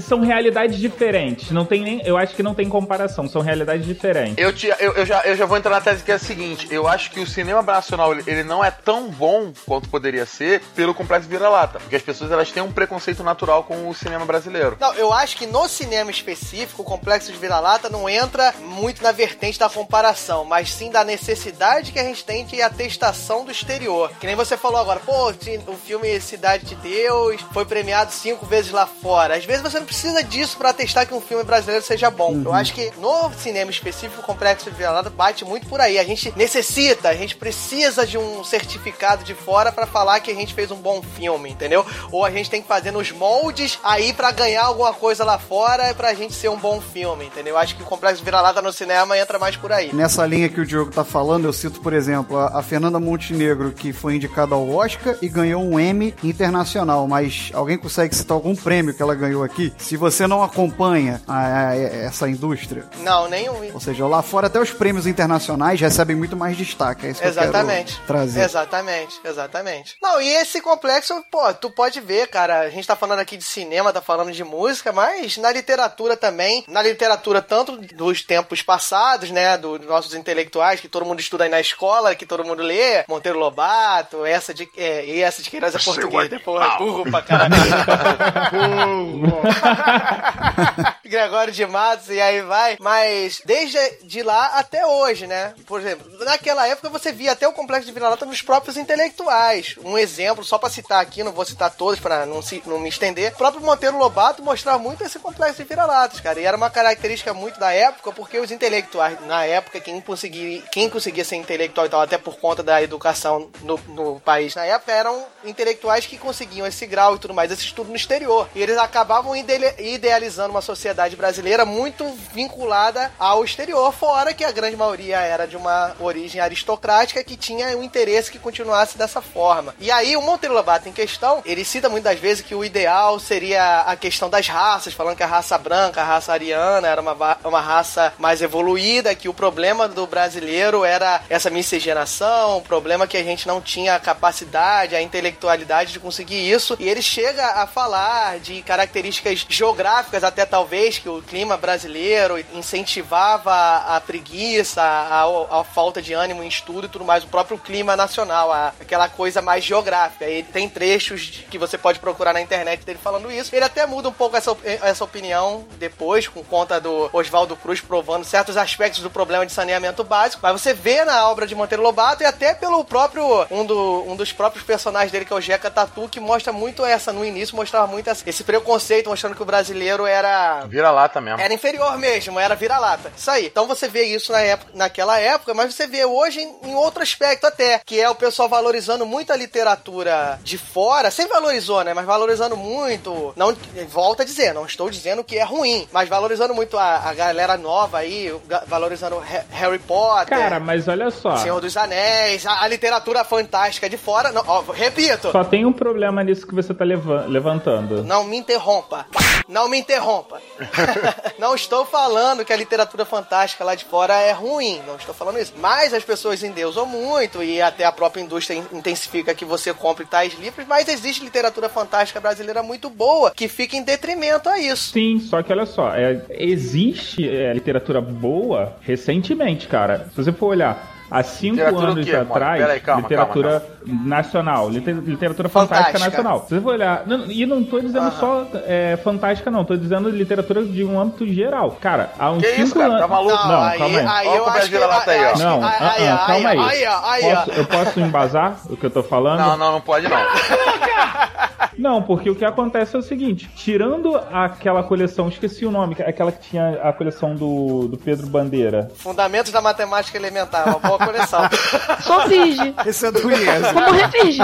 [SPEAKER 1] são realidades diferentes. Não tem nem. Eu acho que não tem comparação, são realidades diferentes.
[SPEAKER 4] Eu, te, eu, eu já, eu já vou entrar na tese que é a seguinte: eu acho que o cinema nacional ele- ele não é tão bom quanto poderia ser pelo complexo vira-lata. Porque as pessoas elas têm um preconceito natural com o cinema brasileiro.
[SPEAKER 2] Não, eu acho que no cinema específico, o complexo de vira-lata não entra muito na vertente da comparação, mas sim da necessidade que a gente tem de atestação do exterior. Que nem você falou agora, pô, o filme Cidade de Deus foi premiado cinco vezes lá fora. Às vezes você não precisa disso pra atestar que um filme brasileiro seja bom. Eu acho que no cinema específico, o complexo de vira-lata bate muito por aí. A gente necessita, a gente precisa de um certificado de fora pra falar que a gente fez um bom filme, entendeu? Ou a gente tem que fazer nos moldes aí pra ganhar alguma coisa lá fora pra gente ser um bom filme, entendeu? Acho que o complexo vira-lata no cinema entra mais por aí.
[SPEAKER 3] Nessa linha que o Diogo tá falando, eu cito, por exemplo, a, Fernanda Montenegro, que foi indicada ao Oscar e ganhou um Emmy internacional. Mas alguém consegue citar algum prêmio que ela ganhou aqui? Se você não acompanha a- a- essa indústria.
[SPEAKER 2] Não, nenhum.
[SPEAKER 3] Ou seja, lá fora até os prêmios internacionais recebem muito mais destaque. É isso que
[SPEAKER 2] Exatamente.
[SPEAKER 3] eu quero trazer.
[SPEAKER 2] Exatamente, exatamente. Não, e esse complexo, pô, tu pode ver, cara, a gente tá falando aqui de cinema, tá falando de música, mas na literatura também, na literatura tanto dos tempos passados, né, dos nossos intelectuais, que todo mundo estuda aí na escola, que todo mundo lê, Monteiro Lobato, essa de, é, e essa de Queiroz é português, né, porra, burro pra caralho. Gregório de Matos e aí vai. Mas desde de lá até hoje, né? Por exemplo, naquela época você via até o complexo de vira-lata nos próprios intelectuais. Um exemplo, só pra citar aqui, não vou citar todos pra não, se, não me estender. O próprio Monteiro Lobato mostrava muito esse complexo de vira-latas, cara. E era uma característica muito da época, porque os intelectuais, na época, quem conseguia, quem conseguia ser intelectual e tal, até por conta da educação no, no país na época, eram intelectuais que conseguiam esse grau e tudo mais, esse estudo no exterior. E eles acabavam idealizando uma sociedade brasileira muito vinculada ao exterior, fora que a grande maioria era de uma origem aristocrática que tinha um interesse que continuasse dessa forma. E aí o Monteiro Lobato em questão, ele cita muitas vezes que o ideal seria a questão das raças, falando que a raça branca, a raça ariana era uma, uma raça mais evoluída, que o problema do brasileiro era essa miscigenação, o problema que a gente não tinha a capacidade, a intelectualidade de conseguir isso. E ele chega a falar de características geográficas, até talvez, que o clima brasileiro incentivava a, a preguiça, a, a falta de ânimo em estudo e tudo mais, o próprio clima nacional, a- aquela coisa mais geográfica. Ele tem trechos que você pode procurar na internet dele falando isso. Ele até muda um pouco essa, essa opinião depois, com conta do Oswaldo Cruz provando certos aspectos do problema de saneamento básico. Mas você vê na obra de Monteiro Lobato e até pelo próprio, um, do, um dos próprios personagens dele, que é o Jeca Tatu, que mostra muito essa, no início, mostrava muito essa- esse preconceito, mostrando que o brasileiro era
[SPEAKER 4] Vira-lata mesmo.
[SPEAKER 2] era inferior mesmo, era vira-lata. Isso aí. Então você vê isso na época, naquela época, mas você vê hoje em, em outro aspecto até, que é o pessoal valorizando muito a literatura de fora, sempre valorizou, né? Mas valorizando muito, não volta a dizer, não estou dizendo que é ruim, mas valorizando muito a, a galera nova aí, valorizando Ha- Harry Potter.
[SPEAKER 1] Cara, mas olha só.
[SPEAKER 2] Senhor dos Anéis, a, a literatura fantástica de fora. Não, ó, repito,
[SPEAKER 1] Só tem um problema nisso que você tá leva- levantando.
[SPEAKER 2] não me interrompa. Não me interrompa. não estou falando que a literatura fantástica lá de fora é ruim. Não estou falando isso. Mas as pessoas endeusam muito e até a própria indústria in- intensifica que você compre tais livros. Mas existe literatura fantástica brasileira muito boa que fica em detrimento a isso.
[SPEAKER 1] Sim, só que olha só, é, existe é, literatura boa recentemente, cara. Se você for olhar. Há cinco
[SPEAKER 4] Literatura o
[SPEAKER 1] anos atrás,
[SPEAKER 4] Pera aí, calma,
[SPEAKER 1] literatura nacional, liter- literatura fantástica,
[SPEAKER 2] Fantástica.
[SPEAKER 1] nacional. Se você for olhar, não- e não tô dizendo só é, fantástica, não, tô dizendo literatura de um âmbito geral. Cara, há uns
[SPEAKER 4] Que
[SPEAKER 1] cinco
[SPEAKER 4] isso, cara?
[SPEAKER 1] anos.
[SPEAKER 4] Tá maluco?
[SPEAKER 1] Não,
[SPEAKER 2] Não, aí-
[SPEAKER 1] calma aí.
[SPEAKER 2] aí
[SPEAKER 4] é
[SPEAKER 2] acho que...
[SPEAKER 4] vira-lata aí, ó.
[SPEAKER 1] Não,
[SPEAKER 2] aí- aí-
[SPEAKER 1] calma aí.
[SPEAKER 2] aí, ó, aí, ó.
[SPEAKER 1] Posso- eu posso embasar o que eu tô falando?
[SPEAKER 4] Não, não, não pode não.
[SPEAKER 1] Não, porque o que acontece é o seguinte: tirando aquela coleção, esqueci o nome, aquela que tinha a coleção do, do Pedro Bandeira.
[SPEAKER 2] Fundamentos da matemática elementar, uma boa coleção.
[SPEAKER 17] Só finge.
[SPEAKER 3] Esse é do
[SPEAKER 17] morrer finge.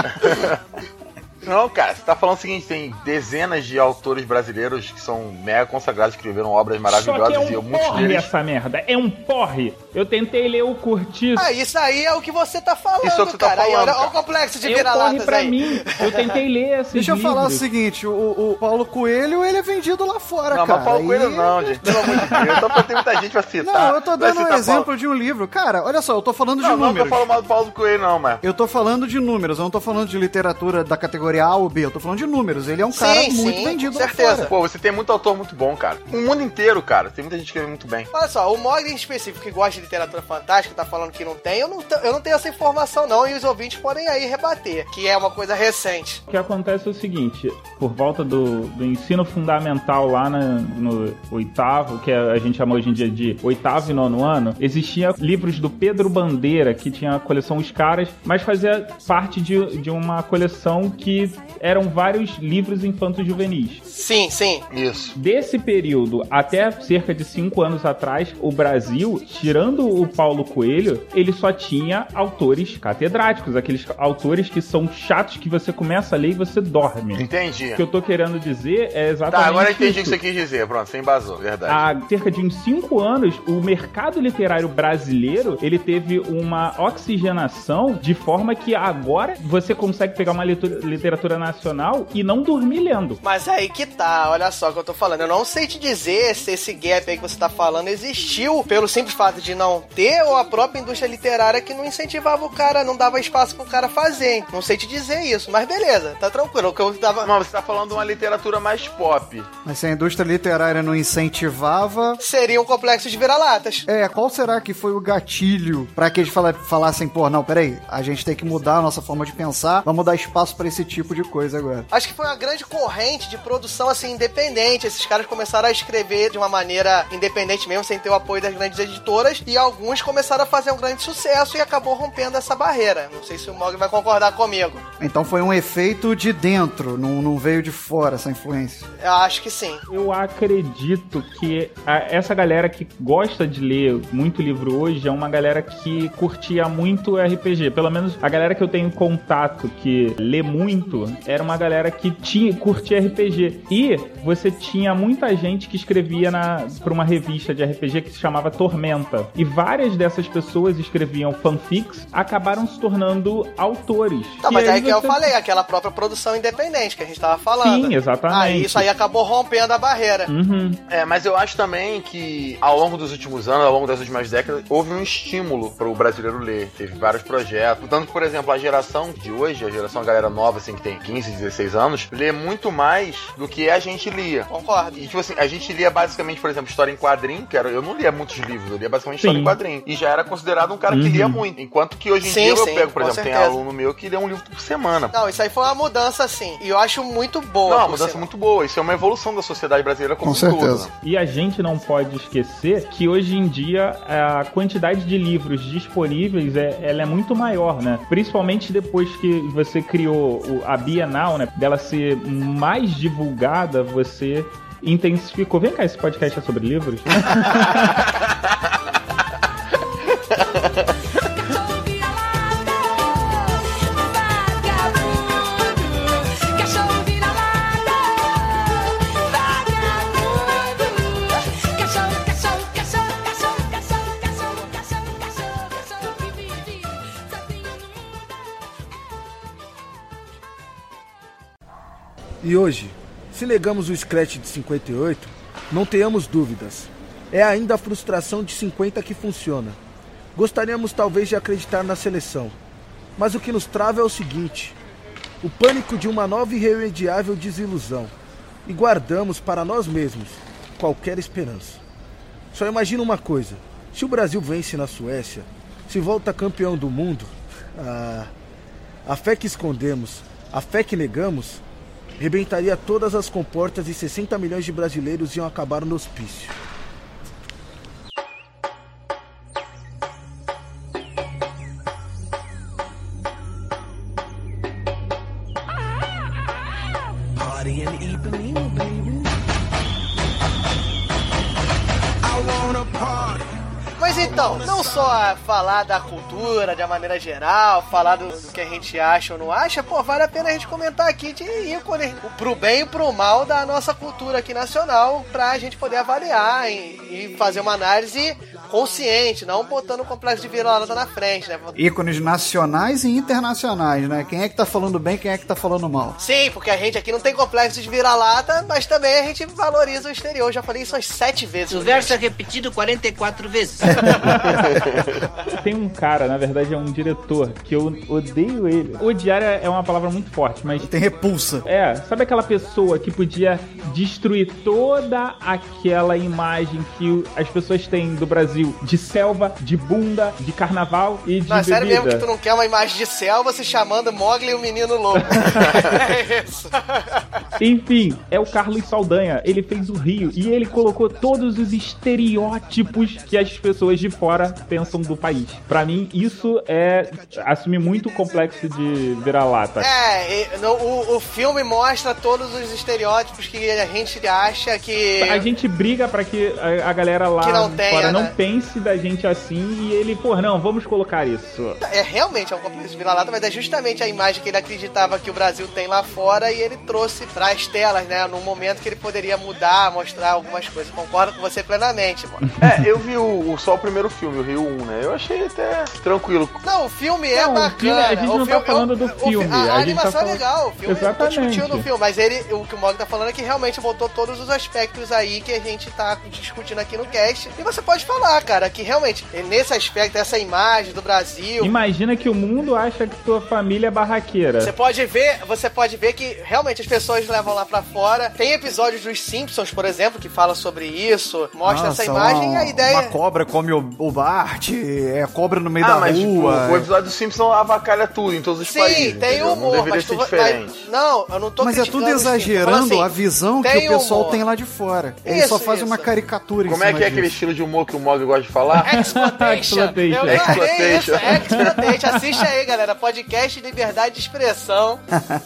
[SPEAKER 4] Não, cara, você tá falando o seguinte: tem dezenas de autores brasileiros que são mega consagrados, que escreveram obras
[SPEAKER 1] Só
[SPEAKER 4] maravilhosas
[SPEAKER 1] que é
[SPEAKER 4] e
[SPEAKER 1] um
[SPEAKER 4] muitos
[SPEAKER 1] porre
[SPEAKER 4] deles.
[SPEAKER 1] essa merda. É um porre. Eu tentei ler o Curtiço.
[SPEAKER 2] Ah, isso aí é o que você tá falando,
[SPEAKER 4] Isso é o que você tá
[SPEAKER 2] cara. Aí,
[SPEAKER 4] falando,
[SPEAKER 2] olha, olha o complexo de
[SPEAKER 1] Eu corre
[SPEAKER 2] vira-latas
[SPEAKER 1] pra
[SPEAKER 2] aí.
[SPEAKER 1] mim. Eu tentei ler esses
[SPEAKER 3] Deixa eu falar o seguinte, o, o Paulo Coelho, ele é vendido lá fora,
[SPEAKER 4] Não,
[SPEAKER 3] cara.
[SPEAKER 4] mas Paulo
[SPEAKER 3] Aí-
[SPEAKER 4] Coelho não, gente. Pelo amor de Deus. Só pra ter muita gente pra citar.
[SPEAKER 3] Não, eu tô dando um exemplo
[SPEAKER 4] Paulo-
[SPEAKER 3] de um livro. Cara, olha só, eu tô falando de
[SPEAKER 4] Não, não, que eu
[SPEAKER 3] números.
[SPEAKER 4] falo mal do Paulo Coelho, não, mas.
[SPEAKER 3] Eu tô falando de números, eu não tô falando de literatura da categoria A ou B, eu tô falando de números. Ele é um cara
[SPEAKER 2] Sim,
[SPEAKER 3] muito
[SPEAKER 2] sim,
[SPEAKER 3] vendido
[SPEAKER 2] com certeza.
[SPEAKER 3] fora.
[SPEAKER 4] Pô, você tem muito autor muito bom, cara. O mundo inteiro, cara. Tem muita gente que escreve muito bem.
[SPEAKER 2] Olha só, o Mogli em específico que gosta de literatura fantástica, tá falando que não tem, eu não, eu não tenho essa informação não, e os ouvintes podem aí rebater, que é uma coisa recente.
[SPEAKER 1] O que acontece é o seguinte, por volta do, do ensino fundamental lá na- no oitavo, que a gente chama hoje em dia de oitavo e nono ano, existia livros do Pedro Bandeira, que tinha a coleção Os Caras, mas fazia parte de, de uma coleção que eram vários livros infantos juvenis.
[SPEAKER 2] Sim, sim.
[SPEAKER 4] Isso.
[SPEAKER 1] Desse período até cerca de cinco anos atrás, o Brasil, tirando o Paulo Coelho, ele só tinha autores catedráticos, aqueles autores que são chatos que você começa a ler e você dorme.
[SPEAKER 4] Entendi.
[SPEAKER 1] O que eu tô querendo dizer é exatamente
[SPEAKER 4] Tá, agora eu entendi o que você quis dizer. Pronto, você embasou, verdade.
[SPEAKER 1] Há cerca de uns cinco anos, o mercado literário brasileiro ele teve uma oxigenação de forma que agora você consegue pegar uma litu- literatura nacional e não dormir lendo.
[SPEAKER 2] Mas aí que tá, olha só o que eu tô falando. Eu não sei te dizer se esse gap aí que você tá falando existiu pelo simples fato de não ter ou a própria indústria literária que não incentivava o cara, não dava espaço pro cara fazer. Não sei te dizer isso, mas beleza, tá tranquilo. O que eu tava.
[SPEAKER 4] Não, você tá falando de uma literatura mais pop.
[SPEAKER 3] Mas se a indústria literária não incentivava.
[SPEAKER 2] Seria um complexo de vira-latas.
[SPEAKER 3] É, qual será que foi o gatilho pra que eles fala- falassem, pô, não, peraí, a gente tem que mudar a nossa forma de pensar, vamos dar espaço pra esse tipo de coisa agora.
[SPEAKER 2] Acho que foi uma grande corrente de produção assim independente. Esses caras começaram a escrever de uma maneira independente mesmo, sem ter o apoio das grandes editoras, e alguns começaram a fazer um grande sucesso e acabou rompendo essa barreira. Não sei se o Mog vai concordar comigo.
[SPEAKER 3] Então foi um efeito de dentro, não, não veio de fora essa influência.
[SPEAKER 2] Eu acho que sim.
[SPEAKER 1] Eu acredito que a- essa galera que gosta de ler muito livro hoje é uma galera que curtia muito RPG. Pelo menos a galera que eu tenho contato que lê muito era uma galera que tinha, curtia RPG. E você tinha muita gente que escrevia na, pra uma revista de RPG que se chamava Tormenta. E várias dessas pessoas escreviam fanfics, acabaram se tornando autores.
[SPEAKER 2] Tá,
[SPEAKER 1] E
[SPEAKER 2] mas aí que eu falei, aquela própria produção independente que a gente tava falando.
[SPEAKER 1] Sim, exatamente.
[SPEAKER 2] Aí isso aí acabou rompendo a barreira.
[SPEAKER 1] Uhum.
[SPEAKER 4] É, mas eu acho também que ao longo dos últimos anos, ao longo das últimas décadas, houve um estímulo para o brasileiro ler. Teve vários projetos. Tanto que, por exemplo, a geração de hoje, a geração a galera nova, assim, que tem 15, 16 anos, lê muito mais do que a gente lia.
[SPEAKER 2] Concordo.
[SPEAKER 4] E, tipo assim, a gente lia basicamente, por exemplo, história em quadrinho, que era, eu não lia muitos livros, eu lia basicamente história
[SPEAKER 1] Sim.
[SPEAKER 4] em quadrinho. E já era considerado um cara que
[SPEAKER 1] Uhum.
[SPEAKER 4] lia muito. Enquanto que hoje em
[SPEAKER 2] Sim,
[SPEAKER 4] dia eu
[SPEAKER 2] sim,
[SPEAKER 4] pego, por exemplo, tem
[SPEAKER 2] certeza.
[SPEAKER 4] aluno meu que lê um livro por semana.
[SPEAKER 2] Não, isso aí foi uma mudança, assim. E eu acho muito boa.
[SPEAKER 4] Não, uma mudança muito boa. Isso é uma evolução da sociedade brasileira como
[SPEAKER 3] Com
[SPEAKER 4] um todo,
[SPEAKER 3] certeza.
[SPEAKER 4] né?
[SPEAKER 1] E a gente não pode esquecer que hoje em dia a quantidade de livros disponíveis é, ela é muito maior, né? Principalmente depois que você criou o- a Bienal, né? Dela ser mais divulgada, você intensificou. Vem cá, esse podcast é sobre livros?
[SPEAKER 10] E hoje, se negamos o Scratch de 58, não tenhamos dúvidas. É ainda a frustração de 50 que funciona. Gostaríamos talvez de acreditar na seleção. Mas o que nos trava é o seguinte: o pânico de uma nova e irremediável desilusão. E guardamos para nós mesmos qualquer esperança. Só imagina uma coisa: se o Brasil vence na Suécia, se volta campeão do mundo, ah, a fé que escondemos, a fé que negamos, rebentaria todas as comportas e 60 milhões de brasileiros iam acabar no hospício.
[SPEAKER 2] Falar da cultura de maneira geral, falar do, do que a gente acha ou não acha, pô, vale a pena a gente comentar aqui de ícone, pro bem e pro mal da nossa cultura aqui nacional, pra gente poder avaliar e, e fazer uma análise consciente, não botando o complexo de vira-lata na frente, né?
[SPEAKER 3] Ícones nacionais e internacionais, né? Quem é que tá falando bem, quem é que tá falando mal?
[SPEAKER 2] Sim, porque a gente aqui não tem complexo de vira-lata, mas também a gente valoriza o exterior. Já falei isso umas sete vezes.
[SPEAKER 5] O verso é repetido 44 vezes.
[SPEAKER 1] Tem um cara, na verdade é um diretor, que eu odeio ele. Odiar é uma palavra muito forte, mas.
[SPEAKER 3] Tem repulsa.
[SPEAKER 1] É, sabe aquela pessoa que podia destruir toda aquela imagem que as pessoas têm do Brasil de selva, de bunda, de carnaval e de
[SPEAKER 2] Não, é sério mesmo que tu não quer uma imagem de selva se chamando Mogli e o Menino Louco. é isso.
[SPEAKER 1] Enfim, é o Carlos Saldanha. Ele fez o Rio e ele colocou todos os estereótipos que as pessoas de fora pensam do país. Pra mim, isso é assumir muito o complexo de vira-lata.
[SPEAKER 2] É, e no- o, o filme mostra todos os estereótipos que a gente acha que.
[SPEAKER 1] A gente briga pra que a, a galera lá
[SPEAKER 2] Que não tenha,
[SPEAKER 1] fora não
[SPEAKER 2] né?
[SPEAKER 1] pense da gente assim e ele, pô, não, vamos colocar isso.
[SPEAKER 2] É realmente é um complexo de vira-lata, mas é justamente a imagem que ele acreditava que o Brasil tem lá fora e ele trouxe para as telas, né? Num momento que ele poderia mudar, mostrar algumas coisas. Concordo com você plenamente, mano.
[SPEAKER 4] É, eu vi o, o- só o primeiro filme, o Rio 1, né? Eu achei até tranquilo.
[SPEAKER 2] Não, o filme é
[SPEAKER 1] Não, o
[SPEAKER 2] bacana.
[SPEAKER 1] filme- a gente
[SPEAKER 2] o
[SPEAKER 1] não tá
[SPEAKER 2] filme,
[SPEAKER 1] falando
[SPEAKER 2] o-
[SPEAKER 1] do
[SPEAKER 2] o fi-
[SPEAKER 1] filme,
[SPEAKER 2] A,
[SPEAKER 1] a gente tá
[SPEAKER 2] animação é
[SPEAKER 1] falando-
[SPEAKER 2] legal, o filme.
[SPEAKER 1] Exatamente.
[SPEAKER 2] Tô discutindo o filme, mas ele, o que o Mog tá falando é que realmente botou todos os aspectos aí que a gente tá discutindo aqui no cast. E você pode falar, cara, que realmente, nesse aspecto, essa imagem do Brasil.
[SPEAKER 1] Imagina que o mundo acha que tua família é barraqueira.
[SPEAKER 2] Você pode ver, você pode ver que realmente as pessoas levam lá pra fora. Tem episódios dos Simpsons, por exemplo, que fala sobre isso, mostra
[SPEAKER 3] Nossa,
[SPEAKER 2] essa imagem
[SPEAKER 3] uma,
[SPEAKER 2] e a ideia.
[SPEAKER 3] Uma cobra come o, o Bart, é cobra no meio
[SPEAKER 4] ah,
[SPEAKER 3] da
[SPEAKER 4] mas tipo,
[SPEAKER 3] rua.
[SPEAKER 4] o episódio do Simpson avacalha tudo em todos os
[SPEAKER 2] Sim,
[SPEAKER 4] países.
[SPEAKER 2] tem
[SPEAKER 4] entendeu?
[SPEAKER 2] humor,
[SPEAKER 4] Não deveria
[SPEAKER 2] mas
[SPEAKER 4] ser
[SPEAKER 2] tu
[SPEAKER 4] diferente.
[SPEAKER 2] mas- não, eu não tô
[SPEAKER 3] Mas é tudo
[SPEAKER 2] Simpsons,
[SPEAKER 3] exagerando
[SPEAKER 2] assim,
[SPEAKER 3] a visão que
[SPEAKER 2] tem
[SPEAKER 3] o pessoal
[SPEAKER 2] humor.
[SPEAKER 3] tem lá de fora. Ele
[SPEAKER 2] Isso,
[SPEAKER 3] só faz uma
[SPEAKER 2] isso.
[SPEAKER 3] caricatura em
[SPEAKER 4] Como é que é aquele estilo de humor que o Mog gosta de falar?
[SPEAKER 2] Exploitation.
[SPEAKER 1] Exploitation.
[SPEAKER 2] Eu falei isso,
[SPEAKER 4] Exploitation.
[SPEAKER 2] Exploitation. Assiste aí, galera. Podcast Liberdade de Expressão.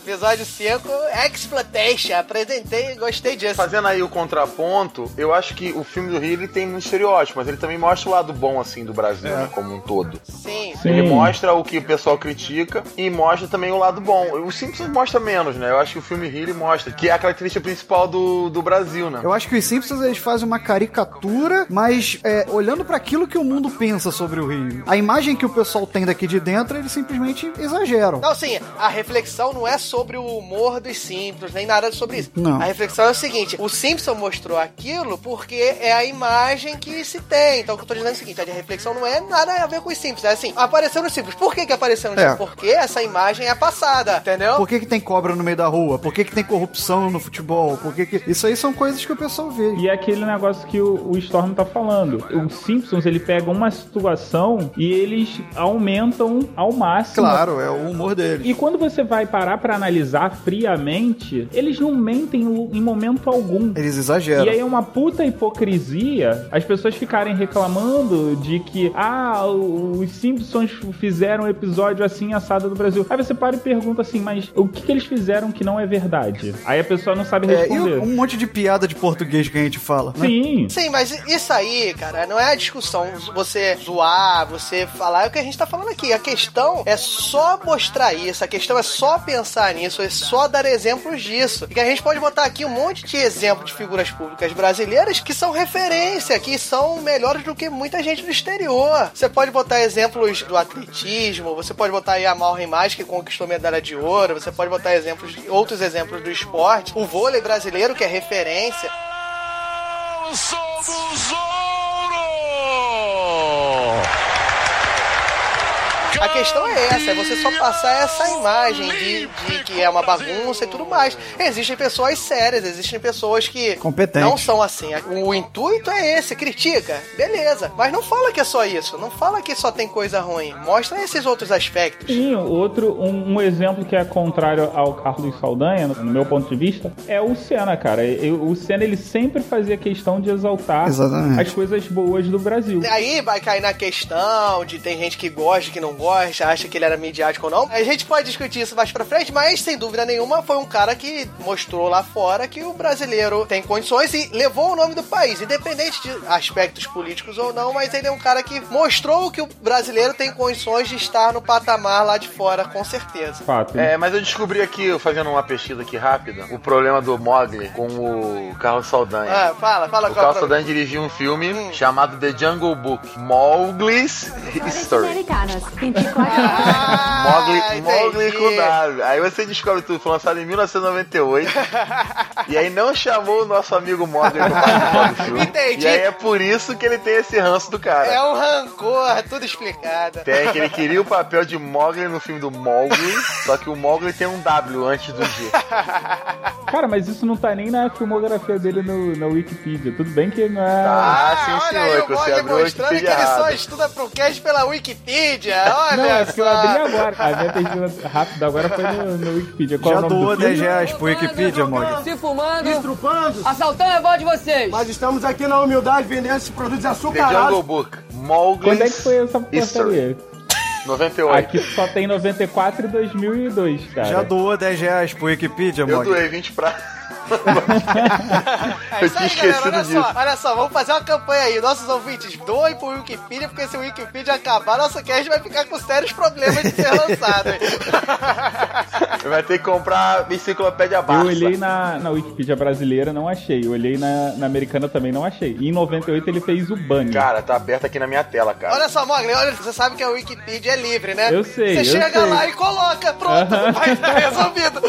[SPEAKER 2] Episódio 5, Exploitation. Apresentei e gostei disso.
[SPEAKER 4] Fazendo aí o contraponto, eu acho que o filme do Rio ele tem muito estereótipo, mas ele também mostra o lado bom assim do Brasil, né, como um todo.
[SPEAKER 2] Sim.
[SPEAKER 1] Sim.
[SPEAKER 4] Ele mostra o que o pessoal critica e mostra também o lado bom. O Simpsons mostra menos, né? Eu acho que o filme Rio mostra, que é a característica principal do, do Brasil, né?
[SPEAKER 3] Eu acho que os Simpsons eles fazem uma caricatura, mas é, olhando para aquilo que o mundo pensa sobre o Rio. A imagem que o pessoal tem daqui de dentro, eles simplesmente exageram.
[SPEAKER 2] Não, sim, a reflexão não é sobre o humor dos Simpsons, nem nada sobre isso.
[SPEAKER 3] Não.
[SPEAKER 2] A reflexão é o seguinte: o Simpson mostrou aquilo porque é a imagem que se tem. Então, o que eu tô dizendo é o seguinte: a reflexão não é nada a ver com os Simpsons. É assim, apareceu nos Simpsons. Por que, que apareceu nos
[SPEAKER 3] É.
[SPEAKER 2] Simpsons? Porque essa imagem é passada, entendeu?
[SPEAKER 3] Por que, que tem cobra no meio da rua? Por que, que tem corrupção no futebol? Por que, que. Isso aí são coisas que o pessoal vê.
[SPEAKER 1] E é aquele negócio que o, o Storm tá falando. Os Simpsons, ele pega uma situação e eles aumentam ao máximo.
[SPEAKER 3] Claro, é o humor deles.
[SPEAKER 1] E quando você vai parar pra analisar friamente, eles não mentem em momento algum.
[SPEAKER 3] Eles exageram.
[SPEAKER 1] E aí é uma puta hipocrisia as pessoas ficarem reclamando de que, ah, os Simpsons fizeram um episódio assim assado do Brasil. Aí você para e pergunta assim, mas o que, que eles fizeram que não é verdade? Aí a pessoa não sabe
[SPEAKER 3] É, e
[SPEAKER 1] responder.
[SPEAKER 3] um monte de piada de português que a gente fala. né?
[SPEAKER 1] Sim.
[SPEAKER 2] Sim, mas isso aí, cara, não é a discussão. Você zoar, você falar, é o que a gente tá falando aqui. A questão é só mostrar isso, a questão é só pensar nisso, é só dar exemplos disso. E que a gente pode botar aqui um monte de exemplos de figuras públicas brasileiras que são referência, que são melhores do que muita gente do exterior. Você pode botar exemplos do atletismo, você pode botar aí a Maureen Mais, que conquistou medalha de ouro, você pode botar exemplos, outros exemplos do esporte. O vôlei brasileiro, que é referência.
[SPEAKER 11] Somos
[SPEAKER 2] A questão é essa, é você só passar essa imagem de, de que é uma bagunça e tudo mais. Existem pessoas sérias, existem pessoas que
[SPEAKER 3] Competentes.
[SPEAKER 2] não são assim. O intuito é esse, critica, beleza. Mas não fala que é só isso, não fala que só tem coisa ruim. Mostra esses outros aspectos.
[SPEAKER 1] Sim, outro, um, um exemplo que é contrário ao Carlos Saldanha, no, no meu ponto de vista, é o Senna, cara. Eu- o Senna, ele sempre fazia questão de exaltar
[SPEAKER 3] Exatamente.
[SPEAKER 1] as coisas boas do Brasil.
[SPEAKER 2] Aí vai cair na questão de tem gente que gosta, que não gosta. Gosta, acha que ele era midiático ou não. A gente pode discutir isso mais pra frente, mas sem dúvida nenhuma foi um cara que mostrou lá fora que o brasileiro tem condições e levou o nome do país, independente de aspectos políticos ou não, mas ele é um cara que mostrou que o brasileiro tem condições de estar no patamar lá de fora, com certeza.
[SPEAKER 1] Fato.
[SPEAKER 4] É, mas eu descobri aqui, fazendo uma pesquisa aqui rápida, o problema do Mogli com o Carlos Saldanha.
[SPEAKER 2] Ah, fala, fala
[SPEAKER 4] o
[SPEAKER 2] é o
[SPEAKER 4] Carlos Saldanha dirigiu um filme chamado The Jungle Book, Mowgli's History.
[SPEAKER 16] 24
[SPEAKER 4] Mogli, Mogli com W. Aí você descobre tudo, foi lançado em 1998. e aí não chamou o nosso amigo Mogli pra participar do filme.
[SPEAKER 2] Entendi.
[SPEAKER 4] E aí é por isso que ele tem esse ranço do cara.
[SPEAKER 2] É um rancor, tudo explicado.
[SPEAKER 4] Tem que ele queria o papel de Mogli no filme do Mowgli, só que o Mowgli tem um W antes do G.
[SPEAKER 1] Cara, mas isso não tá nem na filmografia dele no, na Wikipedia. Tudo bem que não é.
[SPEAKER 4] Ah, sim,
[SPEAKER 2] Olha
[SPEAKER 4] senhor,
[SPEAKER 2] aí,
[SPEAKER 4] que
[SPEAKER 2] o Mogli mostrando que ele só
[SPEAKER 4] errada.
[SPEAKER 2] estuda pro cast pela Wikipedia. Olha
[SPEAKER 1] Não, é porque eu
[SPEAKER 2] só.
[SPEAKER 1] abri agora. A minha pesquisa rápida agora foi no, no Wikipedia. Qual é
[SPEAKER 3] Já
[SPEAKER 1] o nome
[SPEAKER 3] doou
[SPEAKER 1] do filme?
[SPEAKER 3] 10 reais pro Wikipedia, Mog.
[SPEAKER 18] Se fumando, estrupando, assaltando a voz de vocês. Mas estamos aqui na humildade vendendo esses produtos
[SPEAKER 4] The
[SPEAKER 18] açucarados.
[SPEAKER 4] Jungle Book, Mowgli's
[SPEAKER 1] Quando é que foi essa porcaria?
[SPEAKER 4] 98.
[SPEAKER 1] Aqui só tem 94 e 2002, cara.
[SPEAKER 3] Já doou 10 reais pro Wikipedia,
[SPEAKER 4] Eu
[SPEAKER 3] Mog.
[SPEAKER 4] doei 20 pra.
[SPEAKER 2] É
[SPEAKER 4] Eu
[SPEAKER 2] isso aí, galera. Olha
[SPEAKER 4] disso.
[SPEAKER 2] só, olha só, vamos fazer uma campanha aí. Nossos ouvintes, doem pro Wikipedia, porque se o Wikipedia acabar, nosso cast vai ficar com sérios problemas de ser lançado.
[SPEAKER 4] Vai ter que comprar enciclopédia
[SPEAKER 1] Eu
[SPEAKER 4] Barça.
[SPEAKER 1] olhei na, na Wikipedia brasileira, não achei. Eu olhei na, na americana também, não achei. E em 98 ele fez o Bunny.
[SPEAKER 4] Cara, tá aberto aqui na minha tela, cara.
[SPEAKER 2] Olha só, Mogli, olha, você sabe que a Wikipedia é livre, né?
[SPEAKER 1] Eu sei,
[SPEAKER 2] Você
[SPEAKER 1] eu
[SPEAKER 2] chega
[SPEAKER 1] sei.
[SPEAKER 2] lá e coloca, pronto,
[SPEAKER 1] Aham.
[SPEAKER 2] vai estar resolvido.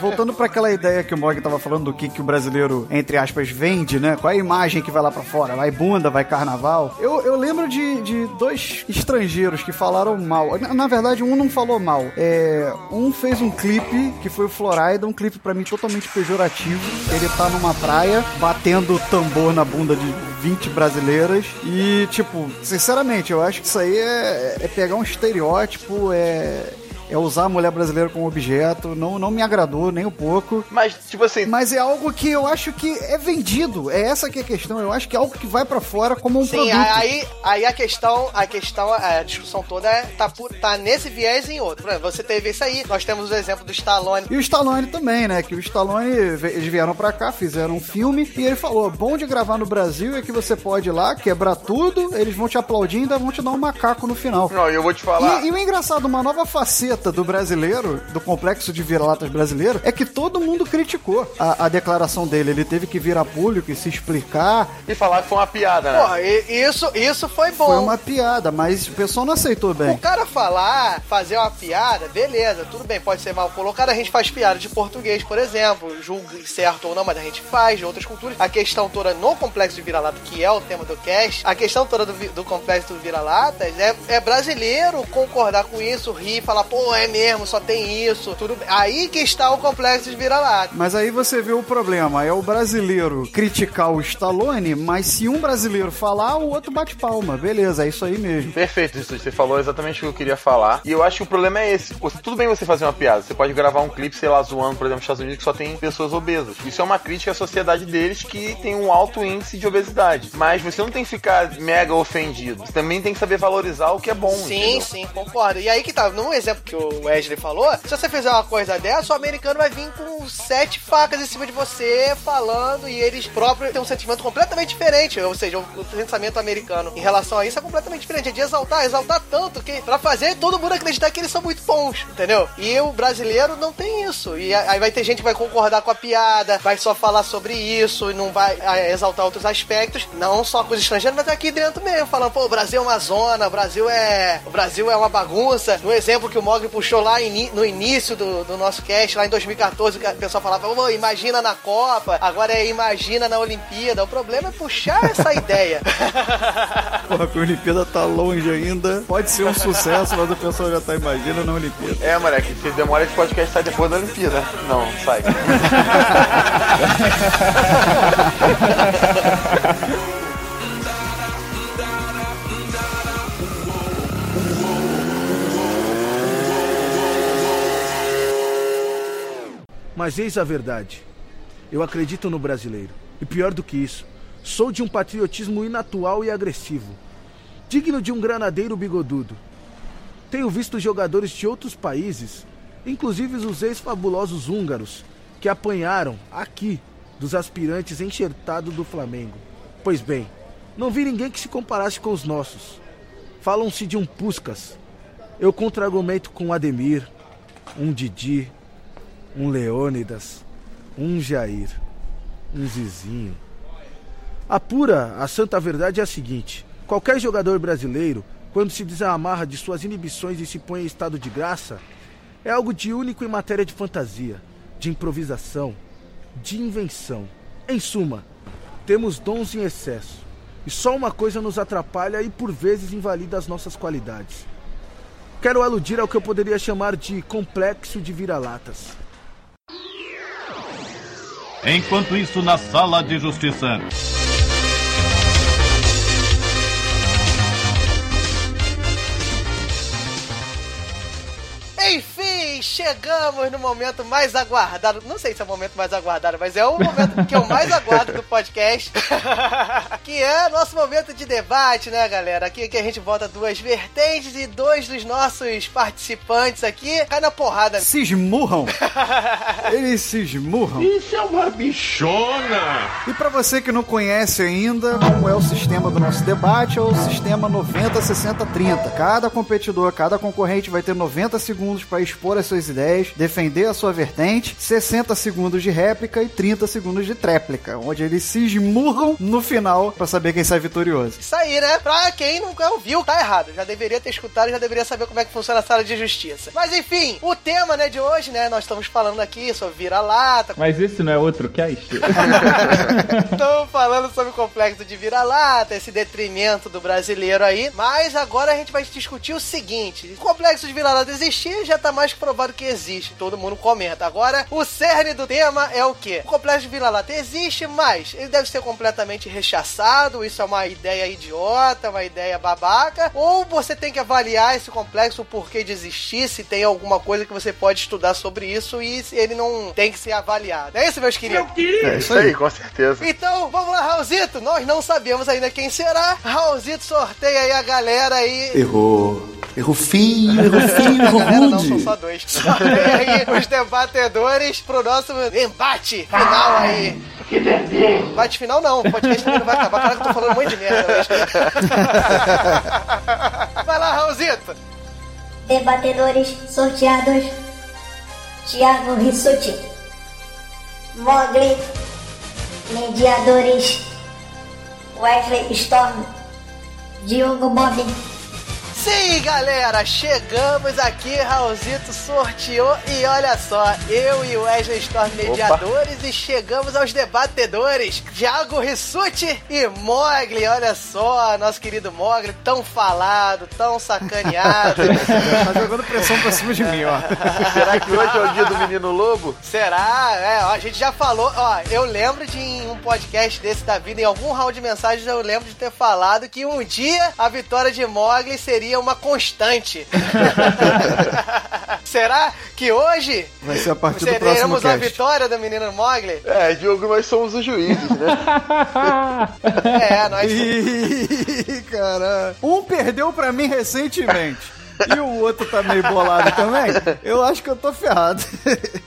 [SPEAKER 3] Voltando pra aquela ideia que o Mog tava falando do que, que o brasileiro, entre aspas, vende, né? Qual é a imagem que vai lá pra fora? Vai bunda, vai carnaval? Eu, eu lembro de, de dois estrangeiros que falaram mal. Na, na verdade, um não falou mal. É, um fez um clipe, que foi o Florida, um clipe pra mim totalmente pejorativo. Ele tá numa praia, batendo tambor na bunda de 20 brasileiras. E, tipo, sinceramente, eu acho que isso aí é, é pegar um estereótipo, é é usar a mulher brasileira como objeto. Não, não me agradou nem um pouco.
[SPEAKER 4] Mas, tipo assim.
[SPEAKER 3] Mas é algo que eu acho que é vendido. É essa que é a questão. Eu acho que é algo que vai pra fora como um
[SPEAKER 2] Sim,
[SPEAKER 3] produto.
[SPEAKER 2] aí, aí a questão, a questão, a discussão toda é, tá, por- tá nesse viés e em outro. Exemplo, você teve isso aí, nós temos o exemplo do Stallone.
[SPEAKER 3] E o Stallone também, né? Que o Stallone, eles vieram pra cá, fizeram um filme e ele falou: bom de gravar no Brasil é que você pode ir lá, quebrar tudo, eles vão te aplaudir e ainda vão te dar um macaco no final.
[SPEAKER 4] Não, eu vou te falar.
[SPEAKER 3] E, e o engraçado, uma nova faceta do brasileiro, do complexo de vira-latas brasileiro, é que todo mundo criticou a, a declaração dele. Ele teve que vir a público e se explicar.
[SPEAKER 4] E falar que foi uma piada, né?
[SPEAKER 2] Pô, e- isso, isso foi bom.
[SPEAKER 3] Foi uma piada, mas o pessoal não aceitou bem.
[SPEAKER 2] O cara falar, fazer uma piada, beleza, tudo bem, pode ser mal colocado. A gente faz piada de português, por exemplo, julgue certo ou não, mas a gente faz de outras culturas. A questão toda no complexo de vira-lata, que é o tema do cast, a questão toda do, do complexo do vira-latas é, é brasileiro concordar com isso, rir, falar, pô, é mesmo, só tem isso, tudo bem. Aí que está o complexo de vira-lata.
[SPEAKER 3] Mas aí você vê o problema, é o brasileiro criticar o Stallone, mas se um brasileiro falar, o outro bate palma. Beleza, é isso aí mesmo.
[SPEAKER 4] Perfeito, isso você falou exatamente o que eu queria falar. E eu acho que o problema é esse. Tudo bem você fazer uma piada. Você pode gravar um clipe, sei lá, zoando, por exemplo, nos Estados Unidos, que só tem pessoas obesas. Isso é uma crítica à sociedade deles que tem um alto índice de obesidade. Mas você não tem que ficar mega ofendido. Você também tem que saber valorizar o que é bom.
[SPEAKER 2] Sim,
[SPEAKER 4] entendeu?
[SPEAKER 2] sim, concordo. E aí que tá, num exemplo que o Wesley falou, se você fizer uma coisa dessa, o americano vai vir com sete facas em cima de você, falando, e eles próprios têm um sentimento completamente diferente. Ou seja, o, pensamento americano em relação a isso é completamente diferente. É de exaltar, exaltar tanto que pra fazer todo mundo acreditar que eles são muito bons, entendeu? E o brasileiro não tem isso. E aí vai ter gente que vai concordar com a piada, vai só falar sobre isso e não vai ah, exaltar outros aspectos, não só com os estrangeiros, mas aqui dentro mesmo, falando, pô, o Brasil é uma zona, o Brasil é. O Brasil é uma bagunça. No exemplo que o Mogli puxou lá no início do, do nosso cast, lá em 2014, que o pessoal falava, "Ô, imagina na Copa, agora é imagina na Olimpíada. O problema é puxar essa ideia.
[SPEAKER 3] Porra, que a Olimpíada tá longe ainda. Pode ser um sucesso, mas o pessoal já tá imaginando na Olimpíada.
[SPEAKER 4] É, moleque, se demora esse podcast sai depois da Olimpíada. Não, sai.
[SPEAKER 10] Mas eis a verdade. Eu acredito no brasileiro. E pior do que isso, sou de um patriotismo inatual e agressivo. Digno de um granadeiro bigodudo. Tenho visto jogadores de outros países, inclusive os ex-fabulosos húngaros, que apanharam aqui dos aspirantes enxertados do Flamengo. Pois bem, não vi ninguém que se comparasse com os nossos. Falam-se de um Puscas. Eu contra-argumento com Ademir, um Didi, um Leônidas, um Jair, um Zizinho. A pura, a santa verdade é a seguinte: qualquer jogador brasileiro, quando se desamarra de suas inibições e se põe em estado de graça, é algo de único em matéria de fantasia, de improvisação, de invenção. Em suma, temos dons em excesso. E só uma coisa nos atrapalha e por vezes invalida as nossas qualidades. Quero aludir ao que eu poderia chamar de complexo de vira-latas.
[SPEAKER 19] Enquanto isso, na sala de justiça.
[SPEAKER 2] Chegamos no momento mais aguardado. Não sei se é o momento mais aguardado, mas é o momento que eu mais aguardo do podcast. que é nosso momento de debate, né, galera? Aqui que a gente bota duas vertentes e dois dos nossos participantes aqui cai na porrada.
[SPEAKER 3] Se esmurram. Eles se esmurram.
[SPEAKER 6] Isso é uma bichona!
[SPEAKER 3] E pra você que não conhece ainda como é o sistema do nosso debate, é o sistema 90 60 30. Cada competidor, cada concorrente vai ter 90 segundos para expor as suas ideias, defender a sua vertente, 60 segundos de réplica e 30 segundos de tréplica, onde eles se esmurram no final pra saber quem sai vitorioso.
[SPEAKER 2] Isso aí, né? Pra quem nunca ouviu, tá errado. Já deveria ter escutado, já deveria saber como é que funciona a sala de justiça. Mas enfim, o tema, né, de hoje, né? Nós estamos falando aqui sobre vira-lata.
[SPEAKER 1] Mas esse não é outro cast?
[SPEAKER 2] Estamos falando sobre o complexo de vira-lata, esse detrimento do brasileiro aí. Mas agora a gente vai discutir o seguinte: o complexo de vira-lata existir já tá mais que provado que existe. Todo mundo comenta. Agora, o cerne do tema é o quê? O complexo de vira-lata existe, mas ele deve ser completamente rechaçado. Isso é uma ideia idiota, uma ideia babaca. Ou você tem que avaliar esse complexo, o porquê de existir, se tem alguma coisa que você pode estudar sobre isso e se ele não tem que ser avaliado. É isso, meus queridos?
[SPEAKER 4] É isso aí, com certeza.
[SPEAKER 2] Então, vamos lá, Raulzito. Nós não sabemos ainda quem será. Raulzito, sorteia aí a galera aí.
[SPEAKER 9] Errou. Errou feio, errou feio, errou
[SPEAKER 2] Galera, não, são
[SPEAKER 9] rude.
[SPEAKER 2] só dois. Sorteia aí os debatedores pro nosso embate final aí.
[SPEAKER 6] Que delícia!
[SPEAKER 2] Embate final não, o podcast também não vai acabar. Cara, que eu tô falando um monte de merda hoje. Vai lá, Raulzito.
[SPEAKER 7] Debatedores sorteados: Thiago Rissuti, Mogli, mediadores Wesley Storm, Diogo Bob.
[SPEAKER 2] Sim, galera, chegamos aqui, Raulzito sorteou e olha só, eu e o Wesley Storm mediadores e chegamos aos debatedores, Thiago Rissuti e Mogli, olha só, nosso querido Mogli, tão falado, tão sacaneado.
[SPEAKER 3] tá jogando pressão pra cima de mim, ó.
[SPEAKER 4] Será que hoje é o dia do menino lobo?
[SPEAKER 2] Será? É, ó, a gente já falou, ó, eu lembro de em um podcast desse da vida, em algum round de mensagens, eu lembro de ter falado que um dia a vitória de Mogli seria uma constante. Será que hoje
[SPEAKER 3] Vai ser a partir do próximo
[SPEAKER 2] teremos a vitória do menino Mogli?
[SPEAKER 4] É, Diogo, nós somos os juízes, né?
[SPEAKER 2] É, nós.
[SPEAKER 3] Ih, cara. Um perdeu pra mim recentemente. E o outro tá meio bolado também. Eu acho que eu tô ferrado.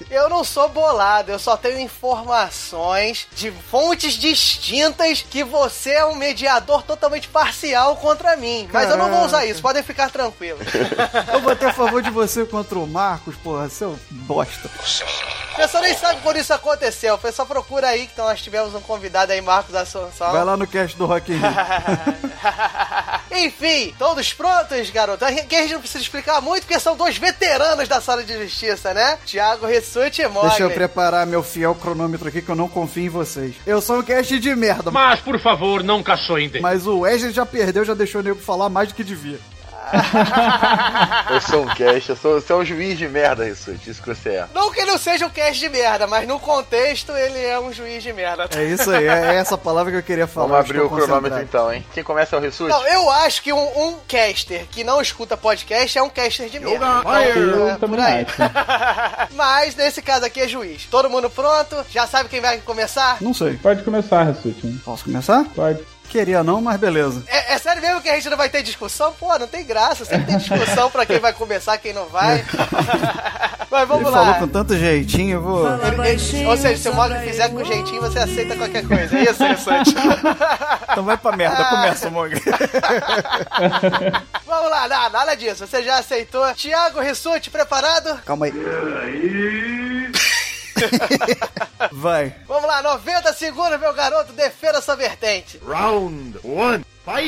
[SPEAKER 2] Eu não sou bolado, eu só tenho informações de fontes distintas que você é um mediador totalmente parcial contra mim. Mas eu não vou usar isso, podem ficar tranquilos.
[SPEAKER 3] Eu vou ter a favor de você contra o Marcos, porra, seu bosta.
[SPEAKER 2] O pessoal nem sabe por isso aconteceu. O pessoal procura aí que nós tivemos um convidado aí, Marcos Assunção.
[SPEAKER 3] Vai lá no cast do Rock in Rio.
[SPEAKER 2] Enfim, todos prontos, garoto? Que a gente não precisa explicar muito, porque são dois veteranos da sala de justiça, né? Tiago Rissuti e Mogli.
[SPEAKER 3] Deixa eu preparar meu fiel cronômetro aqui que eu não confio em vocês. Eu sou um cast de merda.
[SPEAKER 6] Mas, por favor, não caçoem
[SPEAKER 3] Mas o Wesley já perdeu, já deixou o nego falar mais do que devia.
[SPEAKER 4] Eu sou um cast, eu sou, você é um juiz de merda, Rissuti, isso que você é.
[SPEAKER 2] Não que ele não seja um cast de merda, mas no contexto ele é um juiz de merda.
[SPEAKER 3] É isso aí, é essa palavra que eu queria falar.
[SPEAKER 4] Vamos abrir o cronômetro então, hein? Quem começa é o Rissuti?
[SPEAKER 2] Não, eu acho que um, um caster que não escuta podcast é um caster de merda.
[SPEAKER 1] Eu
[SPEAKER 2] é,
[SPEAKER 1] também acho.
[SPEAKER 2] Mas nesse caso aqui é juiz. Todo mundo pronto? Já sabe quem vai começar?
[SPEAKER 3] Não sei.
[SPEAKER 1] Pode começar, Rassuti.
[SPEAKER 3] Posso começar?
[SPEAKER 1] Pode.
[SPEAKER 3] Queria não, mas beleza.
[SPEAKER 2] É, é sério mesmo que a gente não vai ter discussão? Pô, não tem graça. Sempre tem discussão pra quem vai começar, quem não vai. Mas vamos
[SPEAKER 3] Ele
[SPEAKER 2] lá.
[SPEAKER 3] falou com tanto jeitinho, eu vou.
[SPEAKER 2] Ele- ele- ou seja, se o Mogli fizer com jeitinho, você aceita qualquer coisa. É isso, Interessante.
[SPEAKER 3] Então vai pra merda, começa, Mogli.
[SPEAKER 2] Vamos lá, não, nada disso. Você já aceitou. Tiago Rissuti, preparado?
[SPEAKER 3] Calma aí. Vai.
[SPEAKER 2] Vamos lá, 90 segundos, meu garoto. Defenda sua vertente.
[SPEAKER 3] Round 1.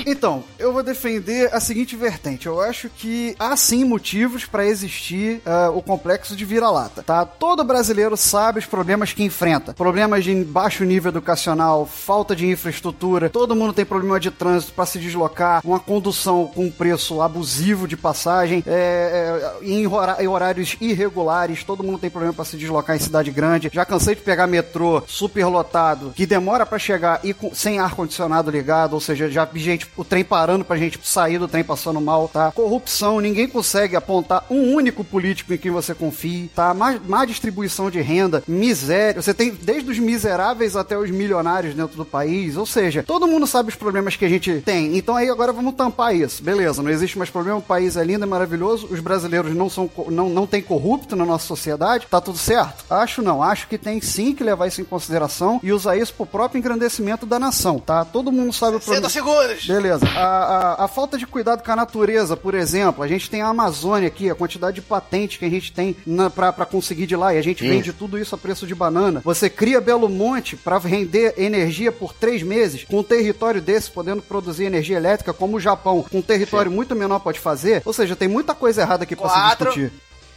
[SPEAKER 3] Então, eu vou defender a seguinte vertente. Eu acho que há sim motivos para existir ah, o complexo de vira-lata, tá? Todo brasileiro sabe os problemas que enfrenta. Problemas de baixo nível educacional, falta de infraestrutura, todo mundo tem problema de trânsito para se deslocar, uma condução com preço abusivo de passagem, é, é, em, em horários irregulares, todo mundo tem problema para se deslocar em cidade grande. Já cansei de pegar metrô super lotado, que demora para chegar e com- sem ar-condicionado ligado, ou seja, já gente, o trem parando pra gente sair do trem passando mal, tá? Corrupção, ninguém consegue apontar um único político em quem você confie, tá? Má, má distribuição de renda, miséria, você tem desde os miseráveis até os milionários dentro do país, ou seja, todo mundo sabe os problemas que a gente tem, então aí agora vamos tampar isso, beleza, não existe mais problema, o país é lindo, é maravilhoso, os brasileiros não são, não, não tem corrupto na nossa sociedade, tá tudo certo? Acho não, acho que tem sim que levar isso em consideração e usar isso pro próprio engrandecimento da nação, tá? Todo mundo sabe o
[SPEAKER 2] 60
[SPEAKER 3] problema.
[SPEAKER 2] segundos.
[SPEAKER 3] Beleza. A, a, a falta de cuidado com a natureza, por exemplo, a gente tem a Amazônia aqui, a quantidade de patentes que a gente tem na, pra, pra conseguir de lá, e a gente
[SPEAKER 4] Isso.
[SPEAKER 3] vende tudo isso a preço de banana. Você cria Belo Monte pra render energia por três meses, com um território desse podendo produzir energia elétrica, como o Japão, com um território muito menor pode fazer. Ou seja, tem muita coisa errada aqui pra se discutir.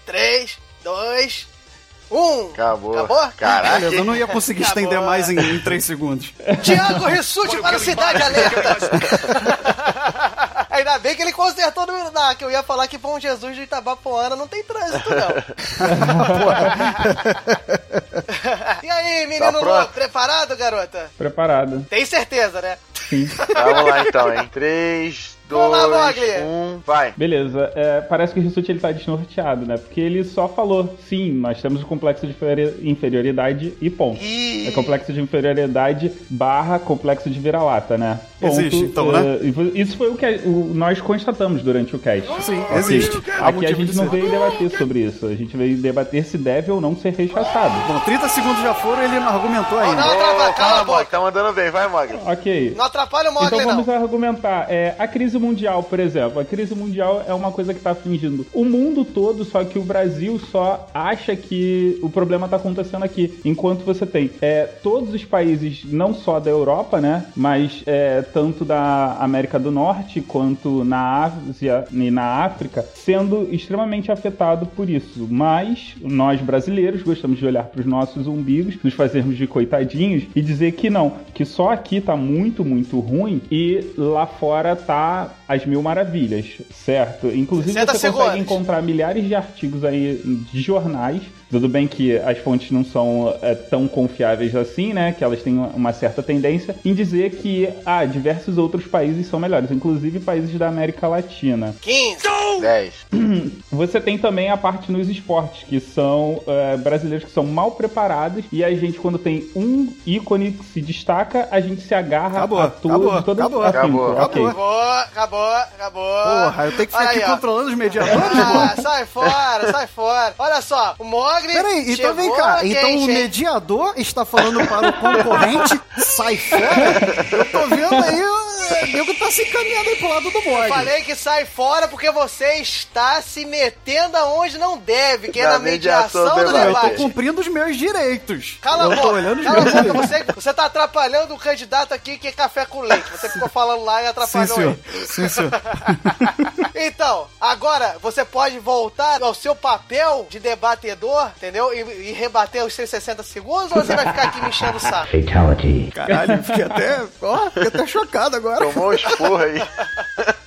[SPEAKER 2] 3, 2, 1.
[SPEAKER 4] Acabou.
[SPEAKER 2] Acabou?
[SPEAKER 4] Caraca.
[SPEAKER 3] Beleza, eu não ia conseguir
[SPEAKER 2] Acabou.
[SPEAKER 3] estender mais em, em três segundos.
[SPEAKER 2] Tiago Rissuti para o Cidade Alerta. Ainda bem que ele consertou no. na- que eu ia falar que Bom Jesus de Itabapoana não tem trânsito, não. e aí, menino
[SPEAKER 4] Tá
[SPEAKER 2] preparado, garota?
[SPEAKER 1] Preparado.
[SPEAKER 2] Tem certeza, né?
[SPEAKER 1] Sim.
[SPEAKER 4] Vamos lá então, hein? 3,
[SPEAKER 2] Vamos lá,
[SPEAKER 4] 2,
[SPEAKER 2] Mogli.
[SPEAKER 4] 1, vai.
[SPEAKER 1] Beleza, é, parece que o Rissuti ele tá desnorteado, né? Porque ele só falou, sim, nós temos o complexo de inferi- inferioridade e ponto. É complexo de inferioridade barra complexo de vira-lata, né? Ponto.
[SPEAKER 3] Existe, então, né?
[SPEAKER 1] Foi- Isso foi o que a- o- nós constatamos durante o cast.
[SPEAKER 3] Sim,
[SPEAKER 1] Ok?
[SPEAKER 3] existe. Há
[SPEAKER 1] Aqui a gente não veio debater sobre isso. A gente veio debater se deve ou não ser rechaçado.
[SPEAKER 3] Bom, 30 segundos já foram e ele não argumentou ainda.
[SPEAKER 2] não, trava- cala a
[SPEAKER 4] calma,
[SPEAKER 2] boca.
[SPEAKER 4] Mogli, tá mandando bem, vai, Mogli.
[SPEAKER 1] Ok.
[SPEAKER 2] Não atrapalha o Mogli,
[SPEAKER 1] Então
[SPEAKER 2] não.
[SPEAKER 1] vamos argumentar. É, a crise mundial, por exemplo. A crise mundial é uma coisa que está afligindo o mundo todo, só que o Brasil só acha que o problema está acontecendo aqui. Enquanto você tem é, todos os países, não só da Europa, né? Mas é, tanto da América do Norte quanto na Ásia e na África, sendo extremamente afetado por isso. Mas nós brasileiros gostamos de olhar para os nossos umbigos, nos fazermos de coitadinhos e dizer que não, que só aqui tá muito, muito ruim e lá fora tá as mil maravilhas, certo? Inclusive
[SPEAKER 2] 60
[SPEAKER 1] você consegue encontrar milhares de artigos aí de jornais. Tudo bem que as fontes não são é, tão confiáveis assim, né? Que elas têm uma certa tendência em dizer que ah, diversos outros países são melhores, inclusive países da América Latina.
[SPEAKER 2] 15.
[SPEAKER 4] 10.
[SPEAKER 1] Você tem também a parte nos esportes, que são é, brasileiros que são mal preparados e a gente, quando tem um ícone que se destaca, a gente se agarra
[SPEAKER 3] Acabou,
[SPEAKER 1] a tudo,
[SPEAKER 3] acabou,
[SPEAKER 1] de todo
[SPEAKER 3] acabou,
[SPEAKER 1] afinco.
[SPEAKER 4] acabou,
[SPEAKER 1] Ok.
[SPEAKER 2] Acabou, acabou, acabou.
[SPEAKER 3] Porra, eu tenho que ficar
[SPEAKER 2] Olha
[SPEAKER 3] aqui
[SPEAKER 2] aí,
[SPEAKER 3] controlando os mediadores,
[SPEAKER 2] Ah,
[SPEAKER 3] pô.
[SPEAKER 2] sai fora, sai fora. Olha só, o
[SPEAKER 3] Peraí, então vem cá. Então o
[SPEAKER 2] hein?
[SPEAKER 3] mediador está falando para o concorrente, sai fora? Eu tô vendo aí, o nego tá se encaminhando aí pro lado do bode.
[SPEAKER 2] Falei que sai fora porque você está se metendo aonde não deve, que é
[SPEAKER 4] Na
[SPEAKER 2] na mediação,
[SPEAKER 4] mediação
[SPEAKER 2] do
[SPEAKER 4] do
[SPEAKER 3] Eu tô
[SPEAKER 2] debate.
[SPEAKER 3] cumprindo os meus direitos.
[SPEAKER 2] Cala
[SPEAKER 3] eu
[SPEAKER 2] a boca, cala a boca, você, você tá atrapalhando o candidato aqui que é café com leite. Você ficou falando lá e
[SPEAKER 3] Sim,
[SPEAKER 2] atrapalhou
[SPEAKER 3] senhor.
[SPEAKER 2] ele.
[SPEAKER 3] Sim, senhor.
[SPEAKER 2] Então, agora você pode voltar ao seu papel de debatedor, entendeu? E, e rebater os 160 segundos ou você vai ficar aqui me enchendo o saco?
[SPEAKER 3] Caralho, fiquei até, ó, fiquei até chocado agora.
[SPEAKER 4] Tomou um esporro aí.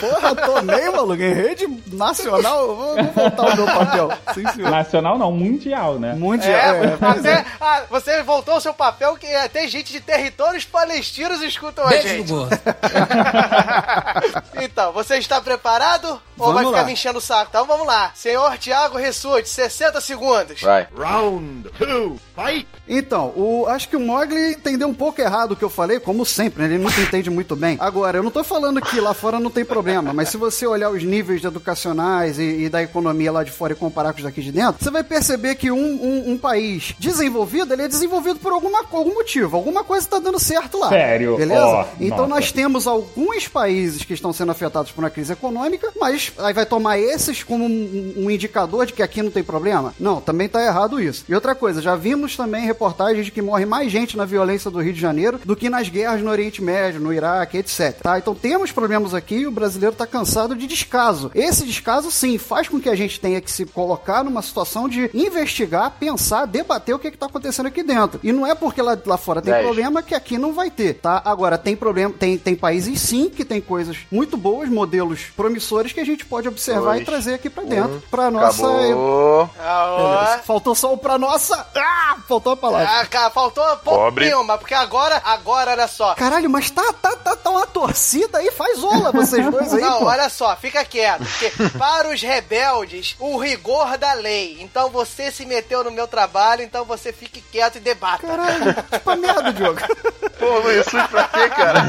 [SPEAKER 3] Porra, tomei, maluco. Em rede nacional, eu vou, voltar o meu papel. Sim, senhor.
[SPEAKER 1] Nacional não, mundial, né?
[SPEAKER 3] Mundial.
[SPEAKER 2] É,
[SPEAKER 3] É,
[SPEAKER 2] até,
[SPEAKER 3] é.
[SPEAKER 2] ah, você voltou ao seu papel que até gente de territórios palestinos escutam a
[SPEAKER 20] Beijo
[SPEAKER 2] gente.
[SPEAKER 20] no gordo.
[SPEAKER 2] Então, você está preparado? Ou
[SPEAKER 3] Vamos
[SPEAKER 2] vai ficar
[SPEAKER 3] lá.
[SPEAKER 2] me enchendo o saco? Então vamos lá. Senhor Thiago Ressute, 60 segundos.
[SPEAKER 4] Vai.
[SPEAKER 19] Round two, fight!
[SPEAKER 3] Então, o, acho que o Mogli entendeu um pouco errado o que eu falei, como sempre, né? ele nunca entende muito bem. Agora, eu não tô falando que lá fora não tem problema, mas se você olhar os níveis educacionais e, e da economia lá de fora e comparar com os daqui de dentro, você vai perceber que um, um- um país desenvolvido, ele é desenvolvido por alguma, algum motivo, alguma coisa tá dando certo lá.
[SPEAKER 1] Sério?
[SPEAKER 3] Beleza?
[SPEAKER 1] Ó,
[SPEAKER 3] então
[SPEAKER 1] nossa.
[SPEAKER 3] nós temos alguns países que estão sendo afetados por uma crise econômica, mas aí vai tomar esses como um, um indicador de que aqui não tem problema? Não, também tá errado isso. E outra coisa, já vimos também reportagens de que morre mais gente na violência do Rio de Janeiro do que nas guerras no Oriente Médio, no Iraque, etc. Tá? Então temos problemas aqui o brasileiro tá cansado de descaso. Esse descaso, sim, faz com que a gente tenha que se colocar numa situação de investigar, pensar, debater o que, que tá acontecendo aqui dentro. E não é porque lá, lá fora tem
[SPEAKER 4] Dez.
[SPEAKER 3] problema que aqui não vai ter, tá? Agora, tem problema, tem, tem países sim que tem coisas muito boas, modelos promissores que a gente pode observar
[SPEAKER 4] Dois,
[SPEAKER 3] e trazer aqui pra
[SPEAKER 4] um,
[SPEAKER 3] dentro, pra nossa.
[SPEAKER 4] Acabou.
[SPEAKER 3] Beleza. Faltou só o pra nossa. Ah! Faltou a palavra.
[SPEAKER 2] Ah, cara, faltou um
[SPEAKER 4] Pobre.
[SPEAKER 2] pouquinho, mas porque agora, agora, olha só.
[SPEAKER 3] Caralho, mas tá, tá, tá, tá uma torcida aí, faz ola vocês dois aí,
[SPEAKER 2] Não,
[SPEAKER 3] pô.
[SPEAKER 2] olha só, fica quieto. Porque para os rebeldes, o rigor da lei. Então você se meteu no meu trabalho, então você fique quieto e debata.
[SPEAKER 3] Caralho, tipo a merda, Diogo.
[SPEAKER 4] Pô, Jesus, pra quê, cara?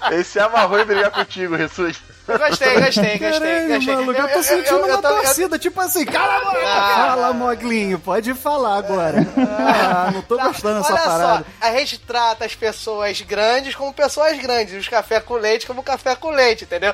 [SPEAKER 4] Ele se amarrou em brigar contigo, Jesus.
[SPEAKER 2] Gostei, gostei, gostei,
[SPEAKER 3] Caralho,
[SPEAKER 2] gostei.
[SPEAKER 3] maluco, eu, tô sentindo uma
[SPEAKER 2] tô- eu-
[SPEAKER 3] torcida, tipo assim, cala a boca!
[SPEAKER 2] Ah.
[SPEAKER 3] Fala, Moglinho, pode falar agora. Ah, não tô gostando dessa
[SPEAKER 2] Olha
[SPEAKER 3] parada.
[SPEAKER 2] só, a gente trata as pessoas grandes como pessoas grandes, os café com leite como café com leite, entendeu?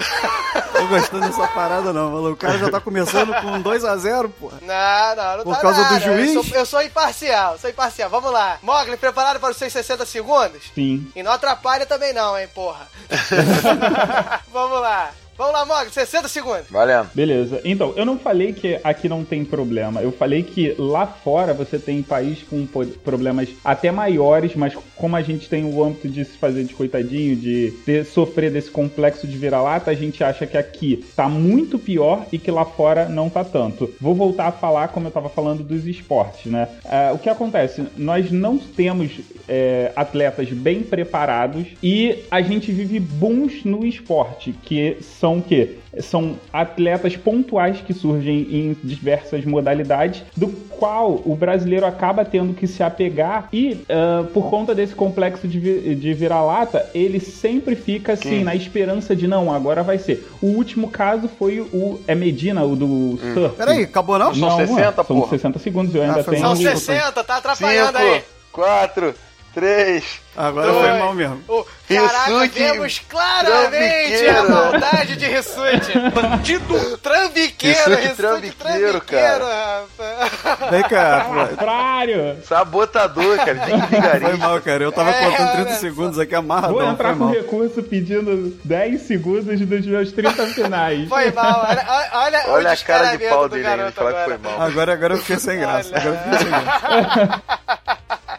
[SPEAKER 3] Tô gostando dessa parada não, maluco. O cara já tá começando com 2x0, porra.
[SPEAKER 2] Não, não, não
[SPEAKER 3] Por
[SPEAKER 2] tá
[SPEAKER 3] causa do
[SPEAKER 2] nada.
[SPEAKER 3] juiz?
[SPEAKER 2] Eu sou, eu sou imparcial, sou imparcial. Vamos lá. Mogli, preparado para os seus 60 segundos?
[SPEAKER 1] Sim.
[SPEAKER 2] E não atrapalha também não, hein, porra. Vamos lá. Vamos lá, Mogli, 60 segundos.
[SPEAKER 4] Valendo.
[SPEAKER 1] Beleza. Então, eu não falei que aqui não tem problema. Eu falei que lá fora você tem país com problemas até maiores, mas como a gente tem o âmbito de se fazer de coitadinho, de ter- sofrer desse complexo de vira-lata, a gente acha que aqui tá muito pior e que lá fora não tá tanto. Vou voltar a falar como eu tava falando dos esportes, né? Ah, o que acontece? Nós não temos é, atletas bem preparados e a gente vive booms no esporte, que são o quê? São atletas pontuais que surgem em diversas modalidades, do qual o brasileiro acaba tendo que se apegar e, ah, por conta desse complexo de, vi- de vira-lata, ele sempre fica assim,
[SPEAKER 4] Quem?
[SPEAKER 1] na esperança de não, agora vai ser. O último caso foi o. É Medina, o do surf.
[SPEAKER 3] Peraí, acabou não?
[SPEAKER 4] São
[SPEAKER 1] Não,
[SPEAKER 4] 60,
[SPEAKER 1] são
[SPEAKER 4] porra.
[SPEAKER 1] 60 segundos, eu ainda
[SPEAKER 3] Ah,
[SPEAKER 1] tenho.
[SPEAKER 2] São
[SPEAKER 3] Desculpa.
[SPEAKER 2] 60, tá atrapalhando aí.
[SPEAKER 4] 5, 4, 3.
[SPEAKER 3] Agora
[SPEAKER 2] Dois.
[SPEAKER 3] foi mal mesmo.
[SPEAKER 2] O, caraca,
[SPEAKER 4] Rissuti,
[SPEAKER 2] vemos claramente a maldade de Rissuti.
[SPEAKER 4] Bandido!
[SPEAKER 2] Trambiqueiro,
[SPEAKER 4] Rissuti trambiqueiro,
[SPEAKER 2] rapaz.
[SPEAKER 3] Vem cá, pô.
[SPEAKER 1] Contrário!
[SPEAKER 4] Sabotador, cara. De
[SPEAKER 3] Foi
[SPEAKER 4] vigarista.
[SPEAKER 3] mal, cara. Eu tava
[SPEAKER 2] É,
[SPEAKER 3] contando 30
[SPEAKER 2] olha
[SPEAKER 3] segundos aqui amarradão.
[SPEAKER 1] Vou entrar
[SPEAKER 3] foi
[SPEAKER 1] com
[SPEAKER 3] mal.
[SPEAKER 1] recurso pedindo 10 segundos dos meus 30 finais.
[SPEAKER 2] Foi mal, olha, olha, olha,
[SPEAKER 4] a cara de pau dele aí, ele
[SPEAKER 2] garoto
[SPEAKER 4] falar que
[SPEAKER 2] agora.
[SPEAKER 4] foi mal.
[SPEAKER 3] Agora, agora eu fiquei sem graça. Agora eu fiquei sem graça.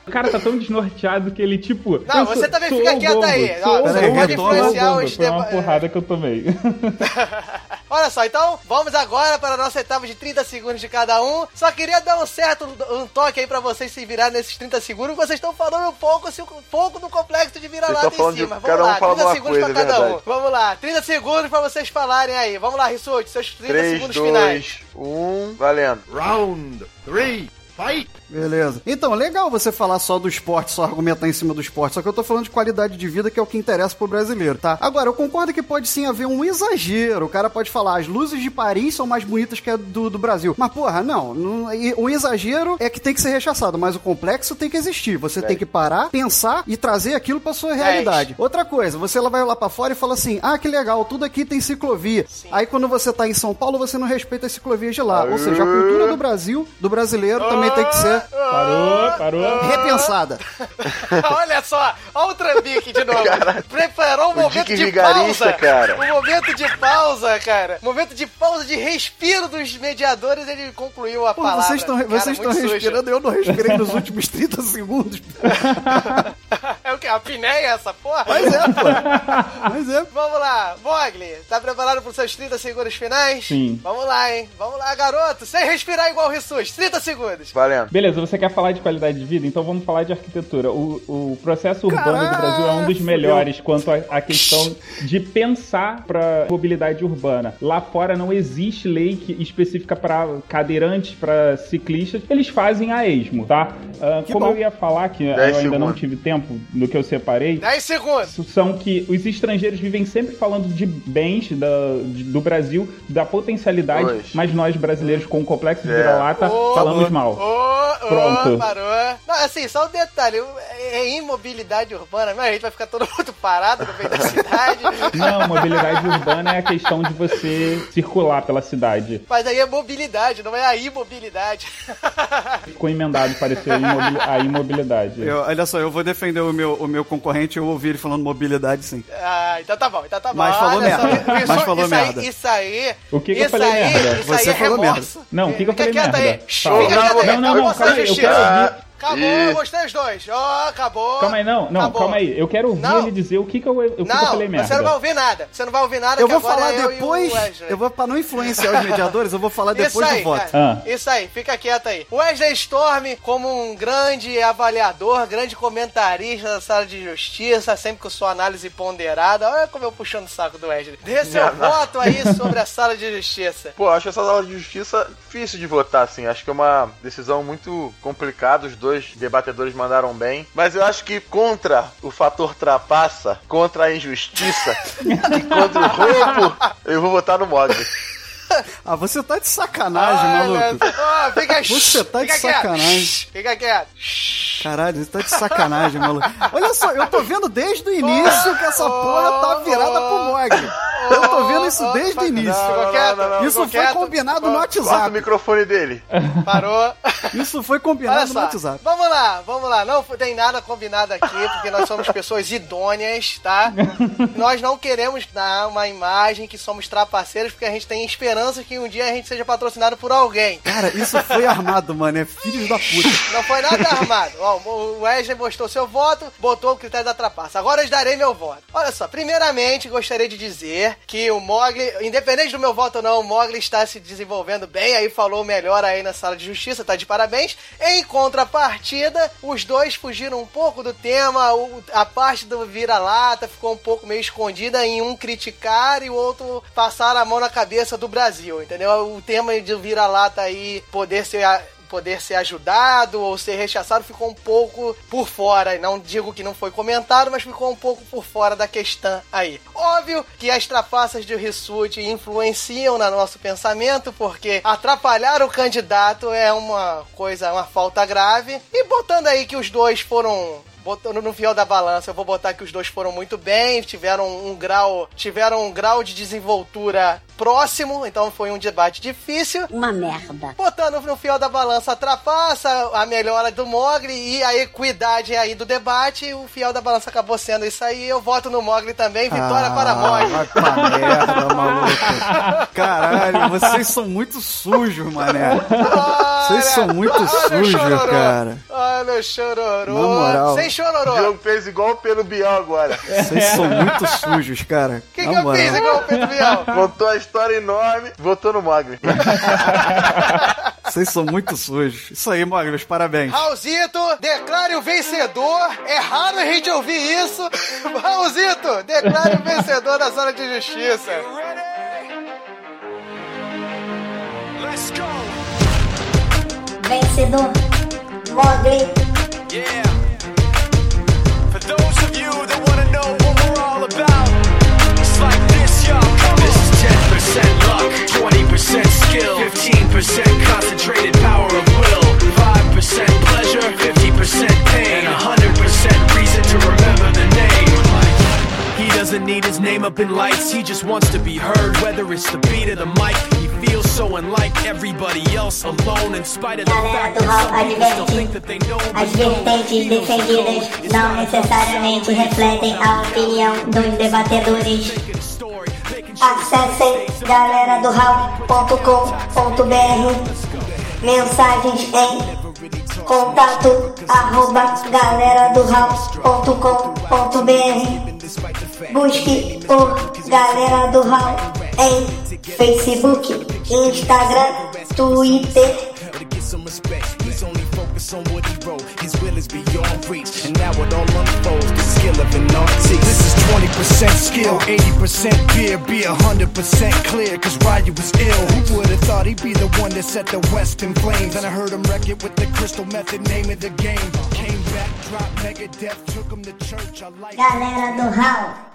[SPEAKER 1] O cara tá tão desnorteado que ele, tipo.
[SPEAKER 2] Não,
[SPEAKER 1] eu
[SPEAKER 2] você
[SPEAKER 1] sou-
[SPEAKER 2] também
[SPEAKER 1] sou
[SPEAKER 2] fica
[SPEAKER 1] o
[SPEAKER 2] quieto aí.
[SPEAKER 1] sou
[SPEAKER 2] Ó,
[SPEAKER 1] o
[SPEAKER 3] você pode
[SPEAKER 1] o
[SPEAKER 2] influenciar os
[SPEAKER 1] Foi uma porrada que eu tomei.
[SPEAKER 2] Olha só, então vamos agora para a nossa etapa de 30 segundos de cada um. Só queria dar um certo um toque aí pra vocês se virar nesses 30 segundos. Vocês estão falando um pouco, assim, um pouco do complexo de vira-lata
[SPEAKER 4] Vocês
[SPEAKER 2] em cima.
[SPEAKER 4] de-
[SPEAKER 2] Vamos
[SPEAKER 4] cada um
[SPEAKER 2] lá,
[SPEAKER 4] falando
[SPEAKER 2] 30
[SPEAKER 4] uma
[SPEAKER 2] segundos
[SPEAKER 4] coisa,
[SPEAKER 2] pra
[SPEAKER 4] é
[SPEAKER 2] cada um.
[SPEAKER 4] verdade.
[SPEAKER 2] Vamos lá, 30 segundos pra vocês falarem aí. Vamos lá, Rissuti, seus 30
[SPEAKER 4] 3,
[SPEAKER 2] segundos finais.
[SPEAKER 4] 2, 1. Valendo.
[SPEAKER 19] Round three, fight!
[SPEAKER 3] Beleza. Então, legal você falar só do esporte, só argumentar em cima do esporte. Só que eu tô falando de qualidade de vida, que é o que interessa pro brasileiro, tá? Agora, eu concordo que pode sim haver um exagero. O cara pode falar, as luzes de Paris são mais bonitas que a do, do Brasil. Mas, porra, não. não o exagero é que tem que ser rechaçado, mas o complexo tem que existir. Você tem que parar, pensar e trazer aquilo pra sua realidade. Outra coisa, você lá vai lá pra fora e fala assim: ah, que legal, tudo aqui tem ciclovia. Aí quando você tá em São Paulo, você não respeita as ciclovias de lá. Ou seja, a cultura do Brasil, do brasileiro, também tem que ser
[SPEAKER 1] Parou, parou.
[SPEAKER 3] Repensada.
[SPEAKER 2] Olha só, olha o Trambique de novo. Preparou um
[SPEAKER 4] o
[SPEAKER 2] momento
[SPEAKER 4] Dick
[SPEAKER 2] de pausa.
[SPEAKER 4] cara.
[SPEAKER 2] Um momento de pausa, cara. Momento de pausa, de respiro dos mediadores, ele concluiu a
[SPEAKER 3] Pô,
[SPEAKER 2] palavra.
[SPEAKER 3] vocês estão
[SPEAKER 2] Cara,
[SPEAKER 3] vocês estão respirando e eu não respirei nos últimos 30 segundos.
[SPEAKER 2] É o que? A pinéia essa porra?
[SPEAKER 3] Pois é, pô. Pois é.
[SPEAKER 2] Vamos lá, Mogli, tá preparado pros seus 30 segundos finais?
[SPEAKER 1] Sim.
[SPEAKER 2] Vamos lá, hein? Vamos lá, garoto, sem respirar igual o Rissus. 30 segundos.
[SPEAKER 4] Valendo.
[SPEAKER 1] Beleza, você quer falar de qualidade de vida? Então vamos falar de arquitetura. O, o processo urbano do Brasil é um dos melhores quanto à questão de pensar para mobilidade urbana. Lá fora não existe lei que- específica para cadeirantes, para ciclistas. Eles fazem a esmo, tá? Ah, como
[SPEAKER 2] bom.
[SPEAKER 1] eu ia falar que eu
[SPEAKER 2] Dez
[SPEAKER 1] ainda não tive tempo no que eu separei,
[SPEAKER 2] 10 segundos.
[SPEAKER 1] são que os estrangeiros vivem sempre falando de bens da- de- do Brasil, da potencialidade,
[SPEAKER 4] Pois.
[SPEAKER 1] mas nós brasileiros com o complexo de
[SPEAKER 4] É.
[SPEAKER 1] vira-lata
[SPEAKER 2] Ô,
[SPEAKER 1] falamos mal.
[SPEAKER 2] Ô, ô,
[SPEAKER 1] Pronto.
[SPEAKER 2] parou. Não, assim, só um detalhe. É é imobilidade urbana, mas a gente vai ficar todo mundo parado no meio da cidade.
[SPEAKER 1] Não, mobilidade urbana é a questão de você circular pela cidade.
[SPEAKER 2] Mas aí é mobilidade, não é a imobilidade.
[SPEAKER 1] Ficou emendado, pareceu a imobilidade.
[SPEAKER 3] Eu- olha só, eu vou defender o meu, o meu concorrente, eu ouvi ele falando mobilidade sim.
[SPEAKER 2] Ah, então tá bom, então tá bom.
[SPEAKER 3] Mas falou
[SPEAKER 2] Olha só,
[SPEAKER 3] merda.
[SPEAKER 2] Isso,
[SPEAKER 3] Mas falou
[SPEAKER 2] isso aí-
[SPEAKER 3] merda.
[SPEAKER 2] Isso aí.
[SPEAKER 1] O que que eu
[SPEAKER 2] isso
[SPEAKER 1] falei
[SPEAKER 2] aí,
[SPEAKER 1] merda?
[SPEAKER 2] Isso
[SPEAKER 3] Você
[SPEAKER 2] aí é
[SPEAKER 3] falou
[SPEAKER 2] remorso.
[SPEAKER 1] Não, o que, que eu falei
[SPEAKER 2] Fica quieto
[SPEAKER 1] merda?
[SPEAKER 2] aí. Quieto aí.
[SPEAKER 1] Não, não, não,
[SPEAKER 2] Da
[SPEAKER 1] aí, eu.
[SPEAKER 2] Acabou,
[SPEAKER 4] Ih.
[SPEAKER 2] eu gostei os dois. Ó, acabou.
[SPEAKER 1] Calma aí, não, não,
[SPEAKER 2] Acabou.
[SPEAKER 1] calma aí. Eu quero ouvir
[SPEAKER 2] Não.
[SPEAKER 1] ele dizer o que, que eu, o que, que eu
[SPEAKER 2] Não,
[SPEAKER 1] falei merda.
[SPEAKER 2] você não vai ouvir nada. Você não vai ouvir nada
[SPEAKER 3] Eu vou falar
[SPEAKER 2] é eu e
[SPEAKER 3] depois,
[SPEAKER 2] Wesley.
[SPEAKER 3] eu vou, pra não influenciar os mediadores, eu vou falar
[SPEAKER 2] Isso
[SPEAKER 3] depois
[SPEAKER 2] aí,
[SPEAKER 3] do voto.
[SPEAKER 1] Ah.
[SPEAKER 2] Isso aí, fica quieto aí. Wesley Storm, como um grande avaliador, grande comentarista da sala de justiça, sempre com sua análise ponderada. Olha como eu puxando o saco do Wesley. Dê seu
[SPEAKER 4] Não, não.
[SPEAKER 2] voto aí sobre a sala de justiça.
[SPEAKER 4] Pô, acho essa sala de justiça difícil de votar, assim. Acho que é uma decisão muito complicada. Os dois debatedores mandaram bem. Mas eu acho que contra o fator trapaça, contra a injustiça e contra o roubo, eu vou votar no Mogli.
[SPEAKER 3] Ah, você tá de sacanagem, maluco.
[SPEAKER 2] Ó, fica
[SPEAKER 3] Você tá de
[SPEAKER 2] fica quieto.
[SPEAKER 3] sacanagem.
[SPEAKER 2] Fica quieto.
[SPEAKER 3] Caralho, você tá de sacanagem, maluco. Olha só, eu tô vendo desde o início que essa porra tá virada pro Mogli. Eu tô vendo isso desde o início.
[SPEAKER 2] Ficou quieto?
[SPEAKER 3] Isso
[SPEAKER 2] Ficou
[SPEAKER 3] foi
[SPEAKER 2] quieto?
[SPEAKER 3] combinado no
[SPEAKER 4] Corta o
[SPEAKER 3] WhatsApp.
[SPEAKER 4] microfone dele.
[SPEAKER 2] Parou.
[SPEAKER 3] Isso foi combinado no WhatsApp.
[SPEAKER 2] vamos lá, vamos lá. Não tem nada combinado aqui, porque nós somos pessoas idôneas, tá? nós não queremos dar uma imagem que somos trapaceiros, porque a gente tem esperança que um dia a gente seja patrocinado por alguém.
[SPEAKER 3] Cara, isso foi armado, mano. É filho da puta.
[SPEAKER 2] Não foi nada armado. Ó, o Wesley mostrou seu voto, botou o critério da trapaça. Agora eu darei meu voto. Olha só, primeiramente gostaria de dizer que o Mogli, independente do meu voto ou não, o Mogli está se desenvolvendo bem, aí falou melhor aí na sala de justiça, tá de parabéns. Em contrapartida, os dois fugiram um pouco do tema, a parte do vira-lata ficou um pouco meio escondida em um criticar e o outro passar a mão na cabeça do Brasil, entendeu? O tema de vira-lata aí poder ser poder ser ajudado ou ser rechaçado ficou um pouco por fora. Não digo que não foi comentado, mas ficou um pouco por fora da questão aí. Óbvio que as trapaças de Rissuti influenciam no nosso pensamento, porque atrapalhar o candidato é uma coisa, uma falta grave. E botando aí que os dois foram botando no fiel da balança, eu vou botar que os dois foram muito bem, tiveram um grau, tiveram um grau de desenvoltura próximo, então foi um debate difícil.
[SPEAKER 7] Uma merda.
[SPEAKER 2] Botando no fiel da balança a trapaça, a melhora do Mogli e a equidade aí do debate, o fiel da balança acabou sendo isso aí. Eu voto no Mogli também, vitória para
[SPEAKER 3] Ah,
[SPEAKER 2] Mogli.
[SPEAKER 3] vai pra merda, maluco. Caralho, vocês são muito sujos, mané. Vocês são muito
[SPEAKER 2] Olha o
[SPEAKER 3] sujos, cara.
[SPEAKER 2] Olha o chororô.
[SPEAKER 3] Na moral.
[SPEAKER 2] Sem chororô.
[SPEAKER 4] O Diogo fez igual o Pedro Bial agora.
[SPEAKER 3] Vocês são muito sujos, cara.
[SPEAKER 2] O que, que eu fiz igual o Pedro Bial?
[SPEAKER 4] Contou a história enorme, votou no Mogli.
[SPEAKER 3] Vocês são muito sujos. Isso aí, Mogli, parabéns.
[SPEAKER 2] Raulzito, declare o vencedor. É raro a gente ouvir isso. Raulzito, declare o vencedor da sala de justiça.
[SPEAKER 11] Let's go.
[SPEAKER 7] Vencedor. Mogli.
[SPEAKER 11] Yeah. For those of you that want to know what we're all about, 80% luck, 20% skill, 15% concentrated power of will, 5% pleasure, 50% pain, and 100% reason to remember the name. He doesn't need his name up in lights, he just wants to be heard, whether it's the beat or the mic. He feels so unlike everybody else alone, in spite of the fact that some people still think that they know.
[SPEAKER 7] Às vezes tente defender, não necessariamente refletem a opinião dos debatedores. Acessem galera do Mensagens em contato arroba galera do Busque por Galera do Hall em Facebook, Instagram, Twitter.
[SPEAKER 11] on what he wrote. His will is beyond reach, and now it all unfolds. Skill of an artist. This is 20% skill, 80% beer, be 100% clear. Cause Ryu was ill. Who would have thought he'd be the one that set the West in flames? And I heard him wreck it with the crystal method, name of the game. Came back, dropped Megadeth, took him to church. I like
[SPEAKER 7] Galera do Hall.